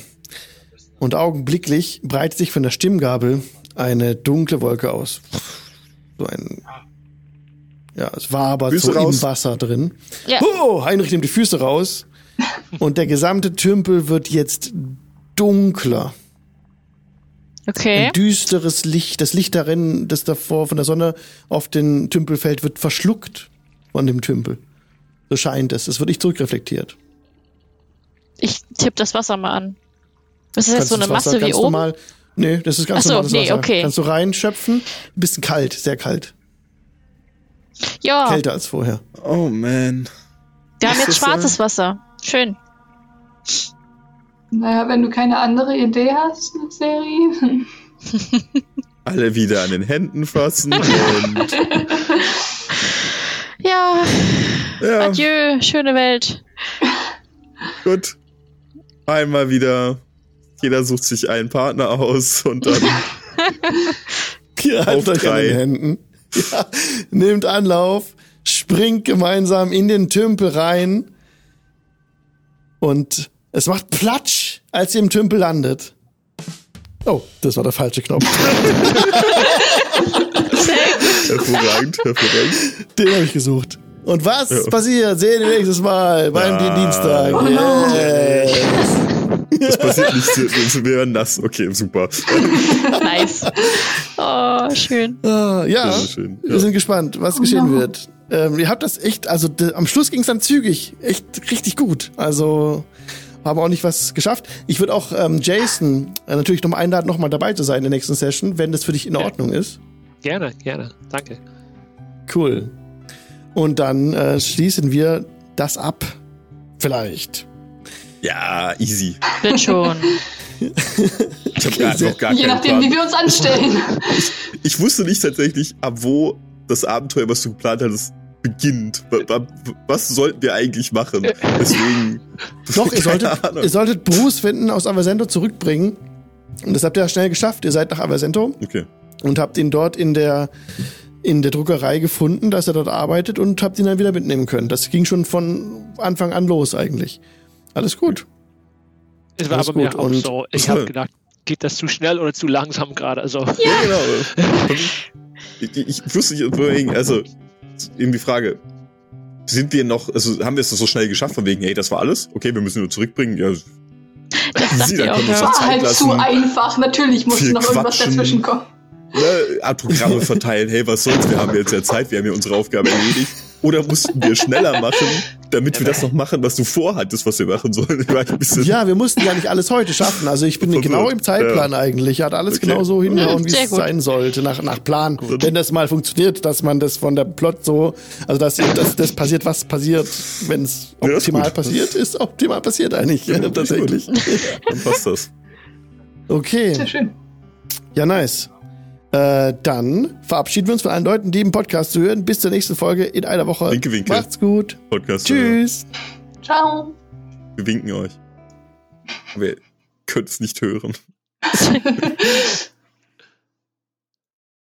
und augenblicklich breitet sich von der Stimmgabel eine dunkle Wolke aus. So ein, ja, es war aber Füße so raus. im Wasser drin. Ja. Oh, Heinrich nimmt die Füße raus und der gesamte Tümpel wird jetzt dunkler. Okay. Ein düsteres Licht, das Licht darin, das davor von der Sonne auf den Tümpel fällt, wird verschluckt von dem Tümpel. So scheint es. Es wird nicht zurückreflektiert. Ich tippe das Wasser mal an. Ist das jetzt so eine Wasser Masse wie oben? Normal, nee, das ist ganz Ach so, normales nee, Wasser. okay. Kannst du reinschöpfen. Ein bisschen kalt, sehr kalt. Ja, Kälter als vorher. Oh man. wir haben Ist jetzt das, schwarzes Wasser. Schön. Naja, wenn du keine andere Idee hast, Seri. Alle wieder an den Händen fassen und Ja, ja, adieu, schöne Welt. gut. Einmal wieder. Jeder sucht sich einen Partner aus und dann Ihr haltet Auf euch an drei. den Händen. Ja, nehmt Anlauf, springt gemeinsam in den Tümpel rein und es macht Platsch, als ihr im Tümpel landet. Oh, das war der falsche Knopf. hervorragend, hervorragend. Den habe ich gesucht. Und was Ja. passiert? Sehen wir nächstes Mal beim Ah. Dienstag. Oh no. Yes. Das passiert nicht, wir werden nass. Okay, super. Nice. Oh, schön. Ah, ja, schön, ja. wir sind gespannt, was geschehen wird. Ähm, ihr habt das echt, also am Schluss ging es dann zügig, echt richtig gut. Also haben auch nicht was geschafft. Ich würde auch ähm, Jason äh, natürlich nochmal einladen, nochmal dabei zu sein in der nächsten Session, wenn das für dich in Ja. Ordnung ist. Gerne, gerne. Danke. Cool. Und dann äh, schließen wir das ab. Vielleicht. Ja, easy. Wird schon. Ich habe gar, noch gar Je nachdem, wie Plan. wir uns anstellen. Ich wusste nicht tatsächlich, ab wo das Abenteuer, was du geplant hattest, beginnt. Wa- wa- Was sollten wir eigentlich machen? Deswegen. Doch, ihr solltet, Ahnung. ihr solltet Bruce finden, aus Aversento zurückbringen. Und das habt ihr ja schnell geschafft. Ihr seid nach Aversento Okay. und habt ihn dort in der in der Druckerei gefunden, dass er dort arbeitet und habt ihn dann wieder mitnehmen können. Das ging schon von Anfang an los eigentlich. Alles gut. Es war Alles aber mir gut, auch und- so, ich habe gedacht, geht das zu schnell oder zu langsam gerade? Also, Ja, genau. Ich, ich wusste nicht, also, eben die Frage. Sind wir noch, also haben wir es so schnell geschafft, von wegen, hey, das war alles? Okay, wir müssen nur zurückbringen. Ja, Das Sie, dann auch, können ja. War halt Zeit zu lassen. einfach. Natürlich musste Viel noch irgendwas quatschen. dazwischen kommen. ne, Programme verteilen, hey, was soll's, wir haben jetzt ja Zeit, wir haben ja unsere Aufgabe erledigt. Oder mussten wir schneller machen, damit wir das noch machen, was du vorhattest, was wir machen sollen. Ja, wir mussten ja nicht alles heute schaffen. Also ich bin Verwirrt. genau im Zeitplan eigentlich. Hat alles Okay. genau so hingehauen, wie Sehr es gut. sein sollte, nach, nach Plan. Wenn das mal funktioniert, dass man das von der Plot so, also dass, dass das passiert, was passiert, wenn es Ja, optimal gut. passiert, ist optimal passiert eigentlich. Ja, das tatsächlich. Dann passt das. Okay. Sehr schön. Ja, nice. Äh, dann verabschieden wir uns von allen Leuten, die im Podcast zu hören. Bis zur nächsten Folge in einer Woche. Winke, winke. Macht's gut. Podcast. Tschüss. Ciao. Wir winken euch. Aber ihr könnt es nicht hören.